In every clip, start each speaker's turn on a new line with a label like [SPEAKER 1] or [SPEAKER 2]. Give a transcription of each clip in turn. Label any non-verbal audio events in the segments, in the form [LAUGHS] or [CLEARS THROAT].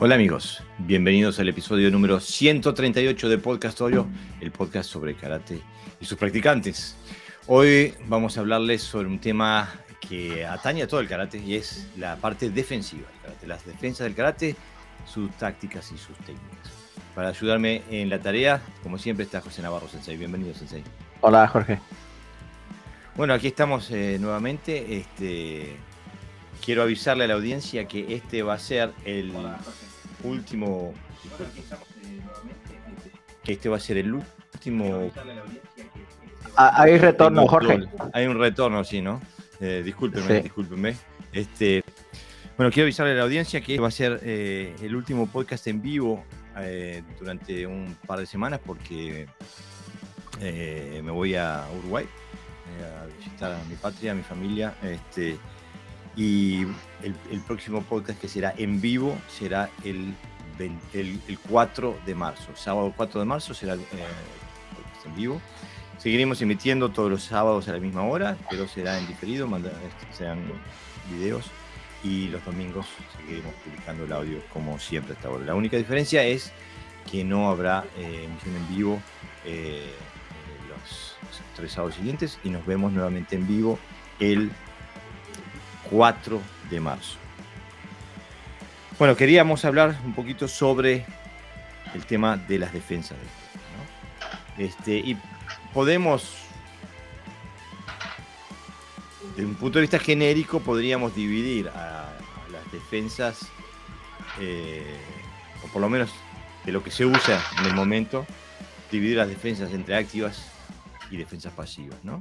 [SPEAKER 1] Hola amigos, bienvenidos al episodio número 138 de Podcast Oro, el podcast sobre karate y sus practicantes. Hoy vamos a hablarles sobre un tema que atañe a todo el karate y es la parte defensiva del karate, las defensas del karate, sus tácticas y sus técnicas. Para ayudarme en la tarea, como siempre, está José Navarro Sensei. Bienvenido, Sensei.
[SPEAKER 2] Hola, Jorge.
[SPEAKER 1] Bueno, aquí estamos eh, nuevamente. Este, quiero avisarle a la audiencia que este va a ser el último. Que este va a ser el último.
[SPEAKER 2] Ah, hay retorno, Jorge.
[SPEAKER 1] Hay un retorno, sí, ¿no? Eh, discúlpenme, discúlpenme. Este, bueno, quiero avisarle a la audiencia que va a ser eh, el último podcast en vivo eh, durante un par de semanas porque eh, me voy a Uruguay a visitar a mi patria, a mi familia. Este, y el, próximo podcast que será en vivo será el, el, 4 de marzo. Sábado 4 de marzo será el podcast en vivo. Seguiremos emitiendo todos los sábados a la misma hora, pero será en diferido, este, serán videos y los domingos seguiremos publicando el audio como siempre hasta ahora. La única diferencia es que no habrá eh, emisión en vivo eh, los, tres sábados siguientes y nos vemos nuevamente en vivo el 4 de marzo. Bueno, queríamos hablar un poquito sobre el tema de las defensas. Este, y podemos, desde un punto de vista genérico, podríamos dividir las defensas, eh, o por lo menos de lo que se usa en el momento, dividir las defensas entre activas y defensas pasivas, ¿no?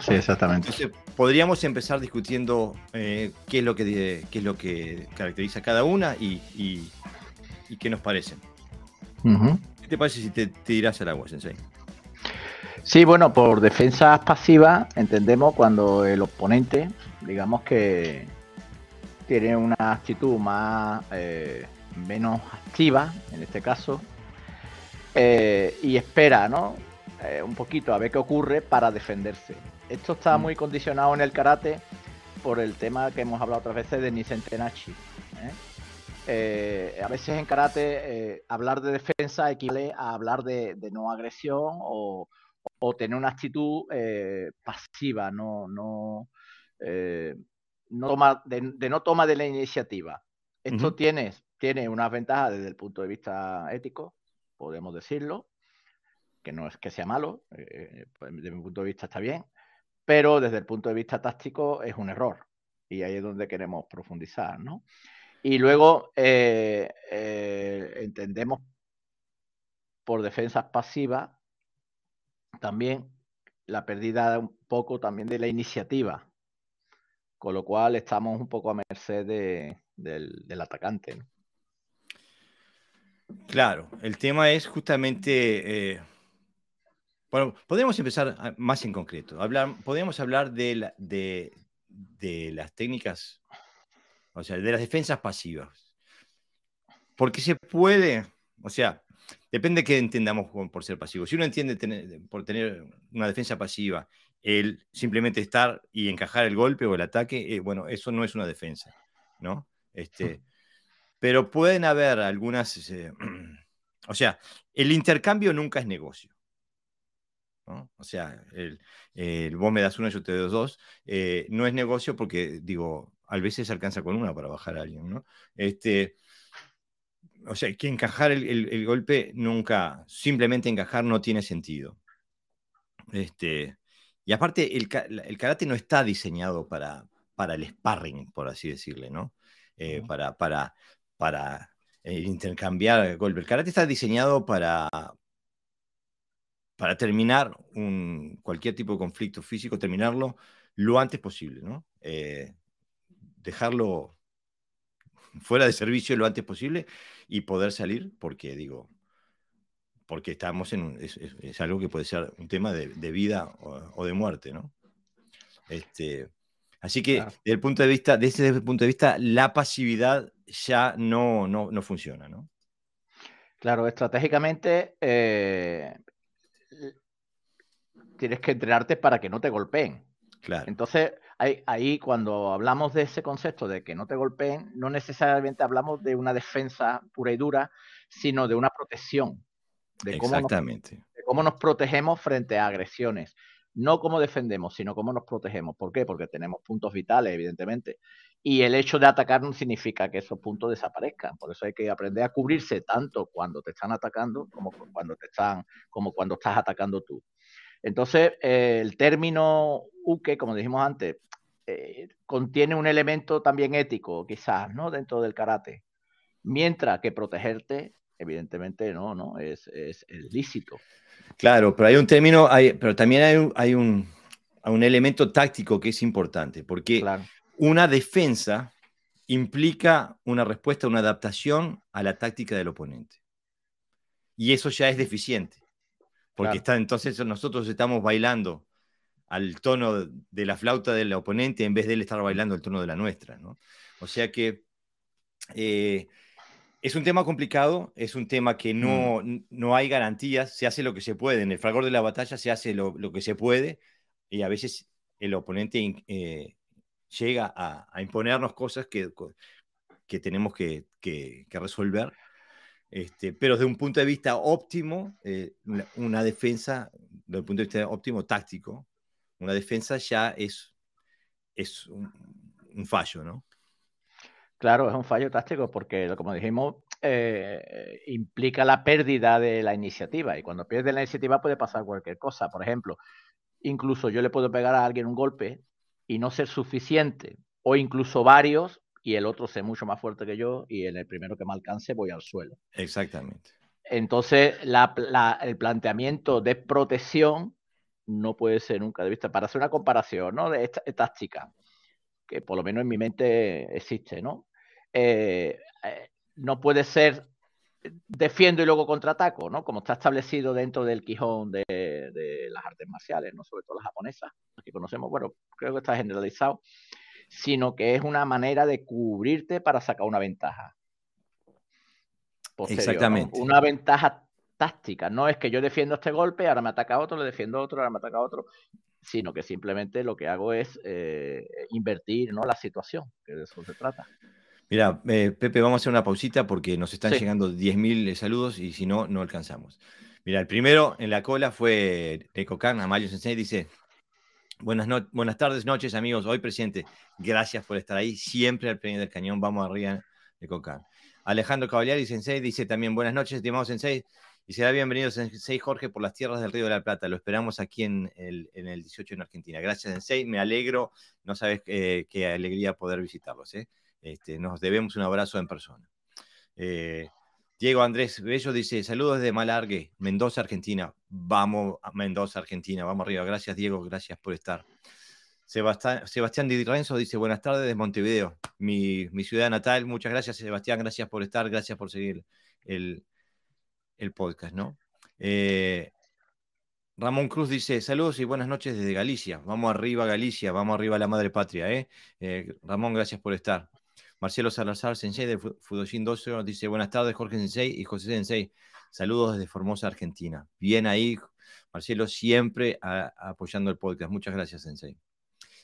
[SPEAKER 2] Sí, exactamente.
[SPEAKER 1] Entonces, podríamos empezar discutiendo eh, qué, es lo que, qué es lo que caracteriza cada una y, qué nos parecen. ¿Qué te parece si te, dirás al agua, Sensei?
[SPEAKER 2] Sí, bueno, por defensas pasivas entendemos cuando el oponente, digamos que tiene una actitud más eh, menos activa, en este caso, eh, y espera, ¿no? Eh, un poquito a ver qué ocurre para defenderse. Esto está mm. muy condicionado en el karate por el tema que hemos hablado otras veces de Nisentenachi. ¿eh? Eh, a veces en karate hablar de defensa equivale a hablar de, no agresión o, tener una actitud pasiva, no, no, no toma, de, no toma de la iniciativa. Esto tiene, tiene unas ventajas desde el punto de vista ético, podemos decirlo, que no es que sea malo, eh, pues, desde mi punto de vista está bien, pero desde el punto de vista táctico es un error. Y ahí es donde queremos profundizar, ¿no? Y luego eh, eh, entendemos por defensas pasivas también la pérdida un poco también de la iniciativa, con lo cual estamos un poco a merced del, atacante.
[SPEAKER 1] Claro, el tema es justamente bueno, podríamos empezar más en concreto. Hablar, podríamos hablar de, de, las técnicas, o sea, de las defensas pasivas. Porque se puede, o sea, depende de qué entendamos por ser pasivo. Si uno entiende por tener una defensa pasiva, el simplemente estar y encajar el golpe o el ataque, eh, bueno, eso no es una defensa, ¿no? Este, [LAUGHS] pero pueden haber algunas, eh, [CLEARS THROAT] o sea, el intercambio nunca es negocio. O sea, el, vos me das una, yo te doy dos. Eh, no es negocio porque, digo, a veces alcanza con una para bajar a alguien, ¿no? Este, o sea, que encajar el, golpe nunca, simplemente encajar no tiene sentido. Este, y aparte, el, karate no está diseñado para, para el sparring, por así decirle, ¿no? Eh, para, para, para eh, intercambiar el golpe. El karate está diseñado para, para terminar un, cualquier tipo de conflicto físico, terminarlo lo antes posible, ¿no? Eh, dejarlo fuera de servicio lo antes posible y poder salir, porque digo, porque estamos en es, algo que puede ser un tema de, vida o, de muerte, ¿no? Este, así que desde el punto de vista, desde ese punto de vista, la pasividad ya no, no, funciona, ¿no?
[SPEAKER 2] Claro, estratégicamente eh, tienes que entrenarte para que no te golpeen. Claro. Entonces, ahí, cuando hablamos de ese concepto de que no te golpeen, no necesariamente hablamos de una defensa pura y dura, sino de una protección. De
[SPEAKER 1] Exactamente.
[SPEAKER 2] de cómo nos protegemos frente a agresiones no cómo defendemos, sino cómo nos protegemos. ¿Por qué? Porque tenemos puntos vitales, evidentemente. Y el hecho de atacar no significa que esos puntos desaparezcan. Por eso hay que aprender a cubrirse tanto cuando te están atacando como cuando te están, como cuando estás atacando tú. Entonces, eh, el término uke, como dijimos antes, eh, contiene un elemento también ético, quizás, ¿no? Dentro del karate. Mientras que protegerte, evidentemente, no, no, es, es, es lícito.
[SPEAKER 1] Claro, pero hay un término, hay, pero también hay un, hay un, un, elemento táctico que es importante, porque una defensa implica una respuesta, una adaptación a la táctica del oponente. Y eso ya es deficiente, porque está, entonces nosotros estamos bailando al tono de la flauta del oponente en vez de él estar bailando el tono de la nuestra. ¿no? O sea que eh, es un tema complicado, es un tema que no, mm. no hay garantías, se hace lo que se puede, en el fragor de la batalla se hace lo, que se puede y a veces el oponente eh, llega a, imponernos cosas que, que tenemos que, resolver. Este, pero desde un punto de vista óptimo, eh, una, defensa, desde un punto de vista óptimo táctico, una defensa ya es, es un fallo, ¿no?
[SPEAKER 2] Claro, es un fallo táctico porque, como dijimos, eh, implica la pérdida de la iniciativa. Y cuando pierde la iniciativa puede pasar cualquier cosa. Por ejemplo, incluso yo le puedo pegar a alguien un golpe y no ser suficiente, o incluso varios, y el otro sea mucho más fuerte que yo, y en el primero que me alcance voy al suelo.
[SPEAKER 1] Exactamente.
[SPEAKER 2] Entonces, el planteamiento de protección no puede ser nunca de vista. Para hacer una comparación ¿no? de esta, táctica, que por lo menos en mi mente existe, ¿no? Eh, eh, no puede ser defiendo y luego contraataco, ¿no? Como está establecido dentro del Quijón de, las artes marciales, ¿no? Sobre todo las japonesas, que conocemos, bueno, creo que está generalizado, sino que es una manera de cubrirte para sacar una ventaja.
[SPEAKER 1] Exactamente.
[SPEAKER 2] Una ventaja táctica. No es que yo defiendo este golpe, ahora me ataca otro, le defiendo otro, ahora me ataca otro, sino que simplemente lo que hago es eh, invertir ¿no? la situación, que de eso se trata.
[SPEAKER 1] Mira, eh, Pepe, vamos a hacer una pausita porque nos están llegando 10.000 eh, saludos y si no, no alcanzamos. Mira, el primero en la cola fue Ecocan, Amayo Sensei, dice, buenas, buenas tardes, noches amigos, hoy presente, gracias por estar ahí, siempre al pie del cañón, vamos arriba, Ecocan. Alejandro Cavaliari Sensei dice también, buenas noches, estimado Sensei, y será bienvenido Sensei Jorge por las tierras del Río de la Plata, lo esperamos aquí en el, en el 18 en Argentina. Gracias Sensei, me alegro, no sabes eh, qué alegría poder visitarlos. ¿eh? Este, nos debemos un abrazo en persona. Eh, Diego Andrés Bello dice, saludos desde Malargue, Mendoza, Argentina. Vamos a Mendoza, Argentina, vamos arriba. Gracias, Diego, gracias por estar. Sebastián, Sebastián Di Renzo dice, buenas tardes desde Montevideo, mi, ciudad natal. Muchas gracias, Sebastián, gracias por estar, gracias por seguir el, podcast, ¿no? Eh, Ramón Cruz dice, saludos y buenas noches desde Galicia. Vamos arriba, Galicia, vamos arriba a la madre patria, ¿eh? eh Ramón, gracias por estar. Marcelo Salazar Sensei de Fudoshin 12 nos dice, buenas tardes Jorge Sensei y José Sensei. Saludos desde Formosa, Argentina. Bien ahí, Marcelo, siempre apoyando el podcast. Muchas gracias, Sensei.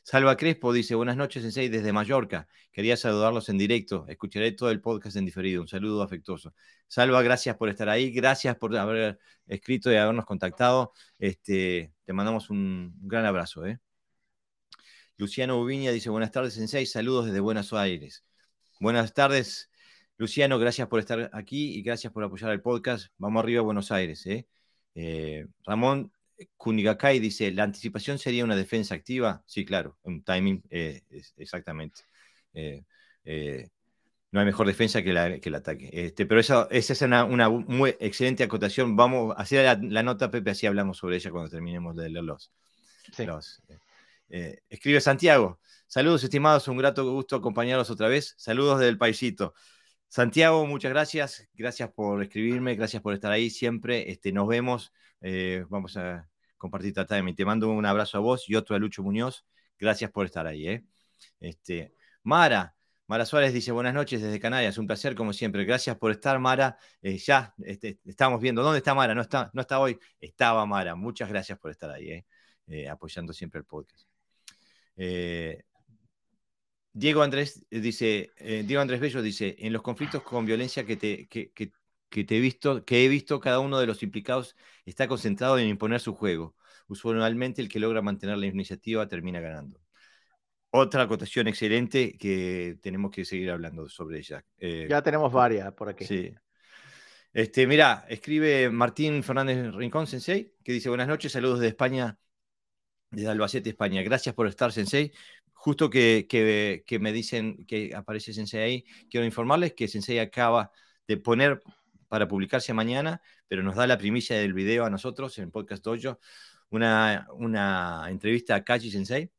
[SPEAKER 1] Salva Crespo dice, buenas noches, Sensei, desde Mallorca. Quería saludarlos en directo. Escucharé todo el podcast en diferido. Un saludo afectuoso. Salva, gracias por estar ahí. Gracias por haber escrito y habernos contactado. Este, te mandamos un gran abrazo. ¿eh? Luciano Ubiña dice, buenas tardes, Sensei. Saludos desde Buenos Aires. Buenas tardes, Luciano. Gracias por estar aquí y gracias por apoyar el podcast. Vamos arriba a Buenos Aires. ¿eh? Eh, Ramón Kunigakai dice: ¿La anticipación sería una defensa activa? Sí, claro, un timing, eh, exactamente. no hay mejor defensa que, el ataque. Este, pero esa, esa es una, muy excelente acotación. Vamos a hacer la, nota, Pepe, así hablamos sobre ella cuando terminemos de leerlos. escribe Santiago. Saludos, estimados, un grato gusto acompañarlos otra vez. Saludos del paisito. Santiago, muchas gracias. Gracias por escribirme, gracias por estar ahí siempre. Este, nos vemos. Eh, vamos a compartir mí. Te mando un abrazo a vos y otro a Lucho Muñoz. Gracias por estar ahí. ¿eh? Este, Mara, Mara Suárez dice buenas noches desde Canarias, un placer como siempre. Gracias por estar, Mara. Eh, ya este, estamos viendo, ¿dónde está Mara? No está, no está hoy, estaba Mara. Muchas gracias por estar ahí, apoyando siempre el podcast. Eh, Diego Andrés dice, Diego Andrés Bello dice, en los conflictos con violencia que te, que, te he visto, que he visto, cada uno de los implicados está concentrado en imponer su juego. Usualmente el que logra mantener la iniciativa termina ganando. Otra acotación excelente que tenemos que seguir hablando sobre ella.
[SPEAKER 2] Eh, ya tenemos varias por aquí.
[SPEAKER 1] Sí. Este, mira, escribe Martín Fernández Rincón, Sensei, que dice buenas noches, saludos de España, desde Albacete, España. Gracias por estar, Sensei. Justo que, que, me dicen que aparece Sensei ahí, quiero informarles que Sensei acaba de poner para publicarse mañana, pero nos da la primicia del video a nosotros en Podcast Dojo, una, una entrevista a Kaji Sensei,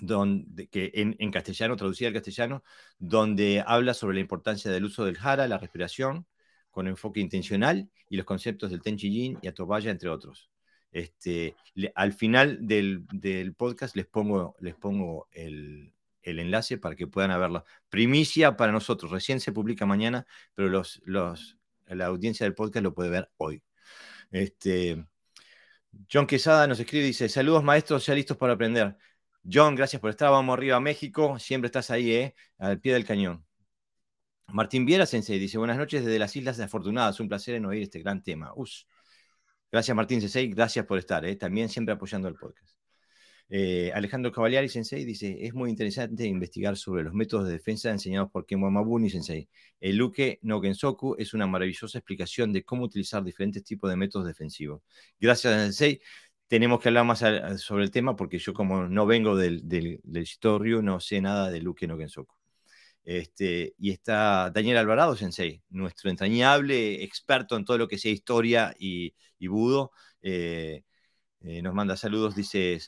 [SPEAKER 1] donde, que en, castellano, traducida al castellano, donde habla sobre la importancia del uso del jara, la respiración, con enfoque intencional y los conceptos del Tenchi y Atobaya, entre otros. Este, al final del, podcast les pongo, les pongo el, enlace para que puedan verlo. Primicia para nosotros, recién se publica mañana, pero los, los, la audiencia del podcast lo puede ver hoy. Este, John Quesada nos escribe y dice, saludos maestros, ya listos para aprender. John, gracias por estar. Vamos arriba a México. Siempre estás ahí, ¿eh? Al pie del cañón. Martín Viera Sensei dice: Buenas noches desde las Islas Afortunadas. Un placer en oír este gran tema. Gracias, Martín Sensei. Gracias por estar, ¿eh? También siempre apoyando el podcast. Eh, Alejandro Cavaliari Sensei dice: Es muy interesante investigar sobre los métodos de defensa enseñados por Kemo Mabuni Sensei. El Luke no Gensoku es una maravillosa explicación de cómo utilizar diferentes tipos de métodos defensivos. Gracias, Sensei tenemos que hablar más sobre el tema porque yo como no vengo del, del, no sé nada de Luke no Gensoku. Este, y está Daniel Alvarado Sensei, nuestro entrañable experto en todo lo que sea historia y, y budo. Eh, eh, nos manda saludos, dice,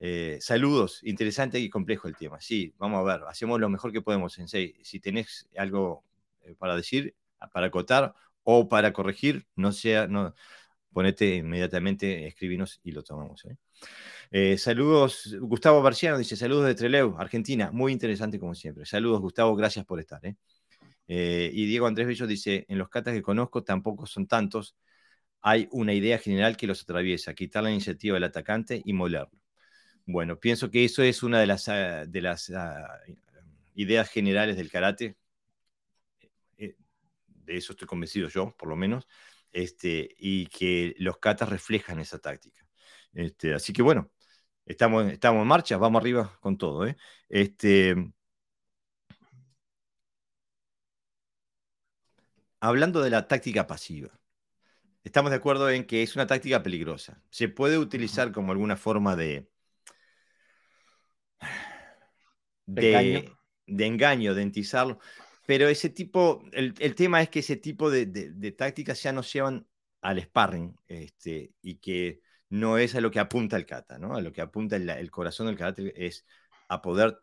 [SPEAKER 1] eh, saludos, interesante y complejo el tema. Sí, vamos a ver, hacemos lo mejor que podemos, Sensei. Si tenés algo para decir, para acotar o para corregir, no sea, no, ponete inmediatamente, escribinos y lo tomamos. ¿eh? Eh, saludos, Gustavo Barciano dice, saludos de Treleu, Argentina, muy interesante como siempre. Saludos, Gustavo, gracias por estar. ¿eh? y Diego Andrés Bello dice, en los catas que conozco tampoco son tantos, hay una idea general que los atraviesa, quitar la iniciativa del atacante y molerlo. Bueno, pienso que eso es una de las, ah, de las ah, ideas generales del karate. De eso estoy convencido yo, por lo menos este, y que los catas reflejan esa táctica. Este, así que bueno, estamos, estamos en marcha, vamos arriba con todo. ¿eh? Este, hablando de la táctica pasiva, estamos de acuerdo en que es una táctica peligrosa. Se puede utilizar como alguna forma de, de, de engaño, de entizarlo. Pero ese tipo, el, tema es que ese tipo de, tácticas ya nos llevan al sparring este, y que no es a lo que apunta el kata, ¿no? A lo que apunta el, corazón del karate es a poder...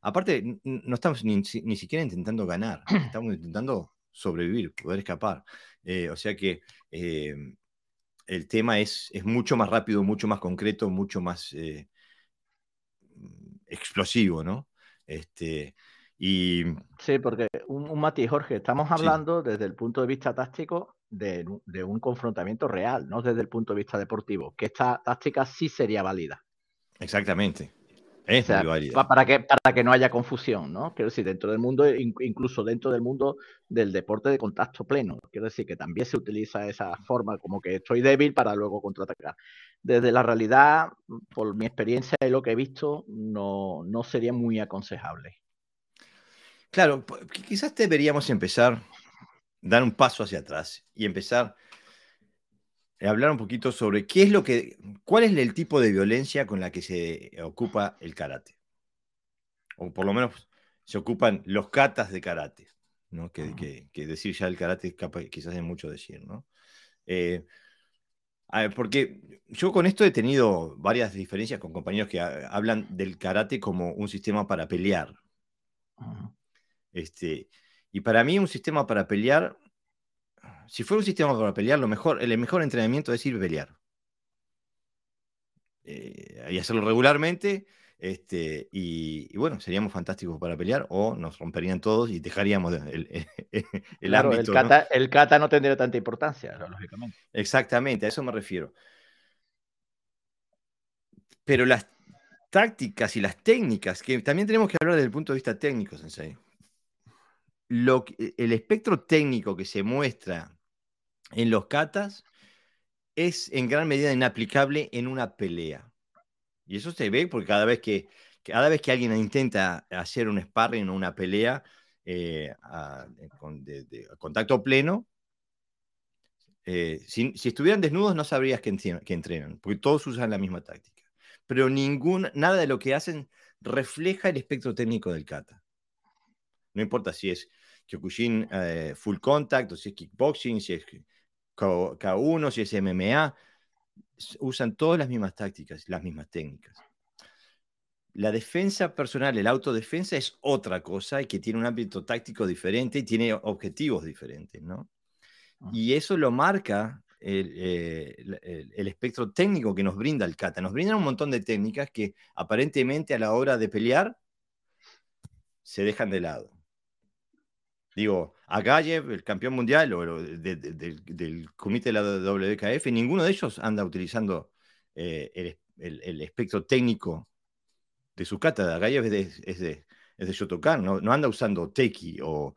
[SPEAKER 1] Aparte, no estamos ni, siquiera intentando ganar, [CLEARS THROAT] estamos intentando sobrevivir, poder escapar. Eh, o sea que eh, el tema es, es mucho más rápido, mucho más concreto, mucho más eh, explosivo, ¿no? Este, y...
[SPEAKER 2] Sí, porque un, un matiz, Jorge, estamos hablando desde el punto de vista táctico de, un confrontamiento real, no desde el punto de vista deportivo, que esta táctica sí sería válida.
[SPEAKER 1] Exactamente. Es válida.
[SPEAKER 2] Para que, para que no haya confusión, ¿no? Quiero decir, dentro del mundo, incluso dentro del mundo del deporte de contacto pleno. Quiero decir que también se utiliza esa forma, como que estoy débil para luego contraatacar. Desde la realidad, por mi experiencia y lo que he visto, no, no sería muy aconsejable.
[SPEAKER 1] Claro, quizás deberíamos empezar, dar un paso hacia atrás y empezar a hablar un poquito sobre qué es lo que, cuál es el tipo de violencia con la que se ocupa el karate. O por lo menos se ocupan los katas de karate, ¿no? Que, decir ya el karate quizás es mucho decir, ¿no? Eh, porque yo con esto he tenido varias diferencias con compañeros que hablan del karate como un sistema para pelear. Este, y para mí un sistema para pelear, si fuera un sistema para pelear, lo mejor, el mejor entrenamiento es ir pelear. Eh, y hacerlo regularmente. Este, y, bueno, seríamos fantásticos para pelear o nos romperían todos y dejaríamos el,
[SPEAKER 2] el, [LAUGHS] ámbito, el, kata, ¿no? el kata no tendría tanta importancia, lógicamente.
[SPEAKER 1] Exactamente, a eso me refiero. Pero las, tácticas y las técnicas, que también tenemos que hablar desde el punto de vista técnico, Sensei. Lo, el espectro técnico que se muestra en los katas es en gran medida inaplicable en una pelea. Y eso se ve porque cada vez que, cada vez que alguien intenta hacer un sparring o una pelea eh, con, de, contacto pleno, eh, si, estuvieran desnudos no sabrías que, que entrenan, porque todos usan la misma táctica. Pero ningún, nada de lo que hacen refleja el espectro técnico del kata. No importa si es Kyokushin eh, full contact, o si es kickboxing, si es K1, si es MMA, usan todas las mismas tácticas, las mismas técnicas. La defensa personal, el autodefensa es otra cosa y que tiene un ámbito táctico diferente y tiene objetivos diferentes, ¿no? Ah. Y eso lo marca eh, el, espectro técnico que nos brinda el kata. Nos brindan un montón de técnicas que aparentemente a la hora de pelear se dejan de lado. Digo, Agayev, el campeón mundial o del comité de la WKF, ninguno de ellos anda utilizando eh, el, espectro técnico de su kata. Agayev es de, Shotokan, no, anda usando Teki o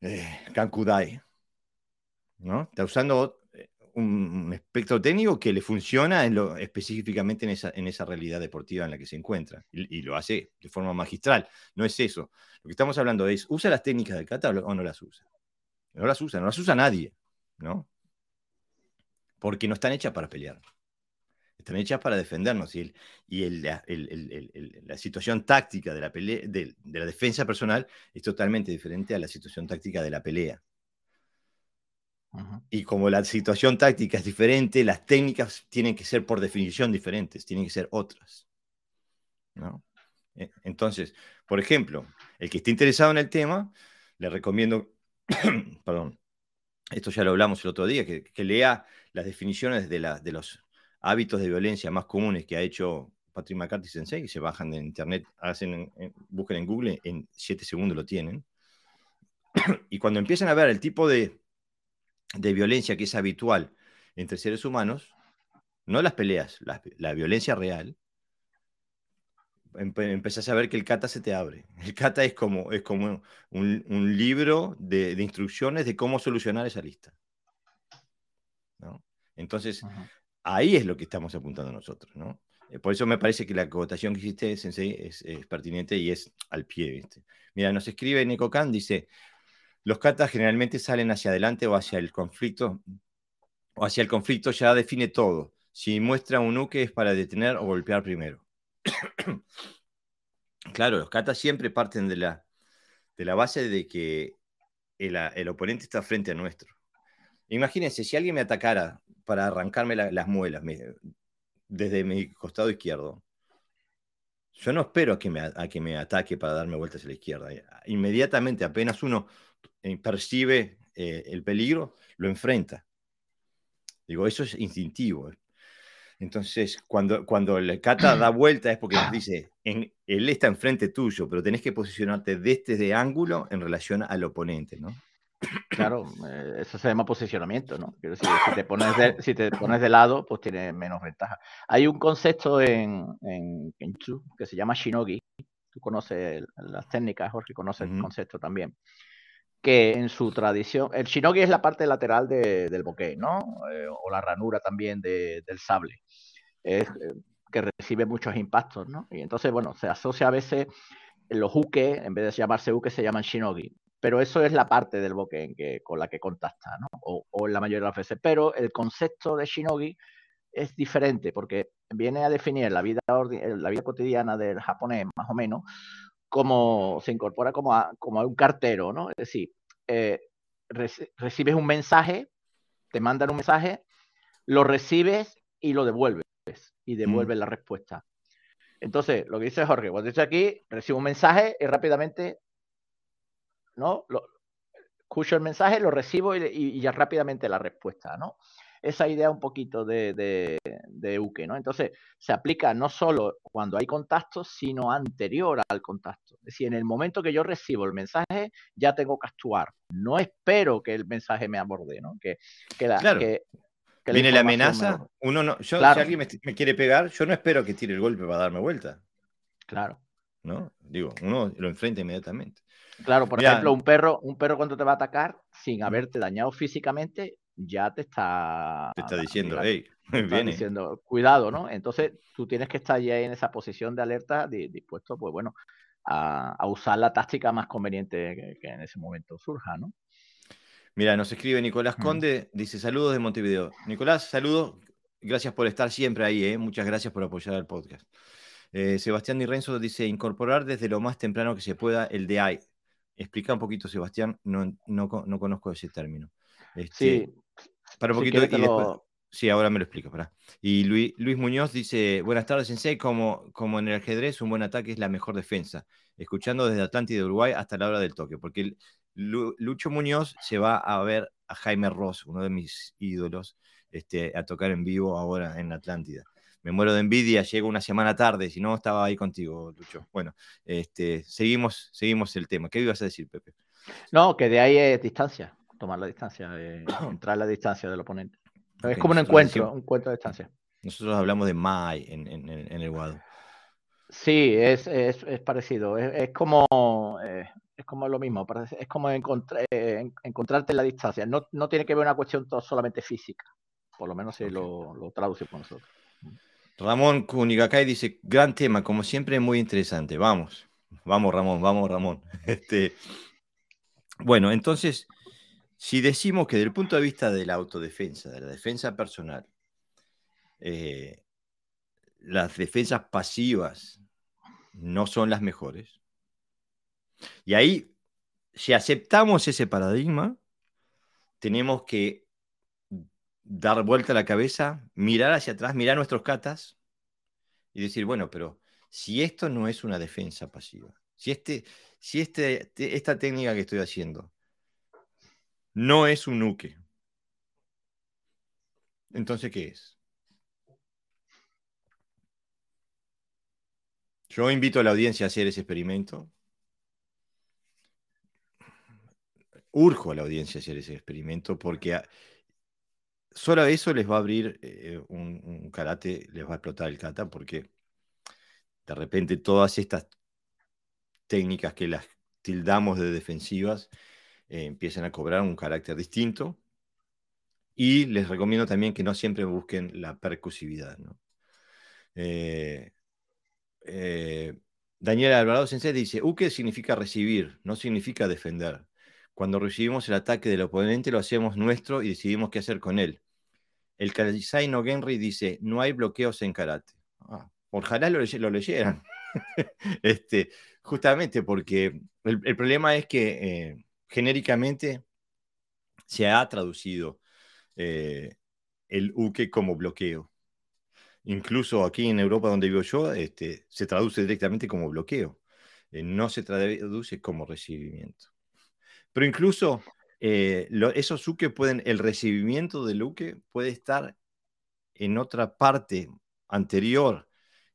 [SPEAKER 1] eh, Kankudai. ¿no? Está usando un, espectro técnico que le funciona en lo, específicamente en esa, en esa realidad deportiva en la que se encuentra. Y, lo hace de forma magistral. No es eso. Lo que estamos hablando es, ¿usa las técnicas del kata o no las usa? No las usa, no las usa nadie, ¿no? Porque no están hechas para pelear. Están hechas para defendernos. Y, y la, situación táctica de la, de la defensa personal es totalmente diferente a la situación táctica de la pelea. Y como la situación táctica es diferente, las técnicas tienen que ser por definición diferentes, tienen que ser otras. E, entonces, por ejemplo, el que esté interesado en el tema, le recomiendo, [COUGHS] perdón, esto ya lo hablamos el otro día, que, lea las definiciones de, de, los hábitos de violencia más comunes que ha hecho Patrick McCarthy Sensei, que se bajan de internet, hacen busquen en Google, en siete segundos lo tienen. [COUGHS] y cuando empiezan a ver el tipo de de violencia que es habitual entre seres humanos, no las peleas, la, violencia real, empezás a ver que el kata se te abre. [LAUGHS] El kata es como, es como un, libro de, instrucciones de cómo solucionar esa lista. Entonces, ahí es lo que estamos apuntando nosotros. ¿no? Eh, por eso me parece que la acotación que hiciste, Sensei, es, pertinente y es al pie. Mira, nos escribe Neko Khan, dice, los katas generalmente salen hacia adelante o hacia el conflicto, o hacia el conflicto ya define todo. Si muestra un uke es para detener o golpear primero. [COUGHS] claro, los katas siempre parten de la, de la base de que el, oponente está frente a nuestro. Imagínense, si alguien me atacara para arrancarme las muelas desde mi costado izquierdo, yo no espero que, me, a que me ataque para darme vueltas a la izquierda. Inmediatamente, apenas uno percibe eh, el peligro, lo enfrenta. Digo, eso es instintivo. Entonces, cuando, cuando el kata da [CLEARS THROAT] vuelta es porque nos dice, en, él está enfrente tuyo, pero tenés que posicionarte desde este ángulo en relación al oponente, ¿no?
[SPEAKER 2] Claro, eh, eso se llama posicionamiento, ¿no? si te, pones de, si te pones de lado, pues tiene menos ventaja. Hay un concepto en, en que se llama Shinogi. Tú conoces las técnicas, Jorge, conoces el concepto también que en su tradición, el shinogi es la parte lateral del bokeh, ¿no? Eh, o la ranura también del sable, es, eh, que recibe muchos impactos, ¿no? Y entonces, bueno, se asocia a veces los uke, en vez de llamarse uke, se llaman shinogi. Pero eso es la parte del bokeh que, con la que contacta, ¿no? O, o en la mayoría de las veces. Pero el concepto de shinogi es diferente porque viene a definir la vida, la vida cotidiana del japonés, más o menos, como se incorpora como a, como a un cartero, ¿no? Es decir, eh, recibes un mensaje, te mandan un mensaje, lo recibes y lo devuelves y mm. devuelves la respuesta. Entonces, lo que dice Jorge, cuando estoy aquí, recibo un mensaje y rápidamente, ¿no? Lo, escucho el mensaje, lo recibo y, y, ya rápidamente la respuesta, ¿no? Esa idea un poquito de, de, de Uke, ¿no? Entonces, se aplica no solo cuando hay contacto, sino anterior al contacto. Es decir, en el momento que yo recibo el mensaje, ya tengo que actuar. No espero que el mensaje me aborde, ¿no? Que,
[SPEAKER 1] claro. Viene la amenaza, uno no, yo, si alguien me, quiere pegar, yo no espero que tire el golpe para darme vuelta.
[SPEAKER 2] Claro.
[SPEAKER 1] ¿No? Digo, uno lo enfrenta inmediatamente.
[SPEAKER 2] Claro, por ejemplo, un perro, un perro cuando te va a atacar, sin haberte dañado físicamente, ya te está,
[SPEAKER 1] te está diciendo, hey,
[SPEAKER 2] diciendo, cuidado, ¿no? Entonces tú tienes que estar ya en esa posición de alerta, dispuesto, pues bueno, a, usar la táctica más conveniente que, en ese momento surja, ¿no?
[SPEAKER 1] Mira, nos escribe Nicolás mm. Conde, dice saludos de Montevideo. Nicolás, saludos, gracias por estar siempre ahí, ¿eh? muchas gracias por apoyar el podcast. Eh, Sebastián Di Renzo dice, incorporar desde lo más temprano que se pueda el DI. Explica un poquito, Sebastián, no, no, conozco ese término.
[SPEAKER 2] Este, sí.
[SPEAKER 1] Para un poquito Sí, ahora me lo explico, para. Y Luis, Luis, Muñoz dice, buenas tardes, Sensei, como, como en el ajedrez, un buen ataque es la mejor defensa. Escuchando desde Atlántida de Uruguay hasta la hora del toque, porque Lucho Muñoz se va a ver a Jaime Ross, uno de mis ídolos, este, a tocar en vivo ahora en Atlántida. Me muero de envidia, llego una semana tarde, si no estaba ahí contigo, Lucho. Bueno, este, seguimos, seguimos el tema. ¿Qué ibas a decir, Pepe?
[SPEAKER 2] No, que de ahí es distancia, tomar la distancia, [COUGHS] entrar a la distancia del oponente es como un encuentro, un encuentro de distancia.
[SPEAKER 1] Nosotros hablamos de Mai en, el Guado.
[SPEAKER 2] Sí, es, parecido. Es, como eh, es como lo mismo. Es como eh, encontrarte en la distancia. No, tiene que ver una cuestión solamente física. Por lo menos si lo, lo traducimos nosotros.
[SPEAKER 1] Ramón Kunigakay dice, gran tema, como siempre, muy interesante. Vamos, vamos, Ramón, vamos, Ramón. [LAUGHS] Este, bueno, entonces, si decimos que desde el punto de vista de la autodefensa, de la defensa personal, eh, las defensas pasivas no son las mejores, y ahí, si aceptamos ese paradigma, tenemos que dar vuelta a la cabeza, mirar hacia atrás, mirar nuestros catas y decir, bueno, pero si esto no es una defensa pasiva, si, este, si este, esta técnica que estoy haciendo no es un nuque. Entonces, ¿qué es? Yo invito a la audiencia a hacer ese experimento. Urjo a la audiencia a hacer ese experimento porque solo eso les va a abrir eh, un, karate, les va a explotar el kata porque de repente todas estas técnicas que las tildamos de defensivas eh, empiecen a cobrar un carácter distinto. Y les recomiendo también que no siempre busquen la percusividad. Eh, eh, Daniel Alvarado Sensei dice, Uke significa recibir, no significa defender. Cuando recibimos el ataque del oponente lo hacemos nuestro y decidimos qué hacer con él. El Kalisai no dice, no hay bloqueos en karate. Ah, ojalá lo, leyeran. [LAUGHS] este, justamente porque el, problema es que genéricamente se ha traducido eh, el uke como bloqueo. Incluso aquí en Europa donde vivo yo, este, se traduce directamente como bloqueo. Eh, no se traduce como recibimiento. Pero incluso eh, esos uke pueden, el recibimiento del uke puede estar en otra parte anterior,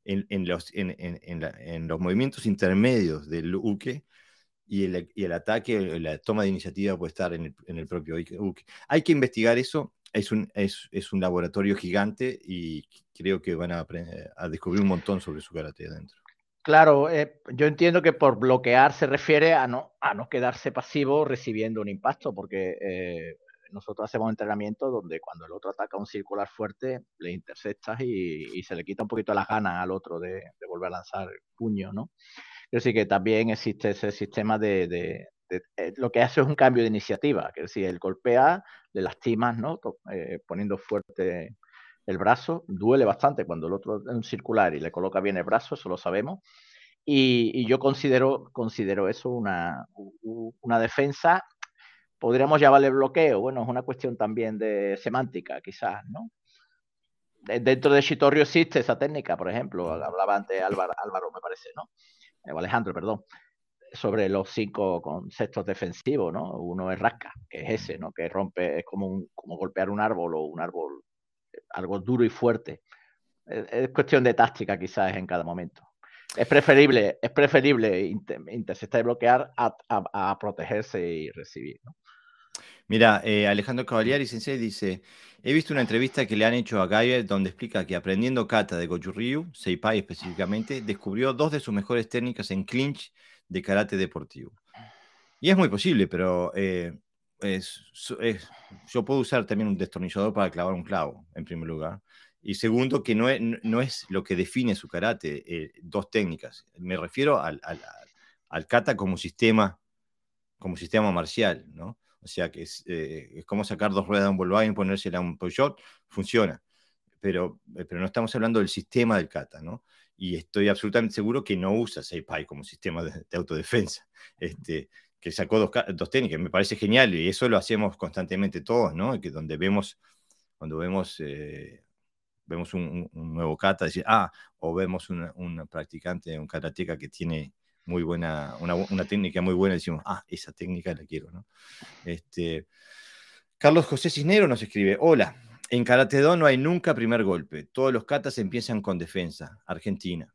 [SPEAKER 1] en, los, en los movimientos intermedios del uke, y el, ataque, la toma de iniciativa puede estar en el, propio UKE. Hay que investigar eso, es un, es, un laboratorio gigante y creo que van a, a, descubrir un montón sobre su karate adentro.
[SPEAKER 2] Claro, eh, yo entiendo que por bloquear se refiere a no, a no quedarse pasivo recibiendo un impacto, porque eh, nosotros hacemos entrenamiento donde cuando el otro ataca un circular fuerte, le interceptas y, se le quita un poquito las ganas al otro de, de volver a lanzar el puño, ¿no? Pero sí que también existe ese sistema de, eh, lo que hace es un cambio de iniciativa, que si él golpea, le lastimas, ¿no? Eh, poniendo fuerte el brazo, duele bastante cuando el otro es un circular y le coloca bien el brazo, eso lo sabemos. Y, yo considero, considero eso una, una defensa, podríamos llamarle bloqueo, bueno, es una cuestión también de semántica, quizás, ¿no? Dentro de Shitorrio existe esa técnica, por ejemplo, hablaba antes Álvaro, Álvaro me parece, ¿no? Alejandro, perdón, sobre los cinco conceptos defensivos, ¿no? Uno es rasca, que es ese, ¿no? Que rompe, es como, como golpear un árbol o un árbol, algo duro y fuerte. Es, cuestión de táctica quizás en cada momento. Es preferible, es preferible interceptar y bloquear a, protegerse y recibir,
[SPEAKER 1] Mira, eh, Alejandro Cavaliari Sensei dice, he visto una entrevista que le han hecho a Gaia donde explica que aprendiendo kata de Goju Ryu, Seipai específicamente, descubrió dos de sus mejores técnicas en clinch de karate deportivo. Y es muy posible, pero eh, yo puedo usar también un destornillador para clavar un clavo, en primer lugar. Y segundo, que no es, no es lo que define su karate, eh, dos técnicas. Me refiero al, al, kata como sistema, como sistema marcial, ¿no? O sea, que es, eh, es como sacar dos ruedas de un Volkswagen ponérsela a un Peugeot, funciona. Pero, eh, pero no estamos hablando del sistema del kata, ¿no? Y estoy absolutamente seguro que no usa Seipai como sistema de, de autodefensa. Este, que sacó dos, dos, técnicas, me parece genial y eso lo hacemos constantemente todos, ¿no? Que donde vemos, cuando vemos, eh, vemos un, nuevo kata, decir, ah, o vemos un practicante, un karateca que tiene muy buena, una, una, técnica muy buena, decimos, ah, esa técnica la quiero, ¿no? Este, Carlos José Cisnero nos escribe, hola, en Karate Do no hay nunca primer golpe, todos los katas empiezan con defensa, Argentina.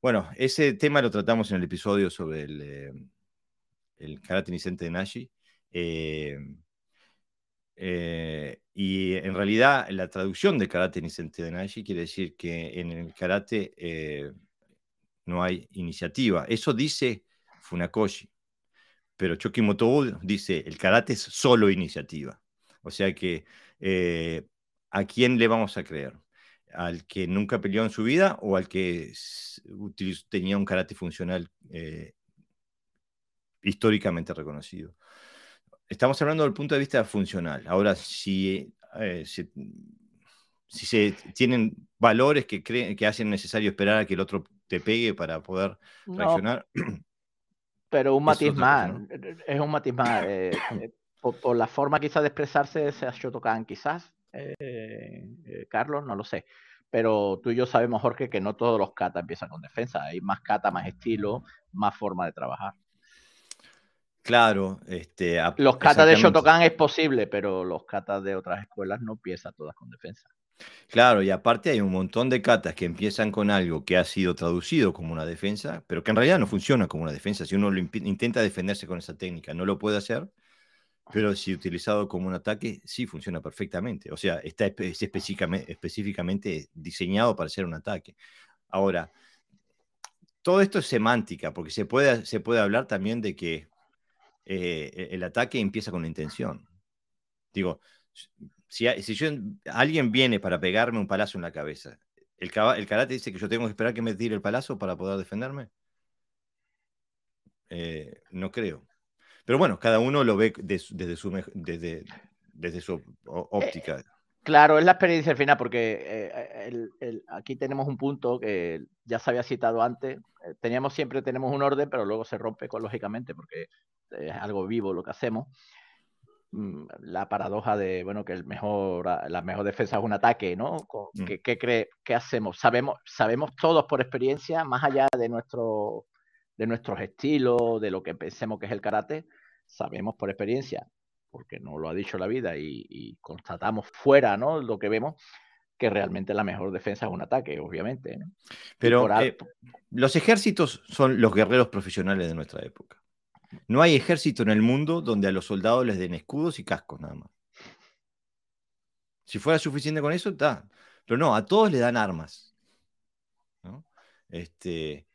[SPEAKER 1] Bueno, ese tema lo tratamos en el episodio sobre el... Eh, el karate Nicente de Nashi. Eh, eh, y en realidad la traducción de karate Nicente de Nashi quiere decir que en el karate no hay iniciativa. Eso dice Funakoshi. Pero Choki Motobu dice, el karate es solo iniciativa. O sea que, ¿a quién le vamos a creer? ¿Al que nunca peleó en su vida o al que tenía un karate funcional históricamente reconocido. Estamos hablando del punto de vista funcional. Ahora, si, eh, si, se tienen valores que, creen, que hacen necesario esperar a que el otro te pegue para poder reaccionar.
[SPEAKER 2] Pero un [CLEARS THROAT] matiz más, es un matiz más. Eh, eh, [CLEARS THROAT] por, la forma quizás de expresarse, sea Shotokan quizás, Carlos, no lo sé pero tú y yo sabemos, Jorge, que no todos los kata empiezan con defensa. Hay más kata, más estilo, más forma de trabajar.
[SPEAKER 1] Claro, este,
[SPEAKER 2] los katas de Shotokan es posible, pero los katas de otras escuelas no empiezan todas con defensa.
[SPEAKER 1] Claro, y aparte hay un montón de katas que empiezan con algo que ha sido traducido como una defensa, pero que en realidad no funciona como una defensa. Si uno intenta defenderse con esa técnica, no lo puede hacer, pero si utilizado como un ataque, sí funciona perfectamente. O sea, está específicamente, específicamente diseñado para ser un ataque. Ahora, todo esto es semántica, porque se puede, se puede hablar también de que eh, e, el ataque empieza con la intención. Digo, si, si alguien viene para pegarme un palazo en la cabeza, el, el, karate dice que yo tengo que esperar que me tire el palazo para poder defenderme. Eh, no creo. Pero bueno, cada uno lo ve desde, su, desde, desde su óptica.
[SPEAKER 2] Claro, es la experiencia al final, porque eh, aquí tenemos un punto que ya se había citado antes. Eh, teníamos siempre tenemos un orden, pero luego se rompe ecológicamente porque es algo vivo lo que hacemos. Mm, la paradoja de, bueno, que el mejor, la mejor defensa es un ataque, ¿no? Mm. ¿Qué, cree, qué hacemos? Sabemos, sabemos todos por experiencia, más allá de, nuestro, de nuestros estilos, de lo que pensemos que es el karate, sabemos por experiencia porque no lo ha dicho la vida y, constatamos fuera, ¿no? Lo que vemos, que realmente la mejor defensa es un ataque, obviamente.
[SPEAKER 1] Pero eh, los ejércitos son los guerreros profesionales de nuestra época. No hay ejército en el mundo donde a los soldados les den escudos y cascos nada más. Si fuera suficiente con eso, está. Pero no, a todos le dan armas. ¿no? Este,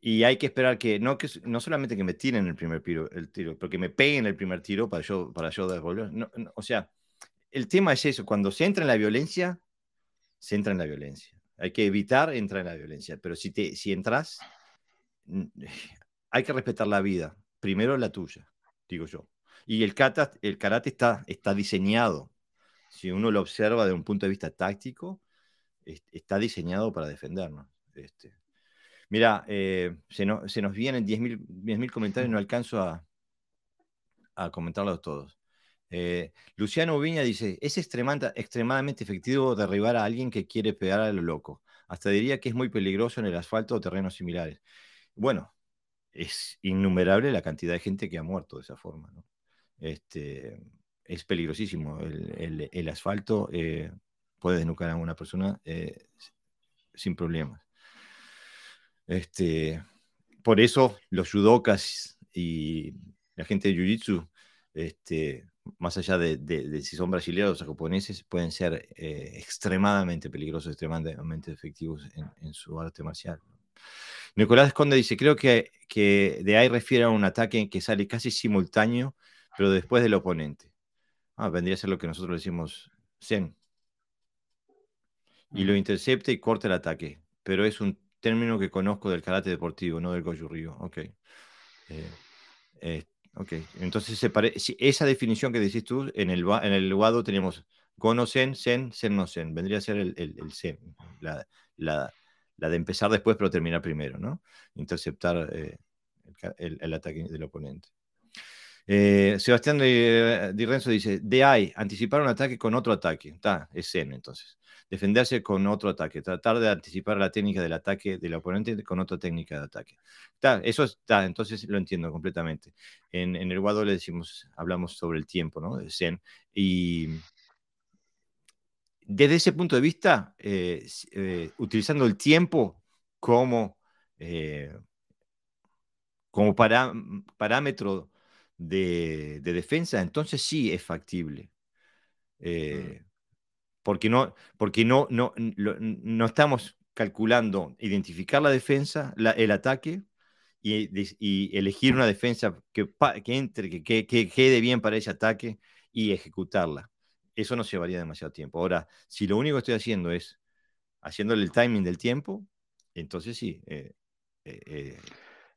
[SPEAKER 1] y hay que esperar que no, que, no solamente que me tiren el primer tiro, el tiro, pero que me peguen el primer tiro para yo, para yo devolver. o sea, el tema es eso, cuando se entra en la violencia, se entra en la violencia. Hay que evitar entrar en la violencia, pero si, te, si entras, [LAUGHS] hay que respetar la vida, primero la tuya, digo yo. Y el, kata, el karate está, está diseñado, si uno lo observa desde un punto de vista táctico, está diseñado para defendernos. Este, Mira, eh, se, nos vienen 10.000 comentarios, no alcanzo a, comentarlos todos. Eh, Luciano Viña dice, es extremadamente efectivo derribar a alguien que quiere pegar a lo loco. Hasta diría que es muy peligroso en el asfalto o terrenos similares. Bueno, es innumerable la cantidad de gente que ha muerto de esa forma. Este, es peligrosísimo. El, asfalto eh, puede desnucar a una persona sin problemas. Este, por eso los judokas y la gente de Jiu-Jitsu este, más allá de, si son brasileños o japoneses, pueden ser eh, extremadamente peligrosos, extremadamente efectivos en, su arte marcial. Nicolás Conde dice, creo que, que de ahí refiere a un ataque que sale casi simultáneo, pero después del oponente. Ah, vendría a ser lo que nosotros decimos Zen. Y lo intercepta y corta el ataque. Pero es un término que conozco del karate deportivo, no del Goju Ryu. Ok. Eh, eh, ok. Entonces, esa definición que decís tú, en el, en el Wado tenemos Gono Zen, Zen, Zen no Zen. Vendría a ser el, el, Zen. La, la, la, de empezar después, pero terminar primero, ¿no? Interceptar eh, el, ataque del oponente. Eh, Sebastián Di Renzo dice, ahí, anticipar un ataque con otro ataque. Está, es Zen entonces. Defenderse con otro ataque. Tratar de anticipar la técnica del ataque del oponente con otra técnica de ataque. Está, eso está, entonces lo entiendo completamente. En, el Guado le decimos, hablamos sobre el tiempo, ¿no? De Zen. Y desde ese punto de vista, eh, eh, utilizando el tiempo como, como parámetro de, defensa, entonces sí es factible. Eh, porque no, porque no, no, no, estamos calculando identificar la defensa, el ataque y, elegir una defensa que, que entre, que, que, quede bien para ese ataque y ejecutarla. Eso no llevaría demasiado tiempo. Ahora, si lo único que estoy haciendo es haciéndole el timing del tiempo, entonces sí. Eh,
[SPEAKER 2] eh,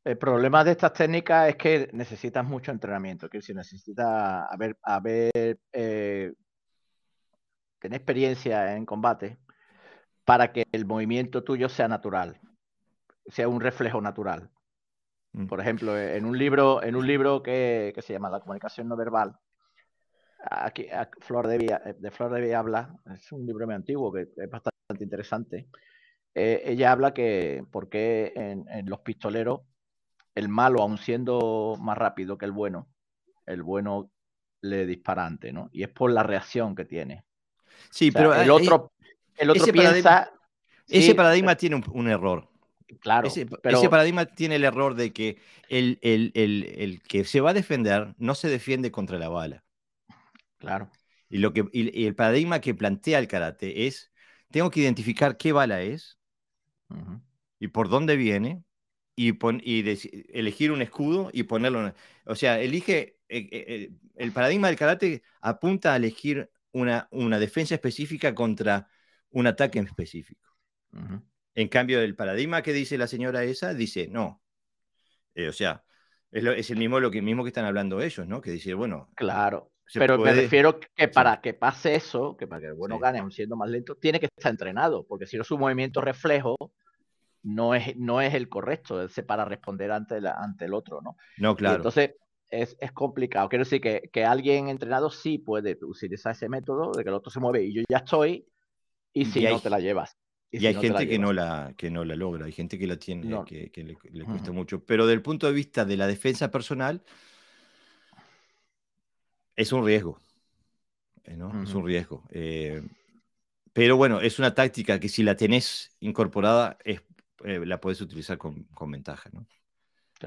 [SPEAKER 2] el problema de estas técnicas es que necesitas mucho entrenamiento, que si necesitas haber, haber eh, tener experiencia en combate para que el movimiento tuyo sea natural, sea un reflejo natural. Mm. Por ejemplo, en un libro, en un libro que, se llama La comunicación no verbal, aquí Flor de, Vía, de Flor de Vía habla, es un libro muy antiguo que es bastante interesante. Eh, ella habla que por qué en los pistoleros el malo, aun siendo más rápido que el bueno, el bueno le dispara antes, ¿no? Y es por la reacción que tiene.
[SPEAKER 1] Sí, pero
[SPEAKER 2] el otro, el otro
[SPEAKER 1] ese
[SPEAKER 2] piensa.
[SPEAKER 1] Paradigma, ese paradigma tiene un, error.
[SPEAKER 2] Claro.
[SPEAKER 1] Ese, ese, paradigma tiene el error de que el, el, que se va a defender no se defiende contra la bala.
[SPEAKER 2] Claro.
[SPEAKER 1] Y, lo que, y, el paradigma que plantea el karate es: tengo que identificar qué bala es y por dónde viene y, elegir un escudo y ponerlo. O sea, elige. Eh, eh, eh, el paradigma del karate apunta a elegir una, una defensa específica contra un ataque en específico. En cambio, el paradigma que dice la señora esa dice no. o sea, es, el mismo lo que mismo que están hablando ellos, ¿no? Que dice, bueno.
[SPEAKER 2] Claro. Pero me refiero que para que pase eso, que para que el bueno gane siendo más lento, tiene que estar entrenado, porque si no su movimiento reflejo no es, no es el correcto, es para responder ante, ante el otro, ¿no?
[SPEAKER 1] No, claro.
[SPEAKER 2] entonces es, complicado. Quiero decir que, alguien entrenado sí puede utilizar ese método de que el otro se mueve y yo ya estoy, y si no te la llevas.
[SPEAKER 1] Y, hay gente que, no la, que no la logra, hay gente que la tiene, que, le, cuesta mucho. Pero del punto de vista de la defensa personal, es un riesgo. Eh, ¿no? Es un riesgo. Eh, pero bueno, es una táctica que si la tenés incorporada es eh, la puedes utilizar con, ventaja. ¿no?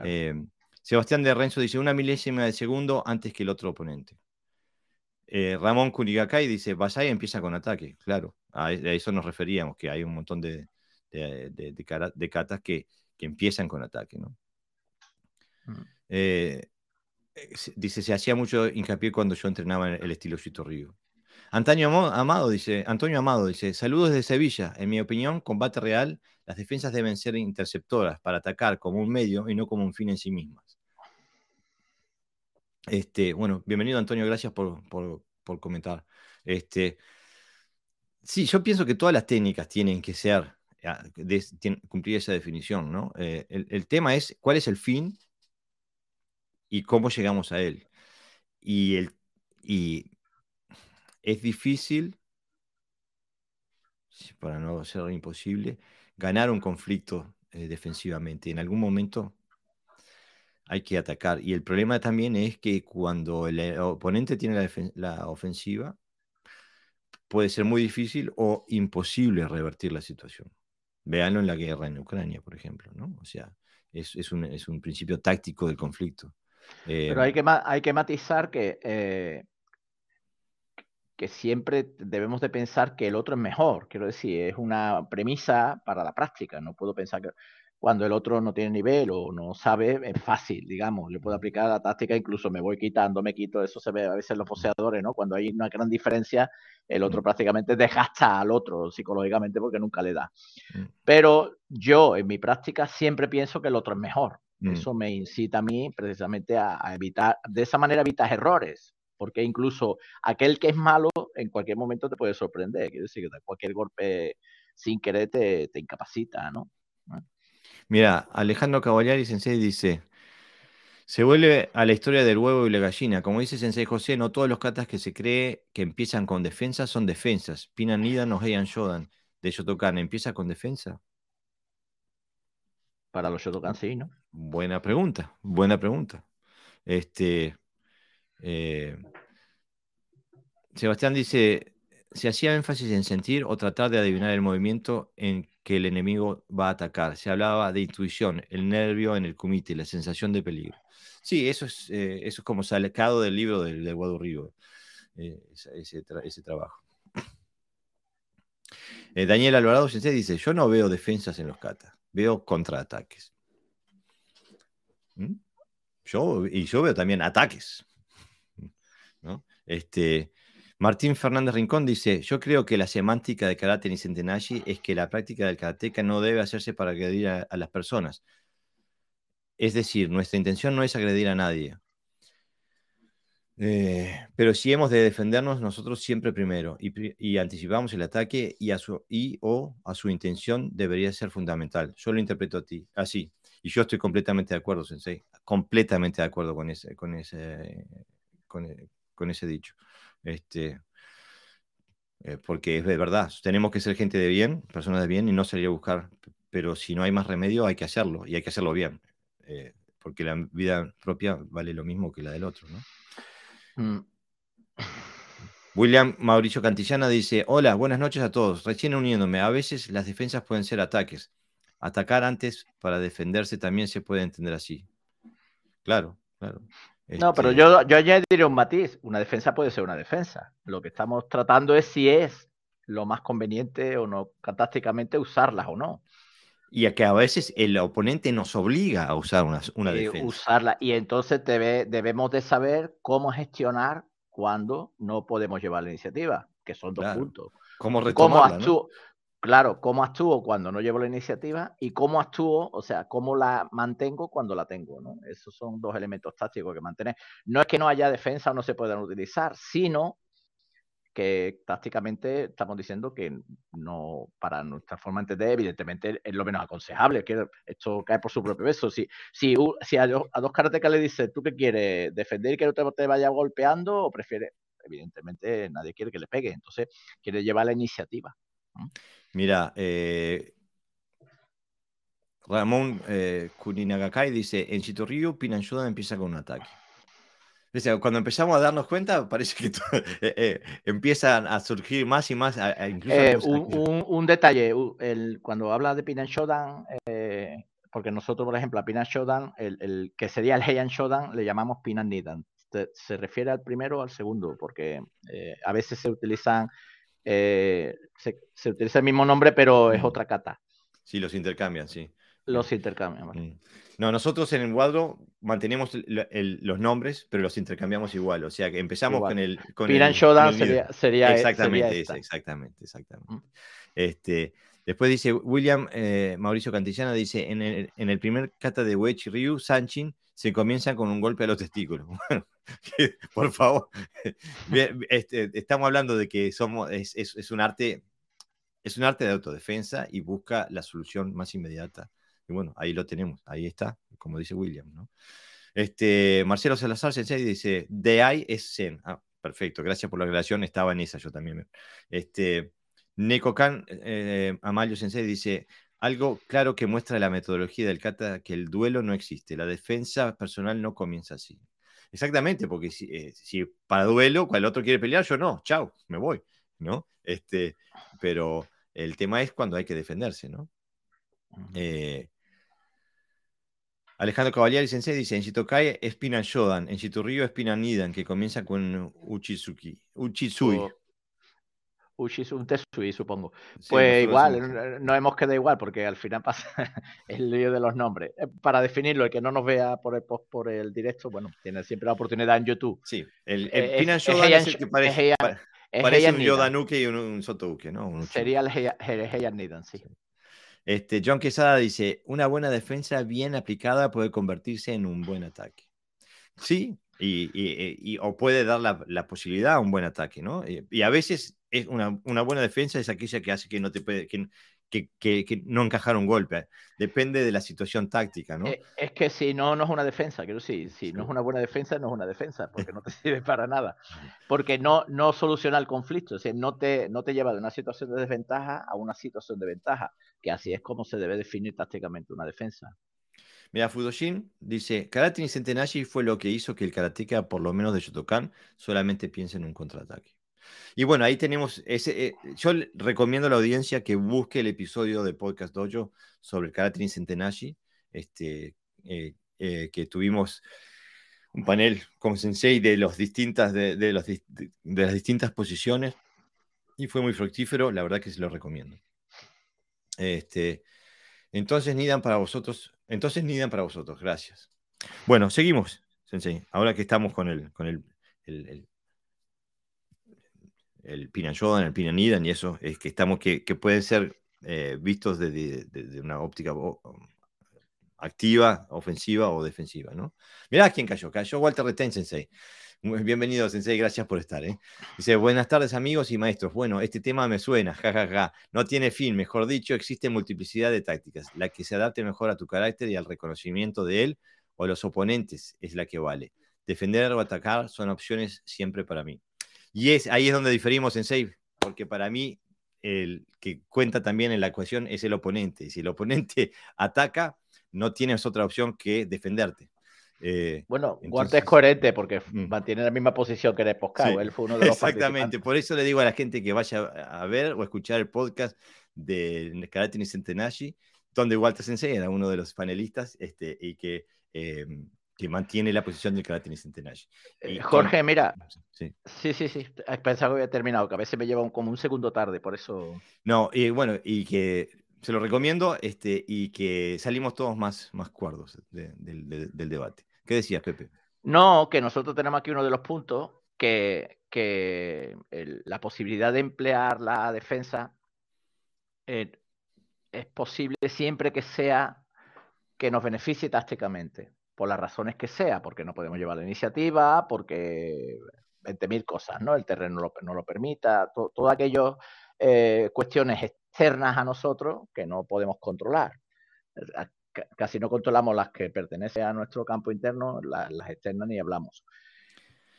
[SPEAKER 1] Eh, Sebastián de Renzo dice una milésima de segundo antes que el otro oponente. Ramón Kurigakai dice, Basai empieza con ataque, claro, a, eso nos referíamos, que hay un montón de, de, de, katas que, que, empiezan con ataque. ¿no? Dice, se hacía mucho hincapié cuando yo entrenaba en el estilo Chito Río. Antonio Amado dice, Antonio Amado dice, saludos desde Sevilla. En mi opinión, combate real, las defensas deben ser interceptoras para atacar como un medio y no como un fin en sí mismas. Este, bueno, bienvenido Antonio, gracias por, comentar. Este, sí, yo pienso que todas las técnicas tienen que ser, ah, cumplir esa definición, ¿no? Eh, el, tema es cuál es el fin y cómo llegamos a él. Y, el, y es difícil, para no ser imposible, ganar un conflicto eh, defensivamente. En algún momento hay que atacar. Y el problema también es que cuando el oponente tiene la, ofensiva, puede ser muy difícil o imposible revertir la situación. Veanlo en la guerra en Ucrania, por ejemplo, ¿no? O sea, es, es, un, es un, principio táctico del conflicto.
[SPEAKER 2] Pero hay que, hay que matizar que que siempre debemos de pensar que el otro es mejor. Quiero decir, es una premisa para la práctica. No puedo pensar que cuando el otro no tiene nivel o no sabe, es fácil, digamos. Le puedo aplicar la táctica, incluso me voy quitando, me quito. Eso se ve a veces en los poseadores, ¿no? Cuando hay una gran diferencia, el otro prácticamente desgasta al otro psicológicamente porque nunca le da. Mm. Pero yo, en mi práctica, siempre pienso que el otro es mejor. Mm. Eso me incita a mí precisamente a, evitar, de esa manera evitas errores, porque incluso aquel que es malo en cualquier momento te puede sorprender. Quiere decir que cualquier golpe sin querer te, te incapacita, ¿no?
[SPEAKER 1] Mira, Alejandro Caballari Sensei dice, se vuelve a la historia del huevo y la gallina. Como dice Sensei José, no todos los katas que se cree que empiezan con defensas son defensas. Pinan Nidan o Heian Shodan de Shotokan, ¿empieza con defensa?
[SPEAKER 2] Para los Shotokan sí, ¿no?
[SPEAKER 1] Buena pregunta, buena pregunta. Este, eh, Sebastián dice, se hacía énfasis en sentir o tratar de adivinar el movimiento en que el enemigo va a atacar. Se hablaba de intuición, el nervio en el comité, la sensación de peligro. Sí, eso es, eh, eso es como sacado del libro del, del Guado eh, ese, trabajo. Eh, Daniel Alvarado dice, yo no veo defensas en los katas, veo contraataques. ¿Mm? Yo, y yo veo también ataques. ¿no? Este, Martín Fernández Rincón dice, yo creo que la semántica de karate ni Centenashi es que la práctica del karateka no debe hacerse para agredir a, las personas. Es decir, nuestra intención no es agredir a nadie. Eh, pero si hemos de defendernos nosotros siempre primero y, anticipamos el ataque y, a su, y o a su intención debería ser fundamental. Yo lo interpreto a ti, así. Y yo estoy completamente de acuerdo, Sensei. Completamente de acuerdo con ese, ese dicho. Este, eh, porque es de verdad, tenemos que ser gente de bien, personas de bien y no salir a buscar, pero si no hay más remedio hay que hacerlo y hay que hacerlo bien, eh, porque la vida propia vale lo mismo que la del otro, mm. William Mauricio Cantillana dice, hola, buenas noches a todos, recién uniéndome, a veces las defensas pueden ser ataques, atacar antes para defenderse también se puede entender así. Claro, claro.
[SPEAKER 2] No, pero este yo, yo añadiría un matiz. Una defensa puede ser una defensa. Lo que estamos tratando es si es lo más conveniente o no, catásticamente, usarlas o no.
[SPEAKER 1] Y a que a veces el oponente nos obliga a usar una, una eh, defensa.
[SPEAKER 2] Usarla. Y entonces debemos de saber cómo gestionar cuando no podemos llevar la iniciativa, que son dos puntos.
[SPEAKER 1] ¿Cómo retomarla,
[SPEAKER 2] Claro, cómo actúo cuando no llevo la iniciativa y cómo actúo, o sea, cómo la mantengo cuando la tengo, ¿no? Esos son dos elementos tácticos que mantener. No es que no haya defensa o no se puedan utilizar, sino que tácticamente estamos diciendo que no, para nuestra forma de entender, evidentemente es lo menos aconsejable, que esto cae por su propio peso. Si, si, si a, a dos karatecas le dices, ¿tú qué quieres? ¿Defender que no te, te vaya golpeando o prefieres? Evidentemente nadie quiere que le pegue, entonces quiere llevar la iniciativa.
[SPEAKER 1] Mira, eh, Ramón eh, dice, en Chitorrío, Pinanchuda empieza con un ataque. Cuando empezamos a darnos cuenta, parece que [LAUGHS] eh, eh, empiezan a surgir más y más.
[SPEAKER 2] un, detalle, cuando habla de Pinan Shodan, porque nosotros, por ejemplo, a Pinan Shodan, el, que sería el Heian Shodan, le llamamos Pinan Nidan. Se, refiere al primero o al segundo, porque a veces se utilizan eh, se, utiliza el mismo nombre, pero es otra kata.
[SPEAKER 1] Sí, los intercambian, sí.
[SPEAKER 2] Los intercambian.
[SPEAKER 1] Mm. No, nosotros en el cuadro mantenemos los nombres, pero los intercambiamos igual. O sea que empezamos con el. Con
[SPEAKER 2] Piran Shodan sería, sería,
[SPEAKER 1] Exactamente, exactamente, exactamente. Mm. Este, después dice William eh, Mauricio Cantillana, dice: en el, en el primer kata de Wechi Ryu, Sanchin se comienza con un golpe a los testículos. [LAUGHS] por favor, [LAUGHS] este, estamos hablando de que somos, es, un arte, es un arte de autodefensa y busca la solución más inmediata. Y bueno, ahí lo tenemos, ahí está, como dice William, ¿no? Este, Marcelo Salazar Sensei dice, de ahí es Zen. Ah, perfecto, gracias por la aclaración, estaba en esa yo también. Este, Neko Kan, eh, Amalio Sensei dice, algo claro que muestra la metodología del kata, que el duelo no existe, la defensa personal no comienza así. Exactamente, porque si, eh, para duelo, cuando el otro quiere pelear, yo no, chao, me voy, ¿no? Este, pero el tema es cuando hay que defenderse, ¿no? Eh, Alejandro Cavalieri Sensei dice, en Shitokai es Pinan Shodan, en Shiturryo es Pinan Nidan, que comienza con Uchizuki, Uchizui.
[SPEAKER 2] Uchi un Tesui, supongo. pues igual, no hemos quedado igual, porque al final pasa [LAUGHS] el lío de los nombres. Eh, para definirlo, el que no nos vea por el post, por el directo, bueno, tiene siempre la oportunidad en YouTube.
[SPEAKER 1] Sí, el, el eh, es, es, el que parece, parece un Yodanuke y un, un Sotouke, ¿no?
[SPEAKER 2] Sería el Heian Nidan, sí.
[SPEAKER 1] Este, John Quesada dice, una buena defensa bien aplicada puede convertirse en un buen ataque. Sí, y, o puede dar la, posibilidad a un buen ataque, ¿no? Y, a veces es una, buena defensa es aquella que hace que no te puede, que, que, no encajar un golpe. Depende de la situación táctica, ¿no?
[SPEAKER 2] Eh, es que si no, no es una defensa, quiero decir, si no es una buena defensa, no es una defensa, porque no te [LAUGHS] sirve para nada. Porque no, no soluciona el conflicto, es decir, no te, no te lleva de una situación de desventaja a una situación de ventaja, que así es como se debe definir tácticamente una defensa.
[SPEAKER 1] Mira, Fudoshin dice, Karate Centenashi fue lo que hizo que el karateka, por lo menos de Shotokan, solamente piense en un contraataque. Y bueno, ahí tenemos ese. Eh, yo recomiendo a la audiencia que busque el episodio de Podcast Dojo sobre el Karate Centenashi, este, eh, eh, que tuvimos un panel con Sensei de, los distintas, de, de, los, de, las distintas posiciones y fue muy fructífero. La verdad que se lo recomiendo. Este, entonces, Nidan para vosotros. Entonces, Nidan para vosotros. Gracias. Bueno, seguimos, Sensei. Ahora que estamos con el, con el, Pinan el Pinan Nidan y eso, es que estamos, que, que pueden ser eh, vistos desde de, una óptica activa, ofensiva o defensiva, ¿no? Mirá quién cayó. Cayó Walter Reten, Sensei. Bienvenido, Sensei, gracias por estar. ¿eh? Dice, buenas tardes amigos y maestros. Bueno, este tema me suena, [LAUGHS] jajaja. No tiene fin, mejor dicho, existe multiplicidad de tácticas. La que se adapte mejor a tu carácter y al reconocimiento de él o los oponentes es la que vale. Defender o atacar son opciones siempre para mí. Y es, ahí es donde diferimos, Sensei, porque para mí el que cuenta también en la ecuación es el oponente. Si el oponente [LAUGHS] ataca, no tienes otra opción que defenderte.
[SPEAKER 2] Eh, bueno, entonces, es coherente porque mm. mantiene la misma posición que en el podcast. Él fue uno de los
[SPEAKER 1] Exactamente, por eso le digo a la gente que vaya a ver o escuchar el podcast de Karate Centenashi, donde Walter Sensei era uno de los panelistas este, y que, em, que mantiene la posición del Karate Centenashi.
[SPEAKER 2] Eh, Jorge, mira, sí. sí, sí, sí, pensaba que había terminado, que a veces me lleva como un segundo tarde, por eso.
[SPEAKER 1] No, y bueno, y que se lo recomiendo este, y que salimos todos más, más cuerdos del debate. ¿Qué decías, Pepe?
[SPEAKER 2] No, que nosotros tenemos aquí uno de los puntos que, la posibilidad de emplear la defensa eh, es posible siempre que sea que nos beneficie tácticamente, por las razones que sea, porque no podemos llevar la iniciativa, porque 20.000 cosas, ¿no? El terreno no lo, permita, todas aquellas eh, cuestiones externas a nosotros que no podemos controlar casi no controlamos las que pertenecen a nuestro campo interno, las, externas ni hablamos.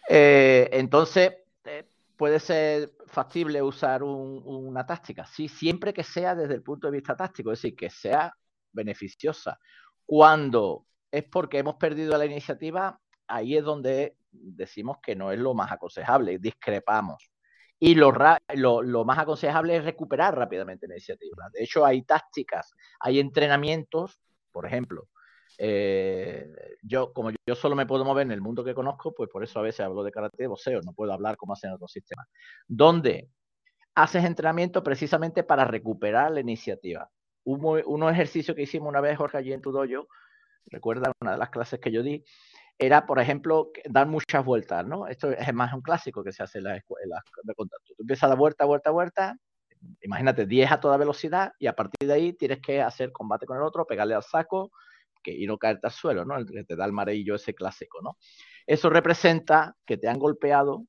[SPEAKER 2] Eh, entonces, eh, puede ser factible usar una táctica, sí, siempre que sea desde el punto de vista táctico, es decir, que sea beneficiosa. Cuando es porque hemos perdido la iniciativa, ahí es donde decimos que no es lo más aconsejable, discrepamos. Y lo, más aconsejable es recuperar rápidamente la iniciativa. De hecho, hay tácticas, hay entrenamientos por ejemplo. Eh, yo, como yo solo me puedo mover en el mundo que conozco, pues por eso a veces hablo de karate de boxeo, no puedo hablar como hacen otros sistemas. Donde haces entrenamiento precisamente para recuperar la iniciativa. Un, un ejercicio que hicimos una vez, Jorge, allí en tu dojo, recuerda una de las clases que yo di, era, por ejemplo, dar muchas vueltas, ¿no? Esto es más un clásico que se hace en las escuelas de contacto. Tú empiezas a dar vuelta, vuelta, vuelta, imagínate, 10 a toda velocidad y a partir de ahí tienes que hacer combate con el otro, pegarle al saco que, y no caerte al suelo, ¿no? El que te da el marillo ese clásico, ¿no? Eso representa que te han golpeado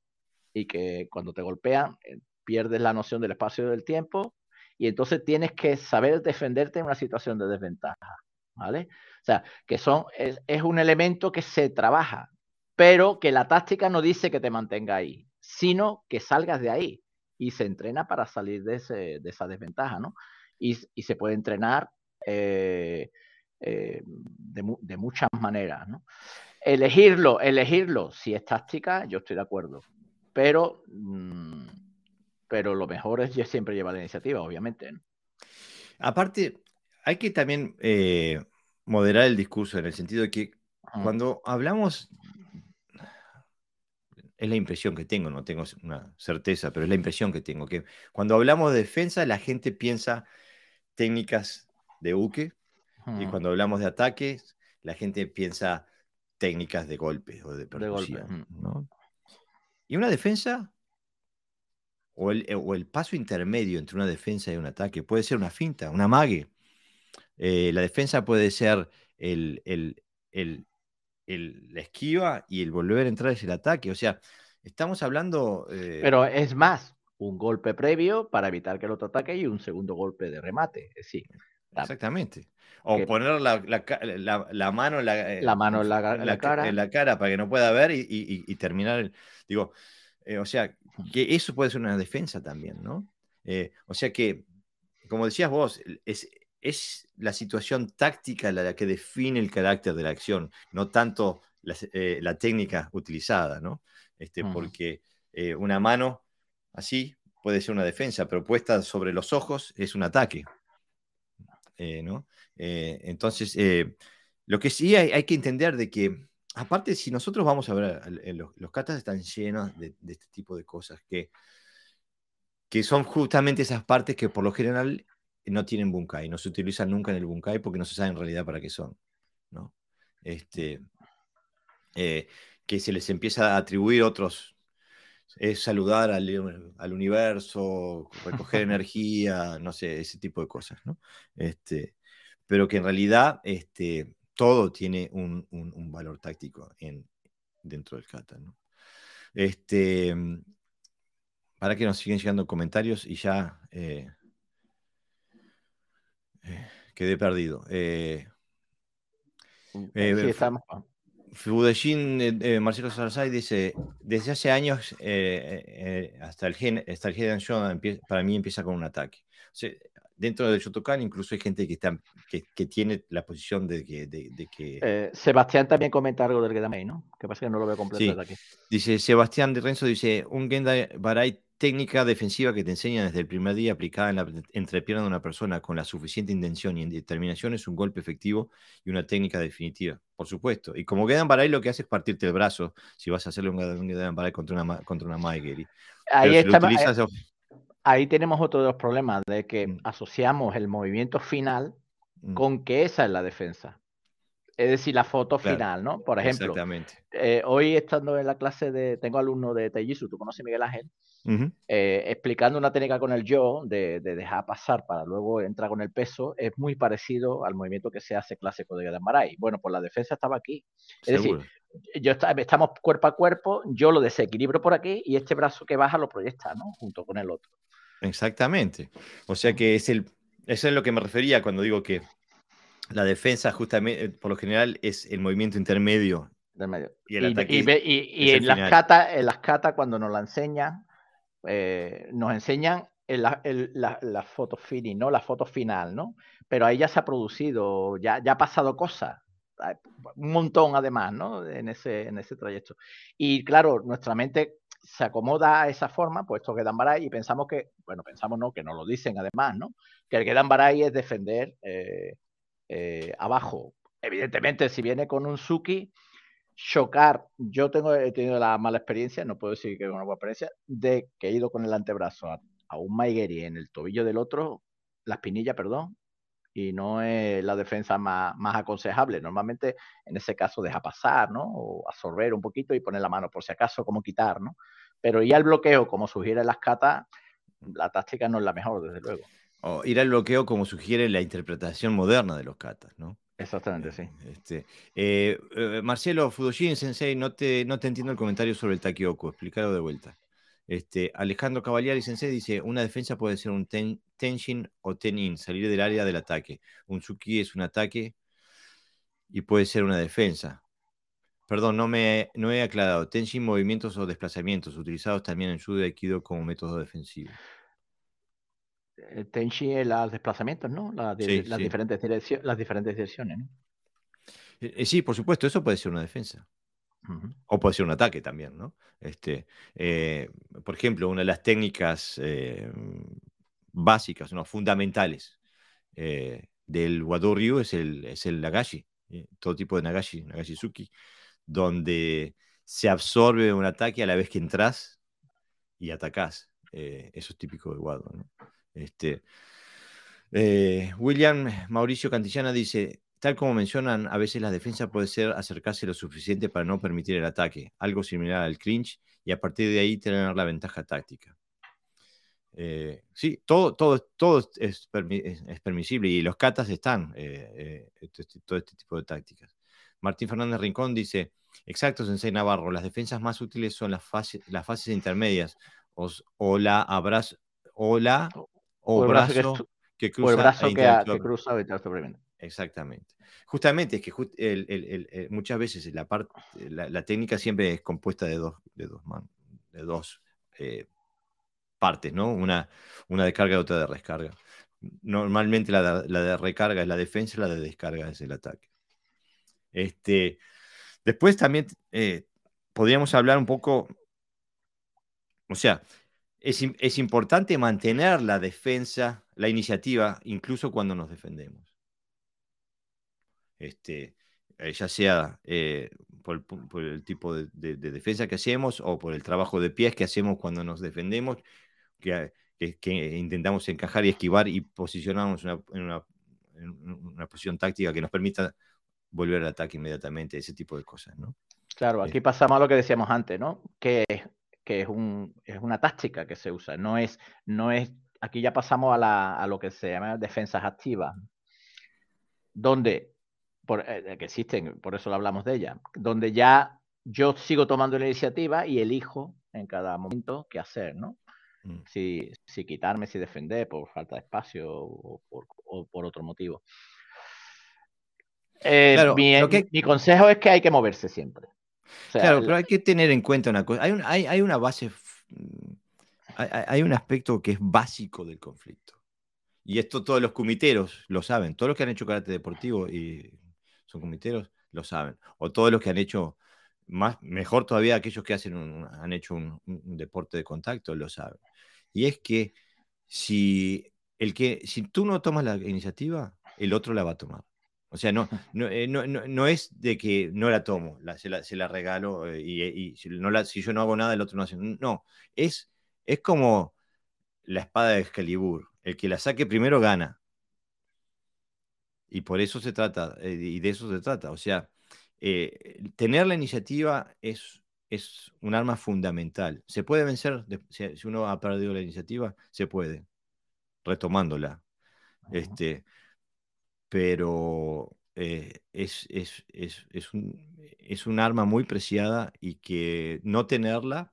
[SPEAKER 2] y que cuando te golpean eh, pierdes la noción del espacio y del tiempo y entonces tienes que saber defenderte en una situación de desventaja, ¿vale? O sea, que son, es, un elemento que se trabaja, pero que la táctica no dice que te mantenga ahí, sino que salgas de ahí y se entrena para salir de, esa desventaja, ¿no? Y, se puede entrenar eh, eh, de, muchas maneras, ¿no? Elegirlo, elegirlo, si es táctica, yo estoy de acuerdo, pero, mm, pero lo mejor es siempre llevar la iniciativa, obviamente.
[SPEAKER 1] Aparte, hay que también eh, moderar el discurso en el sentido de que cuando hablamos es la impresión que tengo, no tengo una certeza, pero es la impresión que tengo, que cuando hablamos de defensa, la gente piensa técnicas de uke, y cuando hablamos de ataques, la gente piensa técnicas de golpe o de percusión. Y una defensa, o el, o el, paso intermedio entre una defensa y un ataque, puede ser una finta, una mague. Eh, la defensa puede ser el, el, la esquiva y el volver a entrar es el ataque. O sea, estamos hablando...
[SPEAKER 2] Eh, Pero es más, un golpe previo para evitar que el otro ataque y un segundo golpe de remate. Es
[SPEAKER 1] Exactamente. O poner la, mano,
[SPEAKER 2] la, la mano en la, cara.
[SPEAKER 1] en la cara para que no pueda ver y, terminar. digo, eh, o sea, que eso puede ser una defensa también, ¿no? Eh, o sea que, como decías vos, es, es la situación táctica la que define el carácter de la acción, no tanto la, eh, técnica utilizada, ¿no? Este, Porque una mano así puede ser una defensa, pero puesta sobre los ojos es un ataque. Eh, ¿no? Eh, entonces, eh, lo que sí hay, que entender de que, aparte, si nosotros vamos a ver, los, los katas están llenos de, este tipo de cosas que, que son justamente esas partes que por lo general no tienen bunkai, no se utilizan nunca en el bunkai porque no se sabe en realidad para qué son, ¿no? Este, que se les empieza a atribuir otros es saludar al, al, universo, recoger [LAUGHS] energía, no sé, ese tipo de cosas, ¿no? Este, pero que en realidad este, todo tiene un, un, valor táctico en, dentro del kata, ¿no? Este, para que nos siguen llegando comentarios y ya eh, eh, quedé perdido. Eh,
[SPEAKER 2] mm, sí, estamos.
[SPEAKER 1] Fudejin eh, eh, Marcelo Sarzay dice, desde hace años eh, hasta el gen, hasta el Head para mí empieza con un ataque. dentro del Shotokan incluso hay gente que, está, que, tiene la posición de que... De, que...
[SPEAKER 2] Sebastián también comenta algo del Gendamei, ¿no? Que pasa que no lo veo completo aquí.
[SPEAKER 1] Dice Sebastián de Renzo, dice, un Genda Barai técnica defensiva que te enseñan desde el primer día aplicada en la entrepierna de una persona con la suficiente intención y determinación es un golpe efectivo y una técnica definitiva, por supuesto. Y como Gedan Baray lo que hace es partirte el brazo si vas a hacerle un, Gedan Baray contra una, contra una
[SPEAKER 2] Ahí, eh, ahí tenemos otro de los problemas de que mm. asociamos el movimiento final mm. con que esa es la defensa. Es decir, la foto final, ¿no? Por ejemplo, eh, hoy estando en la clase de, tengo alumno de Tejisu, tú conoces a Miguel Ángel, eh, explicando una técnica con el yo de, dejar pasar para luego entrar con el peso, es muy parecido al movimiento que se hace clásico de Gadamaray. Bueno, pues la defensa estaba aquí. Es decir, yo estamos cuerpo a cuerpo, yo lo desequilibro por aquí y este brazo que baja lo proyecta, ¿no? Junto con el otro.
[SPEAKER 1] Exactamente. O sea que es el, eso es lo que me refería cuando digo que la defensa justamente, por lo general, es el movimiento intermedio.
[SPEAKER 2] Y, el ataque y, en, las catas, en las catas, cuando nos la enseñan, eh, nos enseñan la, la, foto fini, ¿no? La foto final, ¿no? Pero ahí ya se ha producido, ya, ya ha pasado cosas, un montón además, ¿no? En ese, en ese trayecto. Y claro, nuestra mente se acomoda a esa forma, puesto que Baray, y pensamos que, bueno, pensamos no, que nos lo dicen además, ¿no? Que el que Baray es defender eh, eh, abajo. Evidentemente, si viene con un Suki, chocar, yo tengo, he tenido la mala experiencia, no puedo decir que es una buena experiencia, de que he ido con el antebrazo a, un Maigeri en el tobillo del otro, la espinilla, perdón, y no es la defensa más, aconsejable. Normalmente, en ese caso, deja pasar, ¿no? O absorber un poquito y poner la mano, por si acaso, como quitar, ¿no? Pero ir al bloqueo, como sugiere las catas, la táctica no es la mejor, desde luego.
[SPEAKER 1] O ir al bloqueo, como sugiere la interpretación moderna de los catas, ¿no?
[SPEAKER 2] Exactamente, sí.
[SPEAKER 1] Este, eh, eh, Marcelo Fudoshin Sensei, no te, no te entiendo el comentario sobre el Takioku, explícalo de vuelta. Este, Alejandro Cavaliari Sensei dice, una defensa puede ser un ten, Tenshin o Tenin, salir del área del ataque. Un Suki es un ataque y puede ser una defensa. Perdón, no, me, no he aclarado. Tenshin, movimientos o desplazamientos, utilizados también en Judo Aikido como método defensivo.
[SPEAKER 2] Eh, Tenshi en los desplazamientos, ¿no? las, Diferentes direcciones, las diferentes direcciones,
[SPEAKER 1] eh, eh, Sí, por supuesto, eso puede ser una defensa. O puede ser un ataque también, ¿no? Este, por ejemplo, una de las técnicas básicas, ¿no? fundamentales del Wado Ryu es el, es el Nagashi, todo tipo de Nagashi, Nagashi Suki, donde se absorbe un ataque a la vez que entras y atacás. Eh, eso es típico de Guado. Este, eh, William Mauricio Cantillana dice, tal como mencionan, a veces la defensa puede ser acercarse lo suficiente para no permitir el ataque, algo similar al cringe, y a partir de ahí tener la ventaja táctica. Eh, sí, todo, todo, todo es, permisible y los catas están, eh, este, este, todo este tipo de tácticas. Martín Fernández Rincón dice, exacto, Sensei Navarro, las defensas más útiles son las, fases, las fases intermedias, o, la abrazo, o la o, brazo, que, cruza,
[SPEAKER 2] o el brazo e que, cruza
[SPEAKER 1] Exactamente. Justamente es que muchas veces la, parte, la, técnica siempre es compuesta de dos, de dos, de dos eh, partes, ¿no? Una, una de carga y otra de descarga. Normalmente la de, recarga es la defensa y la de descarga es el ataque. Este, después también eh, podríamos hablar un poco, o sea, es, es, importante mantener la defensa, la iniciativa, incluso cuando nos defendemos. Este, eh, ya sea eh, por, el tipo de, defensa que hacemos o por el trabajo de pies que hacemos cuando nos defendemos, que, intentamos encajar y esquivar y posicionarnos en una, posición táctica que nos permita volver al ataque inmediatamente, ese tipo de cosas, ¿no?
[SPEAKER 2] Claro, aquí pasamos a lo que decíamos antes, ¿no? Que, que es, un, es una táctica que se usa, no es, no es, aquí ya pasamos a, la, a lo que se llama defensas activas, donde eh, que existen, por eso lo hablamos de ella, donde ya yo sigo tomando la iniciativa y elijo en cada momento qué hacer, ¿no? Mm. Si, quitarme, si defender por falta de espacio o por, otro motivo. Eh, mi, consejo es que hay que moverse siempre.
[SPEAKER 1] Claro, pero hay que tener en cuenta una cosa. Hay, hay, hay una base, mm, hay, un aspecto que es básico del conflicto. Y esto todos los comiteros lo saben. Todos los que han hecho karate deportivo y son comiteros, lo saben. O todos los que han hecho, más, mejor todavía aquellos que hacen han hecho un, deporte de contacto, lo saben. Y es que si, el que si tú no tomas la iniciativa, el otro la va a tomar. O sea, [LAUGHS] no, eh, no, no, no, es de que no la tomo, la, se, la, se, la, regalo eh, y, si, no la, si, yo no hago nada, el otro no hace. No, es, es como la espada de Excalibur. El que la saque primero gana. Y por eso se trata, eh, y de eso se trata. O sea, eh, tener la iniciativa es, es un arma fundamental. ¿Se puede vencer? Si, uno ha perdido la iniciativa, se puede, retomándola. Este, pero eh, es, es, es, es, un, es un arma muy preciada y que no tenerla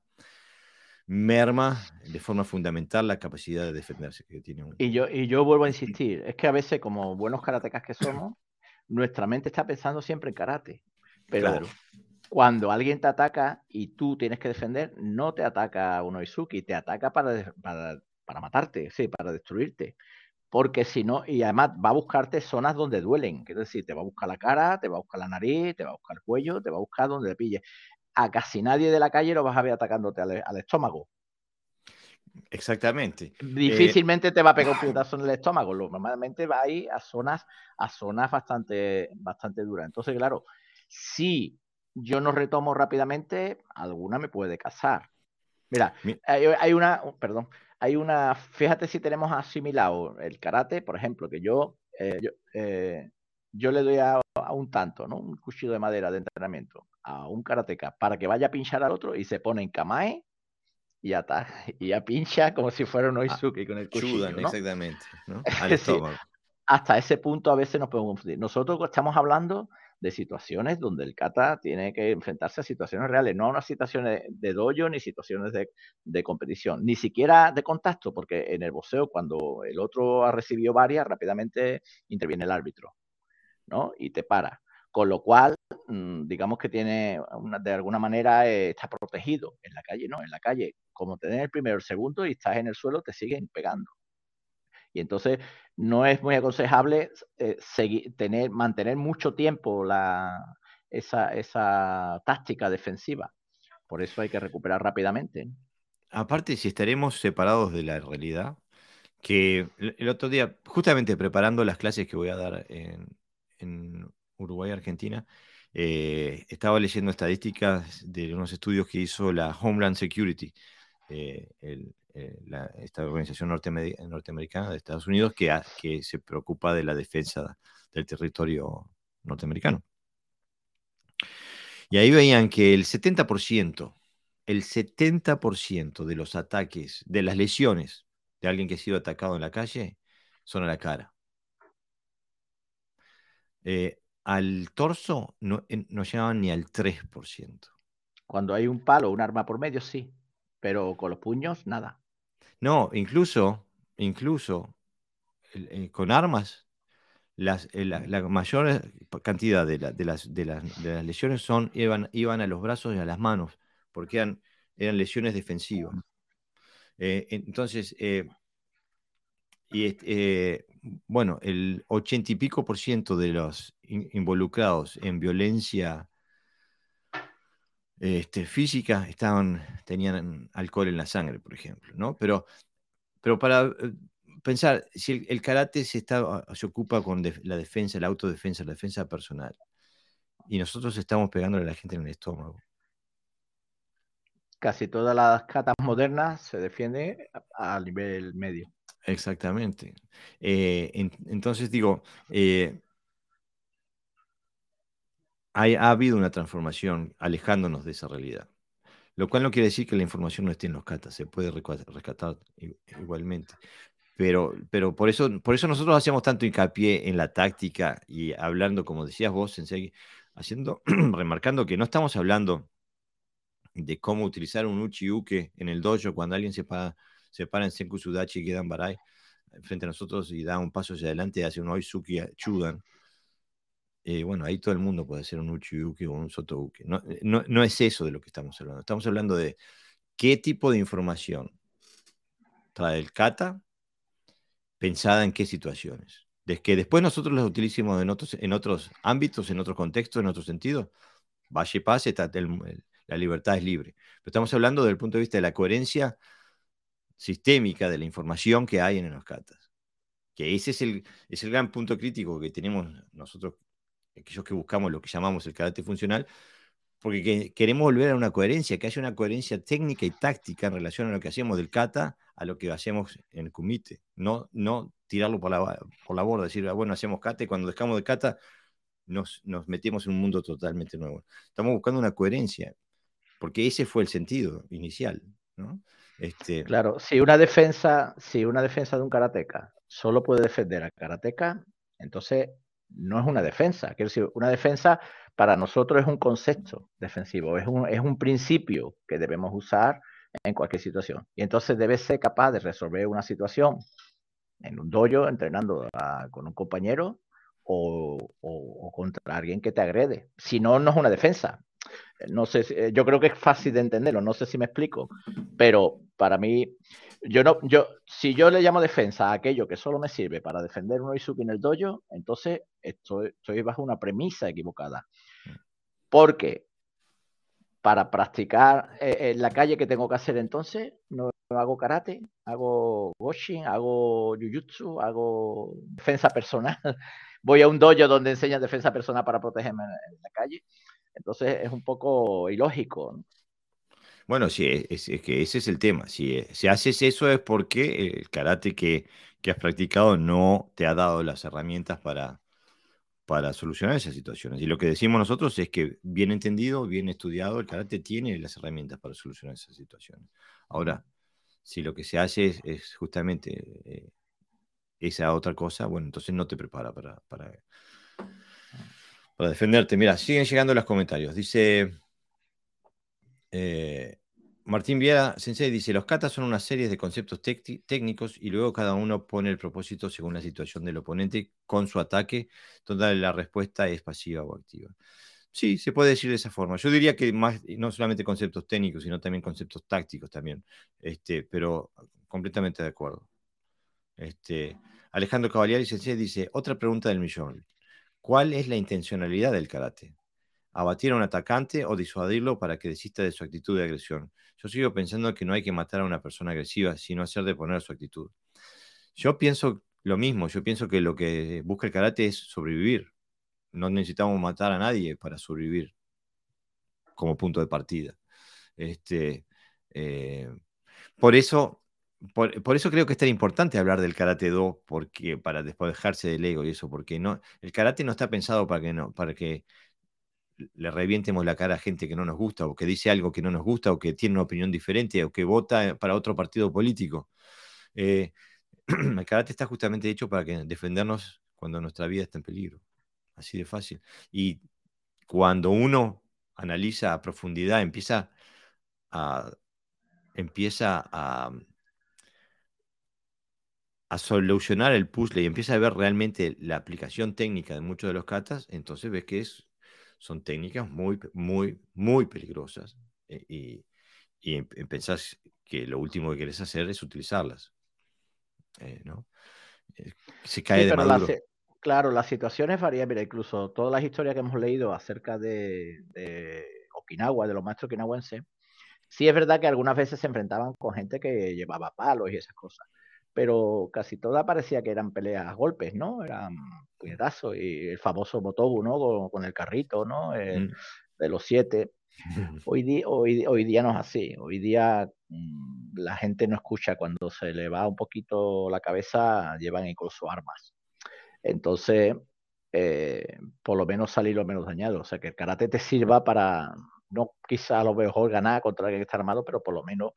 [SPEAKER 1] merma de forma fundamental la capacidad de defenderse que tiene uno.
[SPEAKER 2] Y yo, y yo vuelvo a insistir, es que a veces como buenos karatecas que somos, nuestra mente está pensando siempre en karate. Pero cuando alguien te ataca y tú tienes que defender, no te ataca uno Izuki, te ataca para, para, para matarte, sí, para destruirte. Porque si no, y además va a buscarte zonas donde duelen. Quiero decir, te va a buscar la cara, te va a buscar la nariz, te va a buscar el cuello, te va a buscar donde le pille a casi nadie de la calle lo vas a ver atacándote al, estómago.
[SPEAKER 1] Exactamente.
[SPEAKER 2] Difícilmente te va a pegar un putazo en el estómago. Normalmente va a ir a zonas, a zonas bastante, bastante duras. Entonces, claro, si yo no retomo rápidamente, alguna me puede cazar. Mira, hay, una, perdón, hay una, fíjate si tenemos asimilado el karate, por ejemplo, que yo, eh, yo, eh, yo, le doy a, a, un tanto, ¿no? Un cuchillo de madera de entrenamiento a un karateca para que vaya a pinchar al otro y se pone en kamae y ata [LAUGHS] y ya pincha como si fuera un oizuki con el cuchillo.
[SPEAKER 1] exactamente, [LAUGHS]
[SPEAKER 2] hasta ese punto a veces nos podemos confundir. Nosotros estamos hablando de situaciones donde el kata tiene que enfrentarse a situaciones reales, no a unas situaciones de dojo ni situaciones de, de, competición, ni siquiera de contacto, porque en el boxeo cuando el otro ha recibido varias, rápidamente interviene el árbitro, ¿no? Y te para. Con lo cual, mm, digamos que tiene, de alguna manera, eh, está protegido en la calle, ¿no? En la calle, como tenés el primero, el segundo y estás en el suelo, te siguen pegando. Y entonces no es muy aconsejable eh, tener, mantener mucho tiempo la, esa, esa táctica defensiva. Por eso hay que recuperar rápidamente.
[SPEAKER 1] Aparte, si estaremos separados de la realidad, que el otro día, justamente preparando las clases que voy a dar en, en Uruguay, Argentina, Eh, estaba leyendo estadísticas de unos estudios que hizo la Homeland Security, eh, esta organización norteamericana de Estados Unidos que, se preocupa de la defensa del territorio norteamericano. Y ahí veían que el 70%, el 70% de los ataques, de las lesiones de alguien que ha sido atacado en la calle, son a la cara. Eh, al torso no, no llegaban ni al 3%.
[SPEAKER 2] Cuando hay un palo, un arma por medio, sí, pero con los puños, nada.
[SPEAKER 1] No, incluso, incluso eh, con armas las, eh, la, mayor cantidad de, las, de, las, lesiones son, iban, iban a los brazos y a las manos, porque eran, lesiones defensivas. Eh, entonces, y, bueno, el ochenta y pico por ciento de los involucrados en violencia este, física estaban, tenían alcohol en la sangre, por ejemplo, ¿no? Pero, pero para pensar, si el, karate se, está, se ocupa con la defensa, la autodefensa, la defensa personal, y nosotros estamos pegándole a la gente en el estómago.
[SPEAKER 2] Casi todas las catas modernas se defienden a, nivel medio.
[SPEAKER 1] Exactamente. Eh, entonces digo, eh, ha habido una transformación alejándonos de esa realidad. Lo cual no quiere decir que la información no esté en los catas, se puede rescatar igualmente. Pero, pero por, eso, por eso nosotros hacemos tanto hincapié en la táctica y hablando, como decías vos, Sensei, haciendo, [CLEARS THROAT] remarcando que no estamos hablando de cómo utilizar un uchi-uke en el dojo cuando alguien se para, se para en Senku Sudachi y queda en Barai frente a nosotros y da un paso hacia adelante hace un Oizuki Chudan. Eh, bueno, ahí todo el mundo puede hacer un uchi-uke o un soto-uke. No, no, no es eso de lo que estamos hablando. Estamos hablando de qué tipo de información trae el kata pensada en qué situaciones. De que después nosotros las utilicemos en otros, en otros ámbitos, en otros contextos, en otro sentido, vaya y pase, la libertad es libre. Pero estamos hablando desde el punto de vista de la coherencia sistémica de la información que hay en los catas. Que ese es el, es el gran punto crítico que tenemos nosotros, aquellos que buscamos lo que llamamos el carácter funcional, porque queremos volver a una coherencia, que haya una coherencia técnica y táctica en relación a lo que hacemos del kata a lo que hacemos en el kumite. No, no tirarlo por la, por la borda, decir, ah, bueno, hacemos kata y cuando dejamos de kata nos, nos metemos en un mundo totalmente nuevo. Estamos buscando una coherencia, porque ese fue el sentido inicial. ¿no?
[SPEAKER 2] Este... Claro, si una defensa, si una defensa de un karateca solo puede defender al karateca, entonces no es una defensa. Quiero decir, una defensa para nosotros es un concepto defensivo, es un, es un principio que debemos usar en cualquier situación. Y entonces debes ser capaz de resolver una situación en un dojo, entrenando con un compañero o, contra alguien que te agrede. Si no, no es una defensa. No sé, eh, yo creo que es fácil de entenderlo, no sé si me explico, pero para mí, yo no, yo, si yo le llamo defensa a aquello que solo me sirve para defender un Oizuki en el dojo, entonces estoy, estoy bajo una premisa equivocada. Porque para practicar eh, en la calle que tengo que hacer entonces, no hago karate, hago goshin, hago jujutsu, hago defensa personal. [LAUGHS] Voy a un dojo donde enseñan defensa personal para protegerme en la calle. Entonces es un poco ilógico.
[SPEAKER 1] Bueno, sí, es, que ese es el tema. Si, si, haces eso es porque el karate que, que has practicado no te ha dado las herramientas para, para solucionar esas situaciones. Y lo que decimos nosotros es que, bien entendido, bien estudiado, el karate tiene las herramientas para solucionar esas situaciones. Ahora, si lo que se hace es, justamente eh, esa otra cosa, bueno, entonces no te prepara para, para, para defenderte. Mira, siguen llegando los comentarios. Dice eh, Martín Viera, Sensei, dice, los katas son una serie de conceptos técnicos y luego cada uno pone el propósito según la situación del oponente con su ataque, donde la respuesta es pasiva o activa. Sí, se puede decir de esa forma. Yo diría que más, no solamente conceptos técnicos, sino también conceptos tácticos también, este, pero completamente de acuerdo. Este, Alejandro Cavalieri Sensei dice, otra pregunta del millón. ¿Cuál es la intencionalidad del karate? abatir a un atacante o disuadirlo para que desista de su actitud de agresión. Yo sigo pensando que no hay que matar a una persona agresiva, sino hacer de poner su actitud. Yo pienso lo mismo, yo pienso que lo que busca el karate es sobrevivir. no necesitamos matar a nadie para sobrevivir como punto de partida. Este, eh, por eso por, eso creo que es tan importante hablar del karate do, porque para despejarse del ego y eso, porque no, el karate no está pensado para que no, para que le revientemos la cara a gente que no nos gusta, o que dice algo que no nos gusta, o que tiene una opinión diferente, o que vota para otro partido político. Eh, [CLEARS THROAT] el karate está justamente hecho para que defendernos cuando nuestra vida está en peligro. Así de fácil. Y cuando uno analiza a profundidad, empieza a, empieza a, a solucionar el puzzle y empieza a ver realmente la aplicación técnica de muchos de los katas, entonces ves que es, son técnicas muy, muy, muy peligrosas eh, y, y, pensás que lo último que querés hacer es utilizarlas. Eh, ¿no?
[SPEAKER 2] Eh, se cae de maduro. claro, las situaciones varían. Mira, incluso todas las historias que hemos leído acerca de, de Okinawa, de los maestros okinawenses, sí es verdad que algunas veces se enfrentaban con gente que llevaba palos y esas cosas pero casi todas parecía que eran peleas a golpes, ¿no? Eran puñetazos y el famoso Motobu, ¿no? Con, el carrito, ¿no? Mm. De los siete. [LAUGHS] Hoy, día, hoy, hoy día no es así. Hoy día mm, la gente no escucha cuando se le va un poquito la cabeza, llevan incluso armas. Entonces, eh, por lo menos salir lo menos dañado. O sea, que el karate te sirva para, no quizá a lo mejor ganar contra alguien que está armado, pero por lo menos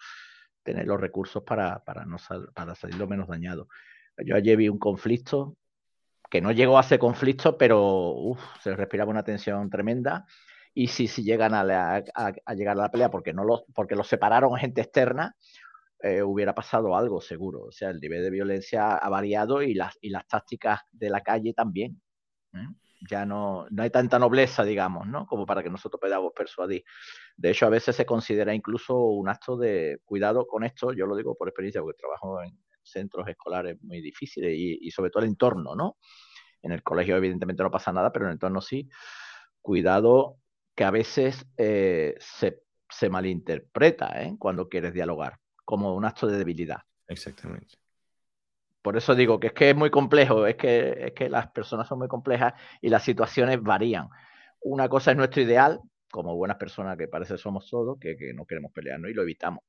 [SPEAKER 2] tener los recursos para, para, no para salir lo menos dañado. Yo ayer vi un conflicto que no llegó a ser conflicto, pero se respiraba una tensión tremenda. Y si, si llegan a, a, llegar a la pelea porque no los, porque los separaron gente externa, eh, hubiera pasado algo seguro. O sea, el nivel de violencia ha variado y las, y las tácticas de la calle también. ¿eh? Ya no, no hay tanta nobleza, digamos, ¿no? Como para que nosotros podamos persuadir. De hecho, a veces se considera incluso un acto de cuidado con esto, yo lo digo por experiencia, porque trabajo en centros escolares muy difíciles y, sobre todo el entorno, ¿no? En el colegio evidentemente no pasa nada, pero en el entorno sí. Cuidado que a veces eh, se, se, malinterpreta ¿eh? cuando quieres dialogar, como un acto de debilidad.
[SPEAKER 1] Exactamente.
[SPEAKER 2] Por eso digo que es que es muy complejo, es que, es que las personas son muy complejas y las situaciones varían. Una cosa es nuestro ideal, como buenas personas que parece somos todos, que, no queremos pelearnos y lo evitamos.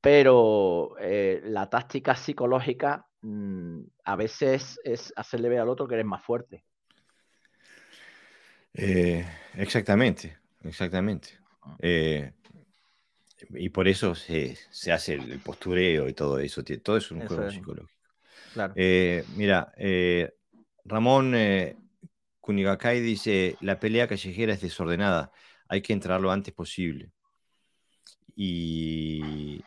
[SPEAKER 2] Pero eh, la táctica psicológica mm, a veces es hacerle ver al otro que eres más fuerte.
[SPEAKER 1] Eh, exactamente, exactamente. Ah. Eh, y por eso se, hace el, postureo y todo eso. Todo es un juego psicológico. Eh, mira, eh, Ramón eh, dice, la pelea callejera es desordenada, hay que entrar lo antes posible. Y,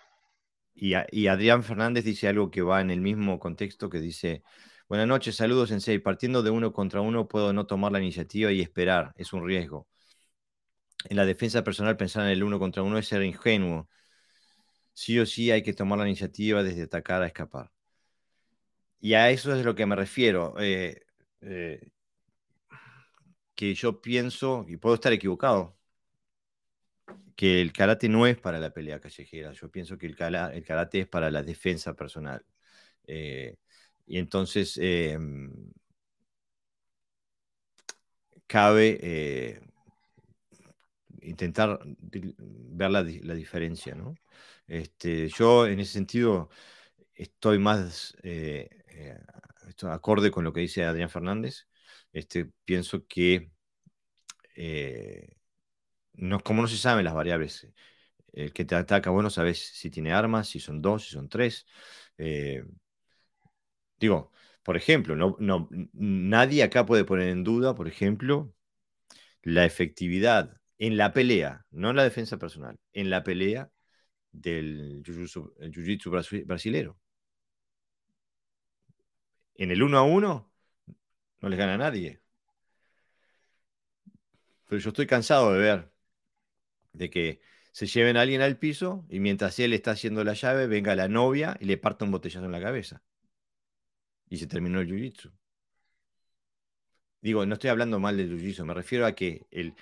[SPEAKER 1] y, Adrián Fernández dice algo que va en el mismo contexto que dice, buenas noches, saludos en seis, partiendo de uno contra uno puedo no tomar la iniciativa y esperar, es un riesgo. En la defensa personal pensar en el uno contra uno es ser ingenuo. Sí o sí hay que tomar la iniciativa desde atacar a escapar. Y a eso es lo que me refiero. Eh, eh, que yo pienso, y puedo estar equivocado, que el karate no es para la pelea callejera. Yo pienso que el, el karate es para la defensa personal. Eh, y entonces cabe intentar ver la, diferencia. ¿no? Este, yo en ese sentido estoy más eh, esto acorde con lo que dice Adrián Fernández, este, pienso que eh, no, como no se saben las variables, el que te ataca, bueno, sabes si tiene armas, si son dos, si son tres. Eh, digo, por ejemplo, no, no, nadie acá puede poner en duda, por ejemplo, la efectividad en la pelea, no en la defensa personal, en la pelea del jiu-jitsu brasilero en el uno a uno no les gana nadie. Pero yo estoy cansado de ver de que se lleven a alguien al piso y mientras él está haciendo la llave, venga la novia y le parta un botellazo en la cabeza. Y se terminó el jiu-jitsu. Digo, no estoy hablando mal del jiu-jitsu, me refiero a que, el,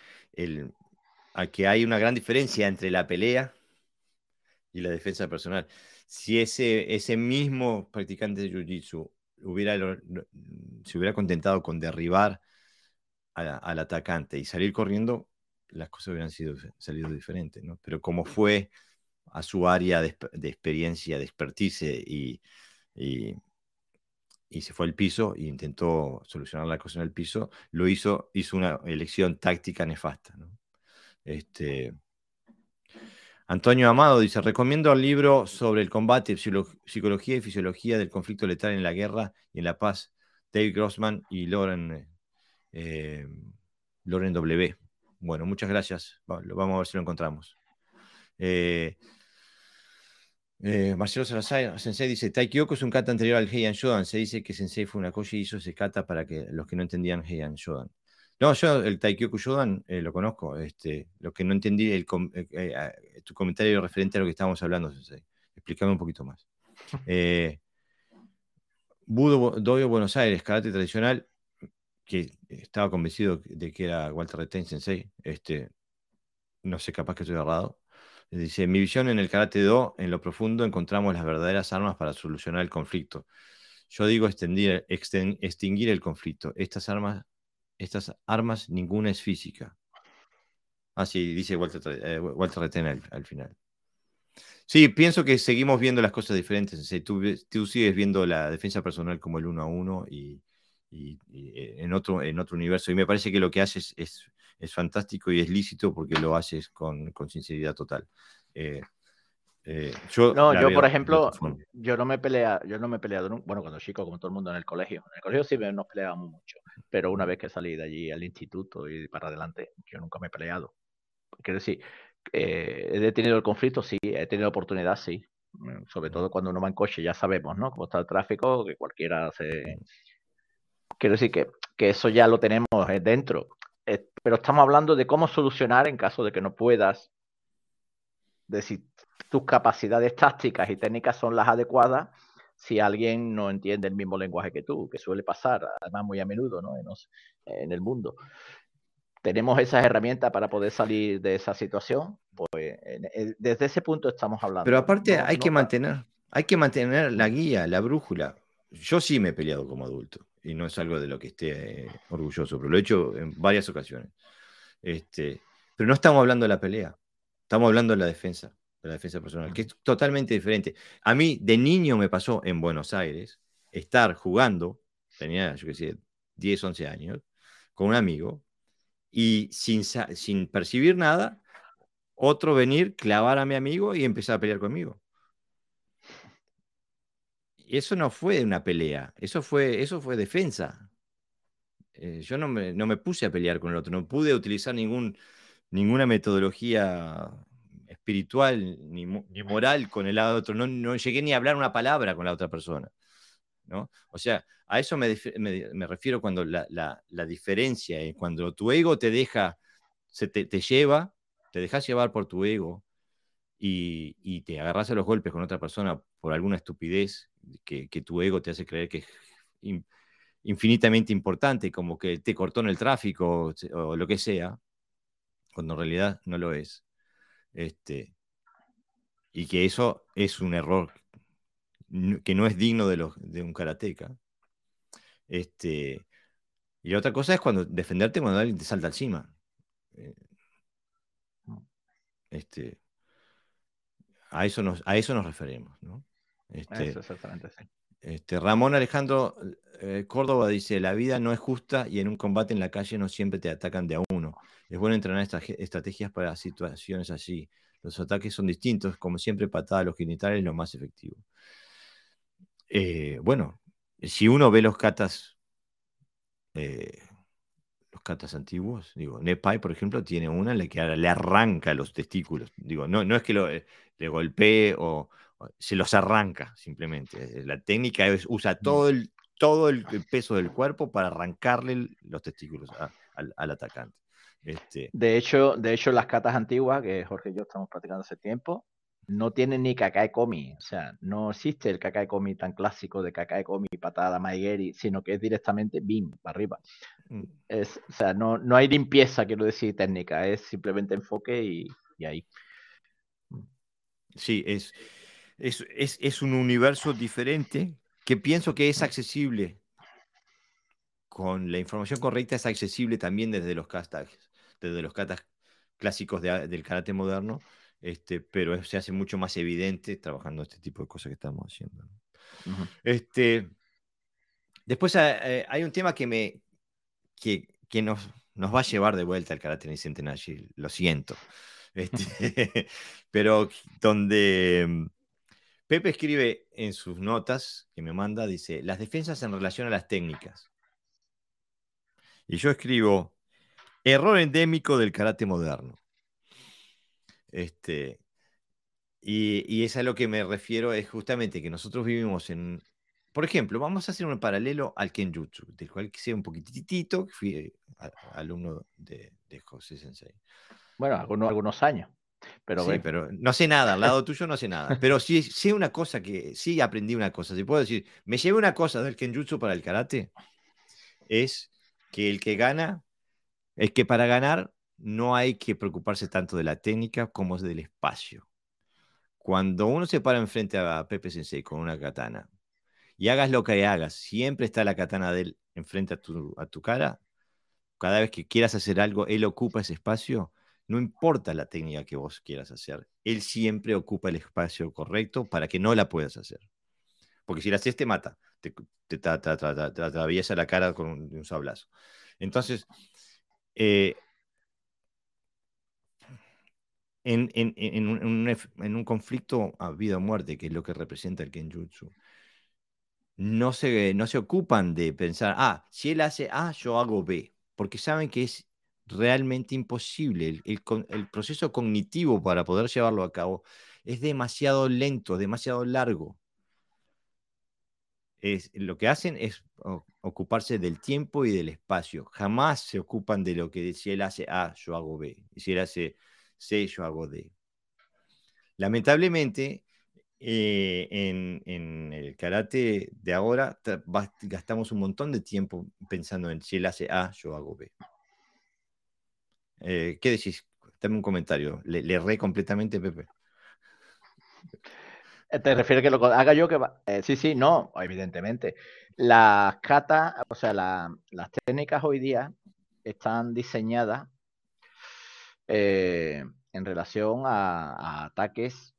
[SPEAKER 1] a que hay una gran diferencia entre la pelea y la defensa personal. Si ese, ese mismo practicante de jiu-jitsu hubiera, se hubiera contentado con derribar al atacante y salir corriendo, las cosas hubieran sido, salido diferentes, ¿no? Pero como fue a su área de, experiencia, de expertise y, y, se fue al piso e intentó solucionar la cosa en el piso, lo hizo, hizo una elección táctica nefasta, ¿no? Este, Antonio Amado dice, recomiendo el libro sobre el combate, psicología y fisiología del conflicto letal en la guerra y en la paz, Dave Grossman y Loren, eh, Loren W. Bueno, muchas gracias. Vamos a ver si lo encontramos. Eh, eh, Marcelo Salazar, Sensei dice, Taikyoko es un kata anterior al Heian Shodan. Se dice que Sensei fue una y hizo ese kata para que los que no entendían Heian Shodan. No, yo el Taikyoku Shodan eh, lo conozco. Este, lo que no entendí, el, tu comentario referente a lo que estábamos hablando, Sensei. Explícame un poquito más. [LAUGHS] Budo Doyo Buenos Aires, karate tradicional, que estaba convencido de que era Walter Retain Sensei. Este, no sé, capaz que estoy errado. Dice, mi visión en el karate do, en lo profundo encontramos las verdaderas armas para solucionar el conflicto. Yo digo extinguir, extinguir el conflicto. Estas armas, estas armas, ninguna es física. Así dice Walter, eh, Walter al, final. Sí, pienso que seguimos viendo las cosas diferentes. Tú, tú sigues viendo la defensa personal como el uno a uno y, eh, en, otro, en otro universo. Y me parece que lo que haces es es fantástico y es lícito porque lo haces con, sinceridad total. Eh,
[SPEAKER 2] eh, yo no, yo por ejemplo, yo no me pelea, yo no me he peleado, bueno, cuando chico, como todo el mundo en el colegio. En el colegio sí nos peleábamos mucho, pero una vez que salí de allí al instituto y para adelante, yo nunca me he peleado. Quiero decir, eh, he tenido el conflicto, sí, he tenido oportunidad, sí. Mm, sobre todo cuando uno va en coche, ya sabemos, ¿no? Cómo está el tráfico, que cualquiera se... Quiero decir que, que eso ya lo tenemos dentro. Eh, pero estamos hablando de cómo solucionar en caso de que no puedas, de si tus capacidades tácticas y técnicas son las adecuadas, si alguien no entiende el mismo lenguaje que tú, que suele pasar, además muy a menudo ¿no? en, el mundo. Tenemos esas herramientas para poder salir de esa situación, pues desde ese punto estamos hablando.
[SPEAKER 1] Pero aparte hay que mantener, hay que mantener la guía, la brújula. Yo sí me he peleado como adulto y no es algo de lo que esté eh, orgulloso, pero lo he hecho en varias ocasiones. Este, pero no estamos hablando de la pelea, estamos hablando de la defensa, de la defensa personal, que es totalmente diferente. A mí, de niño me pasó en Buenos Aires estar jugando, tenía, yo qué sé, 10, 11 años, con un amigo, y sin, sin percibir nada, otro venir, clavar a mi amigo y empezar a pelear conmigo eso no fue una pelea, eso fue, eso fue defensa. Eh, yo no me, no me, puse a pelear con el otro, no pude utilizar ningún, ninguna metodología espiritual ni, ni moral con el otro, no, no, llegué ni a hablar una palabra con la otra persona. ¿no? O sea, a eso me, me, refiero cuando la, la, la, diferencia es cuando tu ego te deja, se te, te lleva, te dejas llevar por tu ego y, y, te agarras a los golpes con otra persona por alguna estupidez que, tu ego te hace creer que es infinitamente importante, como que te cortó en el tráfico o, lo que sea, cuando en realidad no lo es. Este, y que eso es un error que no es digno de, los, de un karateca. Este, y otra cosa es cuando defenderte cuando alguien te salta encima. Eh, este, a, eso nos, a eso nos referimos, ¿no? Este, este, Ramón Alejandro eh, Córdoba dice, la vida no es justa y en un combate en la calle no siempre te atacan de a uno. Es bueno entrenar estas estrategias para situaciones así. Los ataques son distintos, como siempre patada a los genitales es lo más efectivo. Eh, bueno, si uno ve los katas, eh, los katas antiguos, digo, Nepai, por ejemplo, tiene una en la que le arranca los testículos. Digo, no, no es que lo, le golpee o, se los arranca simplemente. Eh, la técnica es, usa mm. todo el, todo el peso del cuerpo para arrancarle los testículos al, atacante. Este...
[SPEAKER 2] De, hecho, de hecho, las catas antiguas, que Jorge y yo estamos practicando hace tiempo, no tienen ni Kakai Komi. O sea, no existe el Kakai Komi tan clásico de Kakai Komi, patada, Maigeri, sino que es directamente BIM, para arriba. Mm. Es, o sea, no, no hay limpieza, quiero decir, técnica, es simplemente enfoque y, y ahí.
[SPEAKER 1] Sí, es, es, un universo diferente que pienso que es accesible con la información correcta es accesible también desde los katas, desde los katas clásicos del karate moderno, este, pero se hace mucho más evidente trabajando este tipo de cosas que estamos haciendo. este, después eh, hay un tema que, me, que, que nos, nos, va a llevar de vuelta al karate en el centenario, lo siento. Este, [LAUGHS] pero donde Pepe escribe en sus notas que me manda, dice, las defensas en relación a las técnicas. Y yo escribo, error endémico del karate moderno. Este, y, es a lo que me refiero, es justamente que nosotros vivimos en, por ejemplo, vamos a hacer un paralelo al Kenjutsu, del cual sé un poquitito, fui eh, alumno de, José Sensei.
[SPEAKER 2] Bueno, algunos, algunos años. Pero
[SPEAKER 1] sí, pero no sé nada, al lado tuyo no sé nada. Pero sí sé una cosa que sí aprendí una cosa. Si puedo decir, me llevé una cosa del Kenjutsu para el karate, es que el que gana, es que para ganar no hay que preocuparse tanto de la técnica como del espacio. Cuando uno se para enfrente a Pepe Sensei con una katana y hagas lo que hagas, siempre está la katana de él enfrente a tu, a tu cara. Cada vez que quieras hacer algo, él ocupa ese espacio. No importa la técnica que vos quieras hacer, él siempre ocupa el espacio correcto para que no la puedas hacer. Porque si la haces, te mata, te, te, atraviesa la cara con un, sablazo. Entonces, eh, en, un, conflicto a vida o muerte, que es lo que representa el Kenjutsu, no se, no se ocupan de pensar, ah, si él hace A, yo hago B, porque saben que es realmente imposible. El, proceso cognitivo para poder llevarlo a cabo es demasiado lento, demasiado largo. Es, lo que hacen es ocuparse del tiempo y del espacio. Jamás se ocupan de lo que si él hace A, yo hago B. Si él hace C, yo hago D. Lamentablemente, eh, en, el karate de ahora gastamos un montón de tiempo pensando en si él hace A, yo hago B. Eh, ¿Qué decís? Dame un comentario. Le, le completamente, Pepe.
[SPEAKER 2] Eh, ¿Te refieres que lo haga yo? que Sí, sí, no, evidentemente. Las catas, o sea, las técnicas hoy día están diseñadas eh, en relación a, ataques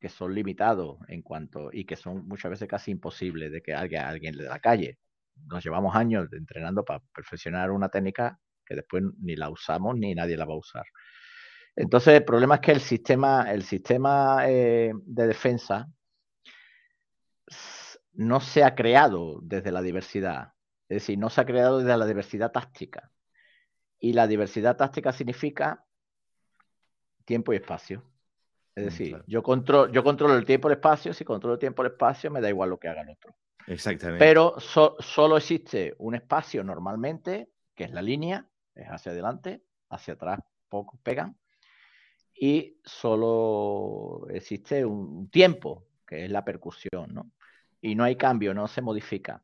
[SPEAKER 2] que son limitados en cuanto y que son muchas veces casi imposibles de que alguien, alguien de la calle. Nos llevamos años entrenando para perfeccionar una técnica que después ni la usamos ni nadie la va a usar. Entonces, el problema es que el sistema, el sistema eh, de defensa no se ha creado desde la diversidad. Es decir, no se ha creado desde la diversidad táctica. Y la diversidad táctica significa tiempo y espacio. Es mm, decir, yo, controlo, yo controlo el tiempo y el espacio, si controlo el tiempo y el espacio, me da igual lo que haga el otro.
[SPEAKER 1] Exactamente.
[SPEAKER 2] Pero solo existe un espacio normalmente, que es la línea, es hacia adelante, hacia atrás poco pegan, y solo existe un tiempo, que es la percusión, ¿no? Y no hay cambio, no se modifica.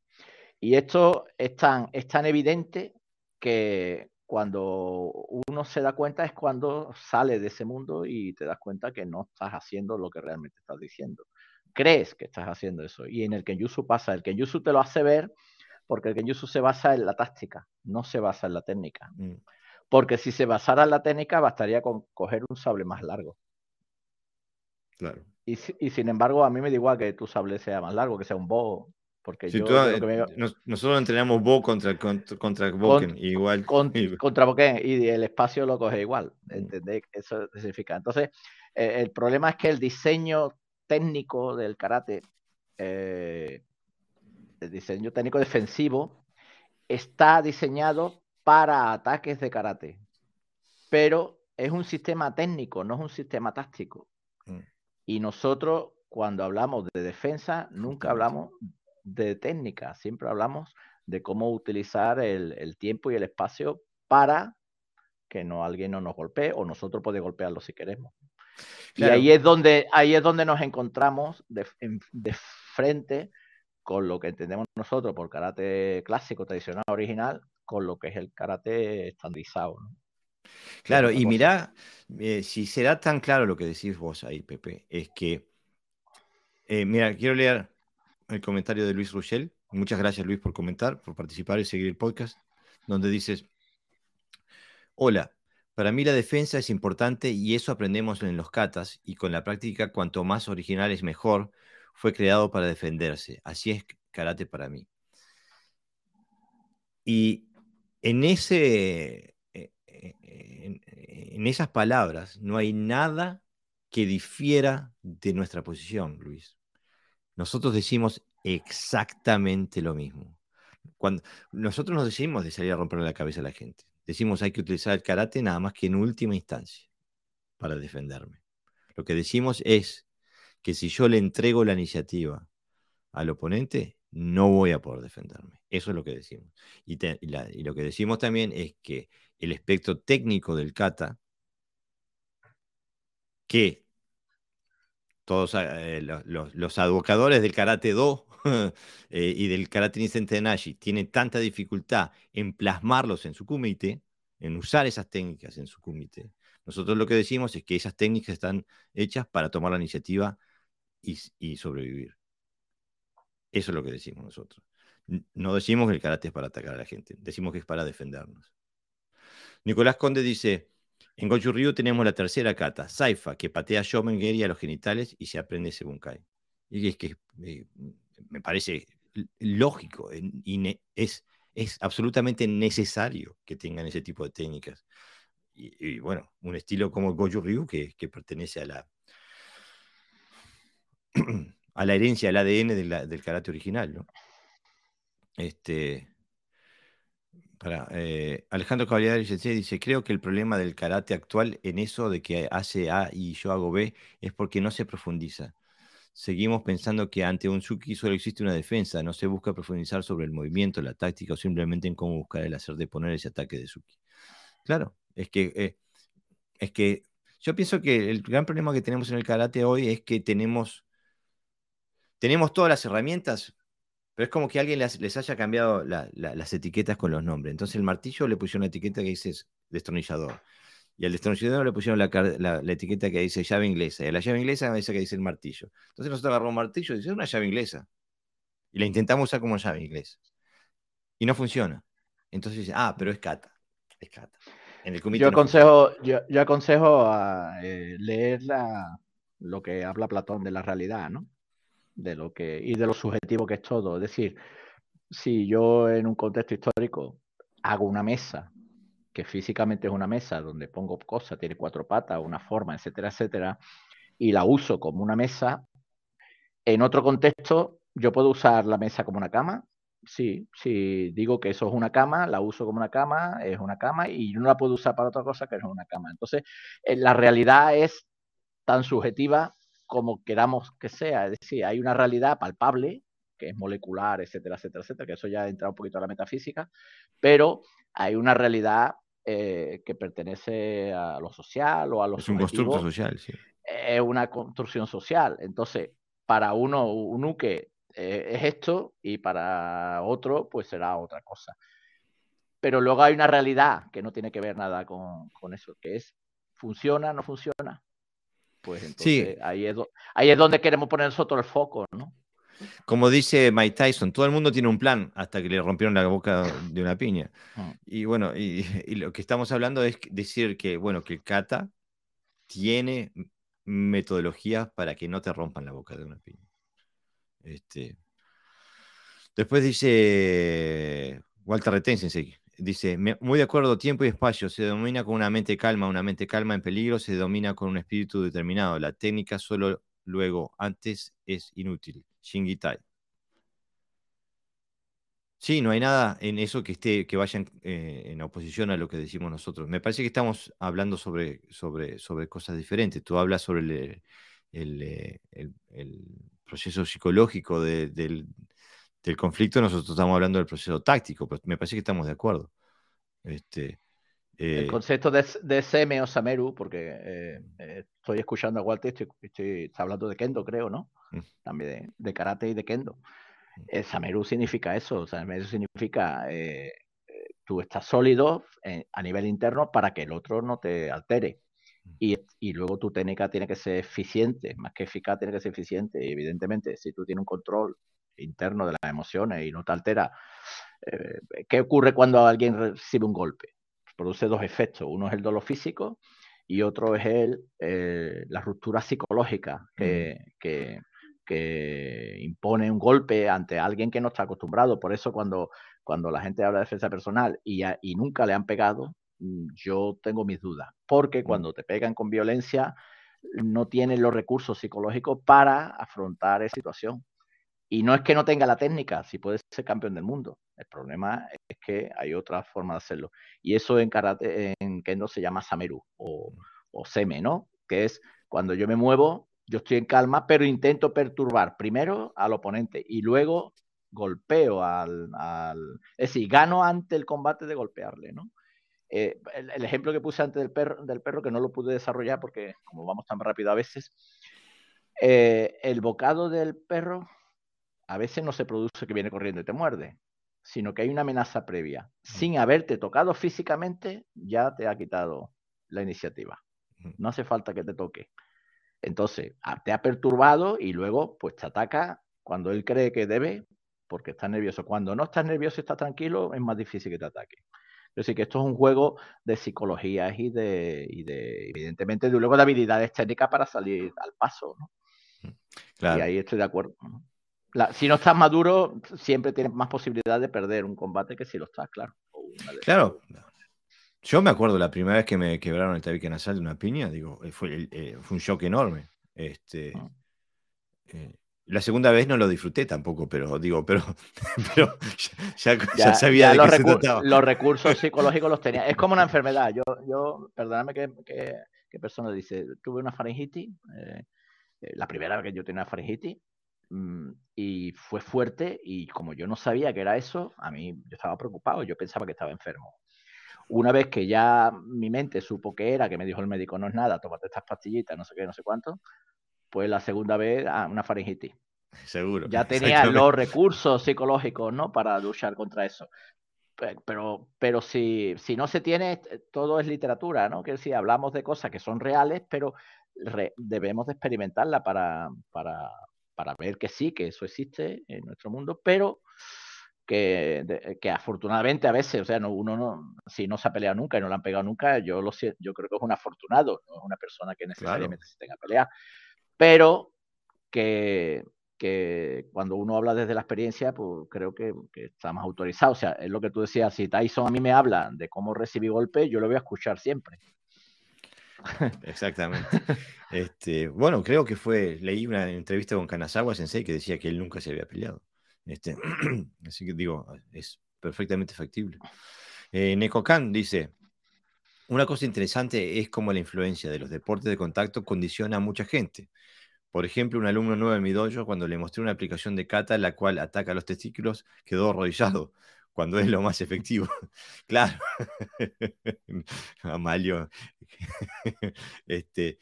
[SPEAKER 2] Y esto es tan, es tan evidente que, cuando uno se da cuenta es cuando sale de ese mundo y te das cuenta que no estás haciendo lo que realmente estás diciendo. Crees que estás haciendo eso. Y en el Kenjutsu pasa. El Kenjutsu te lo hace ver porque el Kenjutsu se basa en la táctica, no se basa en la técnica. Mm. Porque si se basara en la técnica, bastaría con coger un sable más largo.
[SPEAKER 1] Claro.
[SPEAKER 2] Y, y, sin embargo, a mí me da igual que tu sable sea más largo, que sea un bow porque
[SPEAKER 1] nosotros entrenamos Bo contra, contra, Boken, igual.
[SPEAKER 2] contra Boken, y el espacio lo coge igual. Mm. ¿Entendéis? Eso significa. Entonces, eh, el problema es que el diseño técnico del karate, eh, el diseño técnico defensivo, está diseñado para ataques de karate. Pero es un sistema técnico, no es un sistema táctico. Mm. Y nosotros, cuando hablamos de defensa, nunca hablamos de técnica, siempre hablamos de cómo utilizar el, tiempo y el espacio para que no alguien no nos golpee o nosotros podemos golpearlo si queremos. Y ahí es donde ahí es donde nos encontramos de, frente con lo que entendemos nosotros por karate clásico, tradicional, original, con lo que es el karate estandarizado.
[SPEAKER 1] Claro, y mira, eh, si será tan claro lo que decís vos ahí, Pepe, es que, eh, mira, quiero leer el comentario de Luis Ruchel, muchas gracias Luis por comentar, por participar y seguir el podcast, donde dices, hola, para mí la defensa es importante y eso aprendemos en los katas y con la práctica cuanto más original es mejor, fue creado para defenderse. Así es karate para mí. Y en, ese, eh, eh, en, esas palabras no hay nada que difiera de nuestra posición, Luis. Nosotros decimos exactamente lo mismo. Cuando nosotros nos decimos de salir a romperle la cabeza a la gente. Decimos hay que utilizar el karate nada más que en última instancia para defenderme. Lo que decimos es que si yo le entrego la iniciativa al oponente, no voy a poder defenderme. Eso es lo que decimos. Y, lo que decimos también es que el aspecto técnico del kata, que todos eh, los, los, advocadores del karate do [LAUGHS] eh, y del karate Nisen tienen tanta dificultad en plasmarlos en su kumite, en usar esas técnicas en su kumite. Nosotros lo que decimos es que esas técnicas están hechas para tomar la iniciativa y sobrevivir. Eso es lo que decimos nosotros. No decimos que el karate es para atacar a la gente, decimos que es para defendernos. Nicolás Conde dice, en Goju Ryu tenemos la tercera kata, Saifa, que patea Shomen a los genitales y se aprende según Kai. Y es que eh, me parece lógico y es, es absolutamente necesario que tengan ese tipo de técnicas. Y, bueno, un estilo como Goju Ryu que, que pertenece a la [CLEARS THROAT] a la herencia, al ADN del karate original. ¿no? Este, para, eh, Alejandro Caballero dice, creo que el problema del karate actual en eso de que hace A y yo hago B es porque no se profundiza. Seguimos pensando que ante un Suki solo existe una defensa, no se busca profundizar sobre el movimiento, la táctica o simplemente en cómo buscar el hacer de poner ese ataque de Suki. Claro, es que, eh, es que yo pienso que el gran problema que tenemos en el karate hoy es que tenemos tenemos todas las herramientas, pero es como que alguien les, haya cambiado las etiquetas con los nombres. Entonces el martillo le pusieron una etiqueta que dice destornillador. Y al destornillador le pusieron la, etiqueta que dice llave inglesa. Y a la llave inglesa esa que dice el martillo. Entonces nosotros agarramos un martillo y dice, es una llave inglesa. Y la intentamos usar como llave inglesa. Y no funciona. Entonces dice, ah, pero es kata. Es kata.
[SPEAKER 2] En el yo, aconsejo, yo, aconsejo a eh, leer lo que habla Platón de la realidad, ¿no? De lo que y de lo subjetivo que es todo. Es decir, si yo en un contexto histórico hago una mesa, que físicamente es una mesa donde pongo cosas, tiene cuatro patas, una forma, etcétera, etcétera, y la uso como una mesa, en otro contexto yo puedo usar la mesa como una cama. Sí, si digo que eso es una cama, la uso como una cama, es una cama y yo no la puedo usar para otra cosa que no es una cama. Entonces, eh, la realidad es tan subjetiva como queramos que sea. Es decir, hay una realidad palpable, que es molecular, etcétera, etcétera, etcétera, que eso ya entra un poquito a la metafísica, pero hay una realidad eh, que pertenece a lo social o a lo
[SPEAKER 1] Es un constructo social, sí.
[SPEAKER 2] Es una construcción social. Entonces, para uno, un uke eh, es esto y para otro, pues será otra cosa. Pero luego hay una realidad que no tiene que ver nada con, con eso, que es funciona, no funciona pues entonces ahí, es ahí es donde queremos poner nosotros el foco, ¿no?
[SPEAKER 1] Como dice Mike Tyson, todo el mundo tiene un plan hasta que le rompieron la boca de una piña. Mm. Y bueno, [LAUGHS] y, lo que estamos hablando es decir que, bueno, que el kata tiene metodologías para que no te rompan la boca de una piña. Este, después dice Walter Retensen, Dice, muy de acuerdo, tiempo y espacio. Se domina con una mente calma, una mente calma en peligro se domina con un espíritu determinado. La técnica solo luego, antes es inútil. Shingitai. Sí, no hay nada en eso que esté, que vaya eh, en, oposición a lo que decimos nosotros. Me parece que estamos hablando sobre, sobre, sobre cosas diferentes. Tú hablas sobre el, eh, proceso psicológico del, del conflicto, nosotros estamos hablando del proceso táctico, pero me parece que estamos de acuerdo. Este,
[SPEAKER 2] el eh, concepto de, de Seme o Sameru, porque eh, eh, estoy escuchando a Walter, estoy, estoy, está hablando de Kendo, creo, ¿no? Mm. También de, karate y de Kendo. El Sameru significa eso, Sameru significa tú estás sólido a nivel interno para que el otro no te altere. Mm. Y, y, luego tu técnica tiene que ser eficiente, más que eficaz, tiene que ser eficiente. Y evidentemente, si tú tienes un control interno de las emociones y no te altera. Eh, ¿Qué ocurre cuando alguien recibe un golpe? Produce dos efectos. Uno es el dolor físico y otro es el, eh, la ruptura psicológica que, que, impone un golpe ante alguien que no está acostumbrado. Por eso cuando, cuando la gente habla de defensa personal y, y nunca le han pegado, mm, yo tengo mis dudas. Porque cuando te pegan con violencia, no tienen los recursos psicológicos para afrontar esa situación. Y no es que no tenga la técnica, si puede ser campeón del mundo. El problema es que hay otra forma de hacerlo. Y eso en karate, en kendo se llama sameru o, o seme, ¿no? Que es cuando yo me muevo, yo estoy en calma, pero intento perturbar primero al oponente y luego golpeo al, al... Es decir, gano ante el combate de golpearle, ¿no? Eh, el, ejemplo que puse antes del perro, del perro, que no lo pude desarrollar porque como vamos tan rápido a veces, eh, el bocado del perro a veces no se produce que viene corriendo y te muerde, sino que hay una amenaza previa. Mm. Sin haberte tocado físicamente, ya te ha quitado la iniciativa. Mm. No hace falta que te toque. Entonces, te ha perturbado y luego pues te ataca cuando él cree que debe, porque está nervioso. Cuando no estás nervioso y estás tranquilo, es más difícil que te ataque. Es decir, que esto es un juego de psicologías y de, y de evidentemente, de luego de habilidades técnicas para salir al paso, ¿no? Mm, y ahí estoy de acuerdo. Si no estás maduro, siempre tienes más posibilidad de perder un combate que si lo estás, claro.
[SPEAKER 1] Claro. Yo me acuerdo la primera vez que me quebraron el tabique nasal de una piña, digo, eh, fue, eh, fue un shock enorme. Este, ah. eh, la segunda vez no lo disfruté tampoco, pero digo, pero, [LAUGHS] pero ya, sabía de
[SPEAKER 2] los,
[SPEAKER 1] qué se trataba.
[SPEAKER 2] los recursos psicológicos los tenía. Es como una enfermedad. Yo, yo perdóname que, que, persona dice, tuve una faringitis, eh, eh, la primera vez que yo tenía una faringitis, y fue fuerte, y como yo no sabía que era eso, a mí yo estaba preocupado, yo pensaba que estaba enfermo. Una vez que ya mi mente supo que era, que me dijo el médico, no es nada, tómate estas pastillitas, no sé qué, no sé cuánto, pues la segunda vez a una faringitis. [LAUGHS]
[SPEAKER 1] Seguro.
[SPEAKER 2] Ya [LAUGHS] tenía los recursos psicológicos, ¿no? Para luchar contra eso. Pero, pero si, si no se tiene, todo es literatura, ¿no? Que si hablamos de cosas que son reales, pero debemos de experimentarla para, para, para ver que sí, que eso existe en nuestro mundo, pero que, que, afortunadamente a veces, o sea, no, uno no, si no se ha peleado nunca y no lo han pegado nunca, yo lo yo creo que es un afortunado, no es una persona que necesariamente se tenga pelear pero que, cuando uno habla desde la experiencia, pues creo que, está más autorizado. O sea, es lo que tú decías, si Tyson a mí me habla de cómo recibí golpe, yo lo voy a escuchar siempre. [LAUGHS]
[SPEAKER 1] Exactamente. Este, bueno, creo que fue, leí una entrevista con Kanazawa Sensei que decía que él nunca se había peleado. Este, [CLEARS THROAT] así que digo, es perfectamente factible. Eh, Neko Khan dice, una cosa interesante es cómo la influencia de los deportes de contacto condiciona a mucha gente. Por ejemplo, un alumno nuevo en mi dojo, cuando le mostré una aplicación de kata, la cual ataca los testículos, quedó arrodillado, cuando es lo más efectivo. [LAUGHS] claro. [LAUGHS] Amalio. [LAUGHS] este,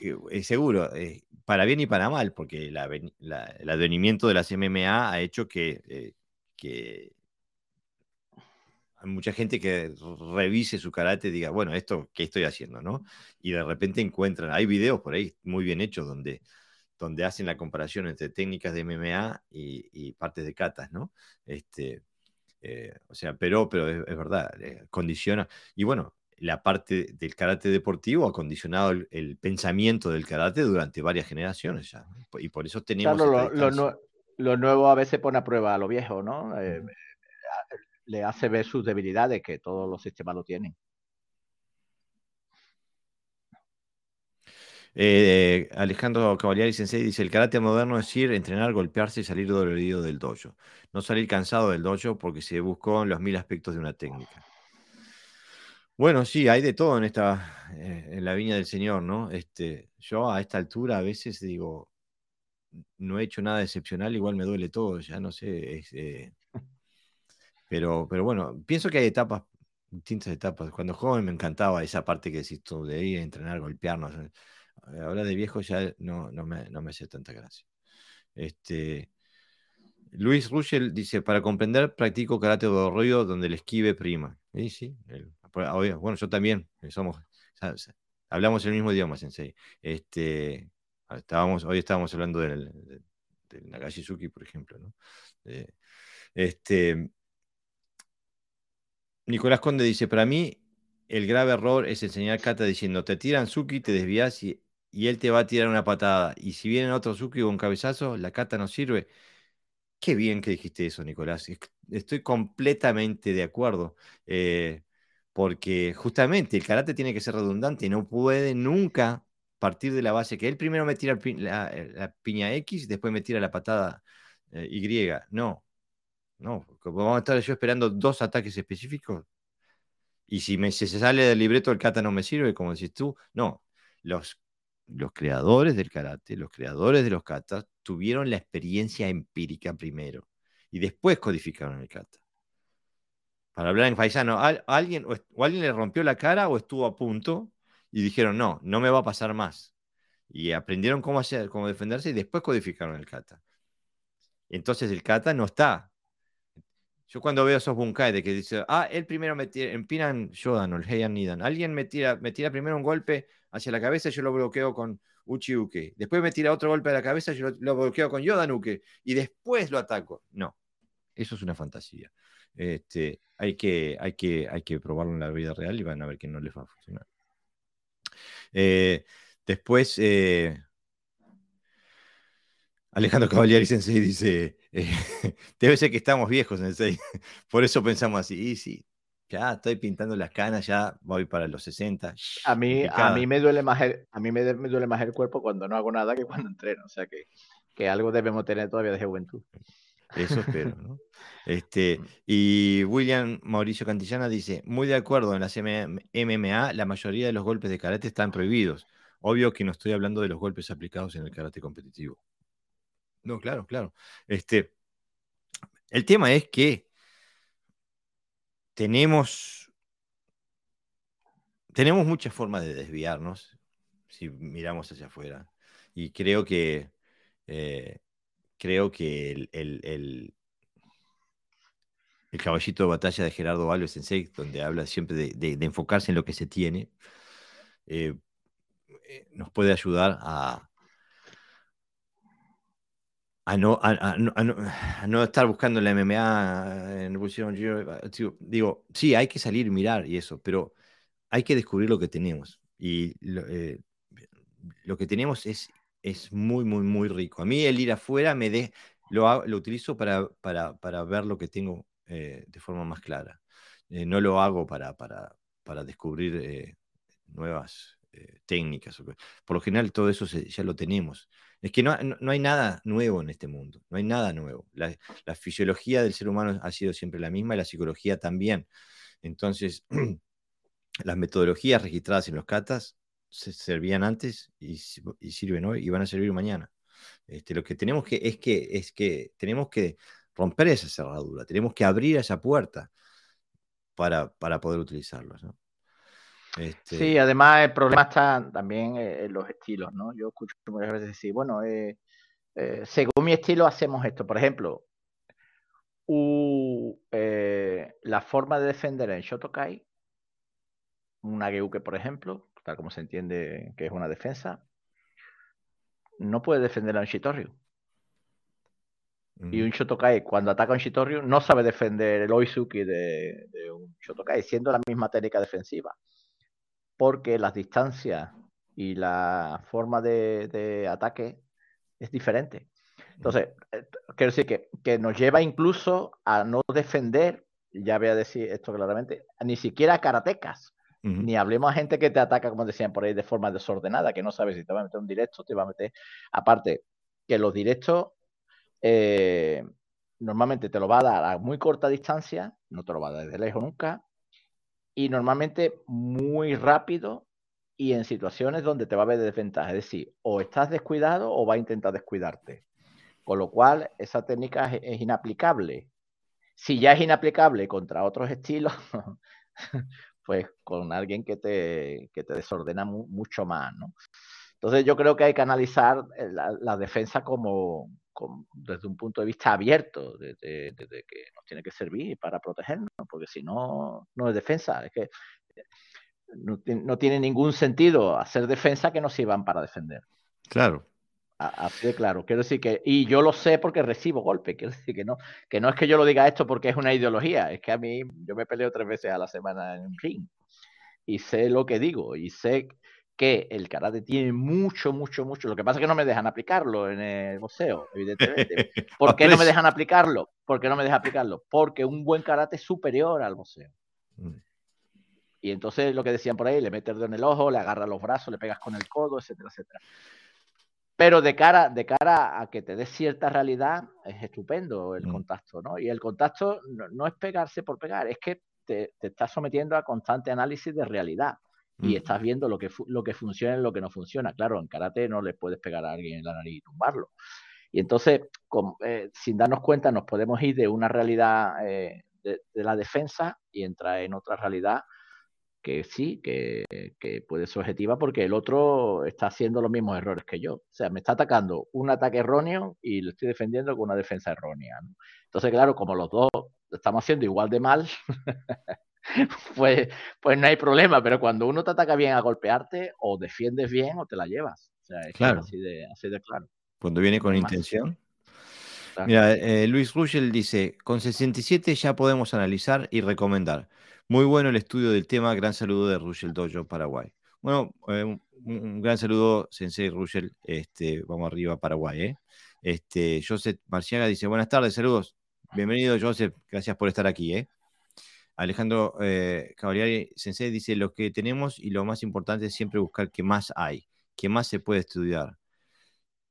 [SPEAKER 1] eh, eh, seguro, eh, para bien y para mal, porque el advenimiento de las MMA ha hecho que, que hay mucha gente que revise su karate y diga, bueno, esto, ¿qué estoy haciendo? ¿no? Y de repente encuentran, hay videos por ahí muy bien hechos donde, donde hacen la comparación entre técnicas de MMA y, partes de katas, ¿no? Este, eh, o sea, pero, pero es, verdad, eh, condiciona. Y bueno, la parte del karate deportivo ha condicionado el, pensamiento del karate durante varias generaciones ya. Y por eso tenemos...
[SPEAKER 2] lo, nuevo a veces pone a prueba a lo viejo, ¿no? Eh, le hace ver sus debilidades, que todos los sistemas lo tienen.
[SPEAKER 1] Eh, Alejandro Cavalieri Sensei dice: el karate moderno es ir, entrenar, golpearse y salir dolorido del dojo. No salir cansado del dojo porque se buscó en los mil aspectos de una técnica. Bueno, sí, hay de todo en esta, eh, en la viña del Señor, ¿no? Este, yo a esta altura a veces digo, no he hecho nada excepcional, igual me duele todo, ya no sé. Eh, pero, pero bueno, pienso que hay etapas, distintas etapas. Cuando joven me encantaba esa parte que decís tú, de ir entrenar, golpearnos. Ahora de viejo ya no, no, me, no me hace tanta gracia. Este, Luis Russell dice, para comprender, practico karate de rollo donde el esquive prima. Y sí, bueno, yo también, eh, somos, hablamos el mismo idioma, Sensei. Este, estábamos, hoy estábamos hablando del, del Nagashizuki, por ejemplo. este, Nicolás Conde dice, para mí el grave error es enseñar kata diciendo, te tiran Suki, te desvías y, él te va a tirar una patada. Y si viene otro Suki un cabezazo, la kata no sirve. Qué bien que dijiste eso, Nicolás. Estoy completamente de acuerdo. Eh, porque justamente el karate tiene que ser redundante, no puede nunca partir de la base que él primero me tira la, piña X, después me tira la patada eh, Y. No, no, vamos a estar yo esperando dos ataques específicos. Y si se sale del libreto el kata no me sirve, como decís tú, no. Los, los creadores del karate, los creadores de los katas, tuvieron la experiencia empírica primero y después codificaron el kata. Para hablar en paisano, alguien, o alguien le rompió la cara o estuvo a punto y dijeron, no, no me va a pasar más. Y aprendieron cómo hacer, cómo defenderse y después codificaron el kata. Entonces el kata no está yo cuando veo esos bunkai de que dice, ah, él primero me tira, empinan Yodan o el Heian Nidan. Alguien me tira, me tira primero un golpe hacia la cabeza y yo lo bloqueo con Uchi Uke. Después me tira otro golpe a la cabeza yo lo, bloqueo con Yodan Uke. Y después lo ataco. No, eso es una fantasía. Este, hay, que, hay, que, hay que probarlo en la vida real y van a ver que no les va a funcionar. Eh, después, eh, Alejandro Cavalieri Sensei dice, eh, [LAUGHS] debe ser que estamos viejos, Sensei, [LAUGHS] por eso pensamos así, y sí, ya estoy pintando las canas, ya voy para los 60.
[SPEAKER 2] A mí, a mí, me, duele más el, a mí me, duele más el cuerpo cuando no hago nada que cuando entreno, o sea que, que algo debemos tener todavía de juventud.
[SPEAKER 1] Eso espero, ¿no? [LAUGHS] Este, y William Mauricio Cantillana dice, muy de acuerdo, en las MMA la mayoría de los golpes de karate están prohibidos. Obvio que no estoy hablando de los golpes aplicados en el karate competitivo. No, claro, claro. Este, el tema es que tenemos, tenemos muchas formas de desviarnos si miramos hacia afuera. Y creo que, eh, creo que el, el, caballito de batalla de Gerardo Alves Sensei, donde habla siempre de, enfocarse en lo que se tiene, eh, eh, nos puede ayudar a, a no, a, no, estar buscando la MMA en Evolution Digo, sí, hay que salir y mirar y eso, pero hay que descubrir lo que tenemos. Y lo, eh, que tenemos es, es muy, muy, muy rico. A mí el ir afuera me de, lo, lo utilizo para, para, para, ver lo que tengo eh, de forma más clara. Eh, no lo hago para, para, para descubrir nuevas técnicas. Por lo general todo eso ya lo tenemos. Es que no, hay nada nuevo en este mundo, no hay nada nuevo. La, fisiología del ser humano ha sido siempre la misma y la psicología también. Entonces, [CLEARS THROAT] las metodologías registradas en los catas se servían antes y, sirven hoy y van a servir mañana. Este, lo que tenemos que es que es que tenemos que romper esa cerradura, tenemos que abrir esa puerta para, para poder utilizarlos. ¿no?
[SPEAKER 2] Este sí, además el problema está también eh, en los estilos, ¿no? Yo escucho muchas veces decir, bueno, eh, eh, según mi estilo hacemos esto. Por ejemplo, la forma de defender en Shotokai, una Geuke, por ejemplo, tal como se entiende que es una defensa, no puede defender a un Shitoryu. Y un Shotokai, cuando ataca a un Shitoryu, no sabe defender el Oizuki de, de un Shotokai, siendo la misma técnica defensiva porque las distancias y la forma de, ataque es diferente. Entonces, eh, quiero decir que, nos lleva incluso a no defender, ya voy a decir esto claramente, ni siquiera a karatecas. Ni hablemos a gente que te ataca, como decían por ahí, de forma desordenada, que no sabes si te va a meter un directo, te va a meter. Aparte, que los directos eh, normalmente te lo va a dar a muy corta distancia, no te lo va a dar desde lejos nunca, y normalmente muy rápido y en situaciones donde te va a haber desventaja. Es decir, o estás descuidado o va a intentar descuidarte. Con lo cual, esa técnica es, inaplicable. Si ya es inaplicable contra otros estilos, [LAUGHS] pues con alguien que te, que te desordena mucho más, ¿no? Entonces yo creo que hay que analizar eh, la defensa como, desde un punto de vista abierto, de, que nos tiene que servir para protegernos, porque si no, no es defensa, es que eh, no, tiene ningún sentido hacer defensa que no sirvan para defender.
[SPEAKER 1] Claro,
[SPEAKER 2] Así de claro. Quiero decir que, y yo lo sé porque recibo golpes. Quiero decir que no, que no es que yo lo diga esto porque es una ideología, es que a mí yo me peleo tres veces a la semana en ring y sé lo que digo y sé que el karate tiene mucho, mucho, mucho. Lo que pasa es que no me dejan aplicarlo en el boxeo, evidentemente. [LAUGHS] ¿Por qué no me dejan aplicarlo? ¿Por qué no me dejan aplicarlo? Porque un buen karate es superior al boxeo. Mm. Y entonces lo que decían por ahí, le metes dedo en el ojo, le agarras los brazos, le pegas con el codo, etcétera, etcétera. Pero de cara, de cara a que te des cierta realidad, es estupendo el mm. contacto, ¿no? Y el contacto no, es pegarse por pegar, es que te, te, estás sometiendo a constante análisis de realidad y mm. estás viendo lo que, lo que funciona y lo que no funciona. Claro, en karate no le puedes pegar a alguien en la nariz y tumbarlo. Y entonces, eh, sin darnos cuenta, nos podemos ir de una realidad eh, de, la defensa y entrar en otra realidad que sí, que, puede ser objetiva porque el otro está haciendo los mismos errores que yo. O sea, me está atacando un ataque erróneo y lo estoy defendiendo con una defensa errónea. Entonces, claro, como los dos lo estamos haciendo igual de mal, [LAUGHS] [LAUGHS] pues, pues no hay problema. Pero cuando uno te ataca bien a golpearte, o defiendes bien o te la llevas. O sea, es claro. así, de, así de claro.
[SPEAKER 1] Cuando viene con intención. Mira, eh, Luis Ruggel dice, con 67 ya podemos analizar y recomendar. Muy bueno el estudio del tema. Gran saludo de Ruggel Dojo, Paraguay. Bueno, eh, un, gran saludo, Sensei Ruggel. Este, vamos arriba, Paraguay. ¿eh? Este, Joseph Marciaga dice: Buenas tardes, saludos. Bienvenido, Joseph. Gracias por estar aquí. ¿eh? Alejandro eh, Cavalieri Sensei dice: Lo que tenemos y lo más importante es siempre buscar qué más hay, qué más se puede estudiar,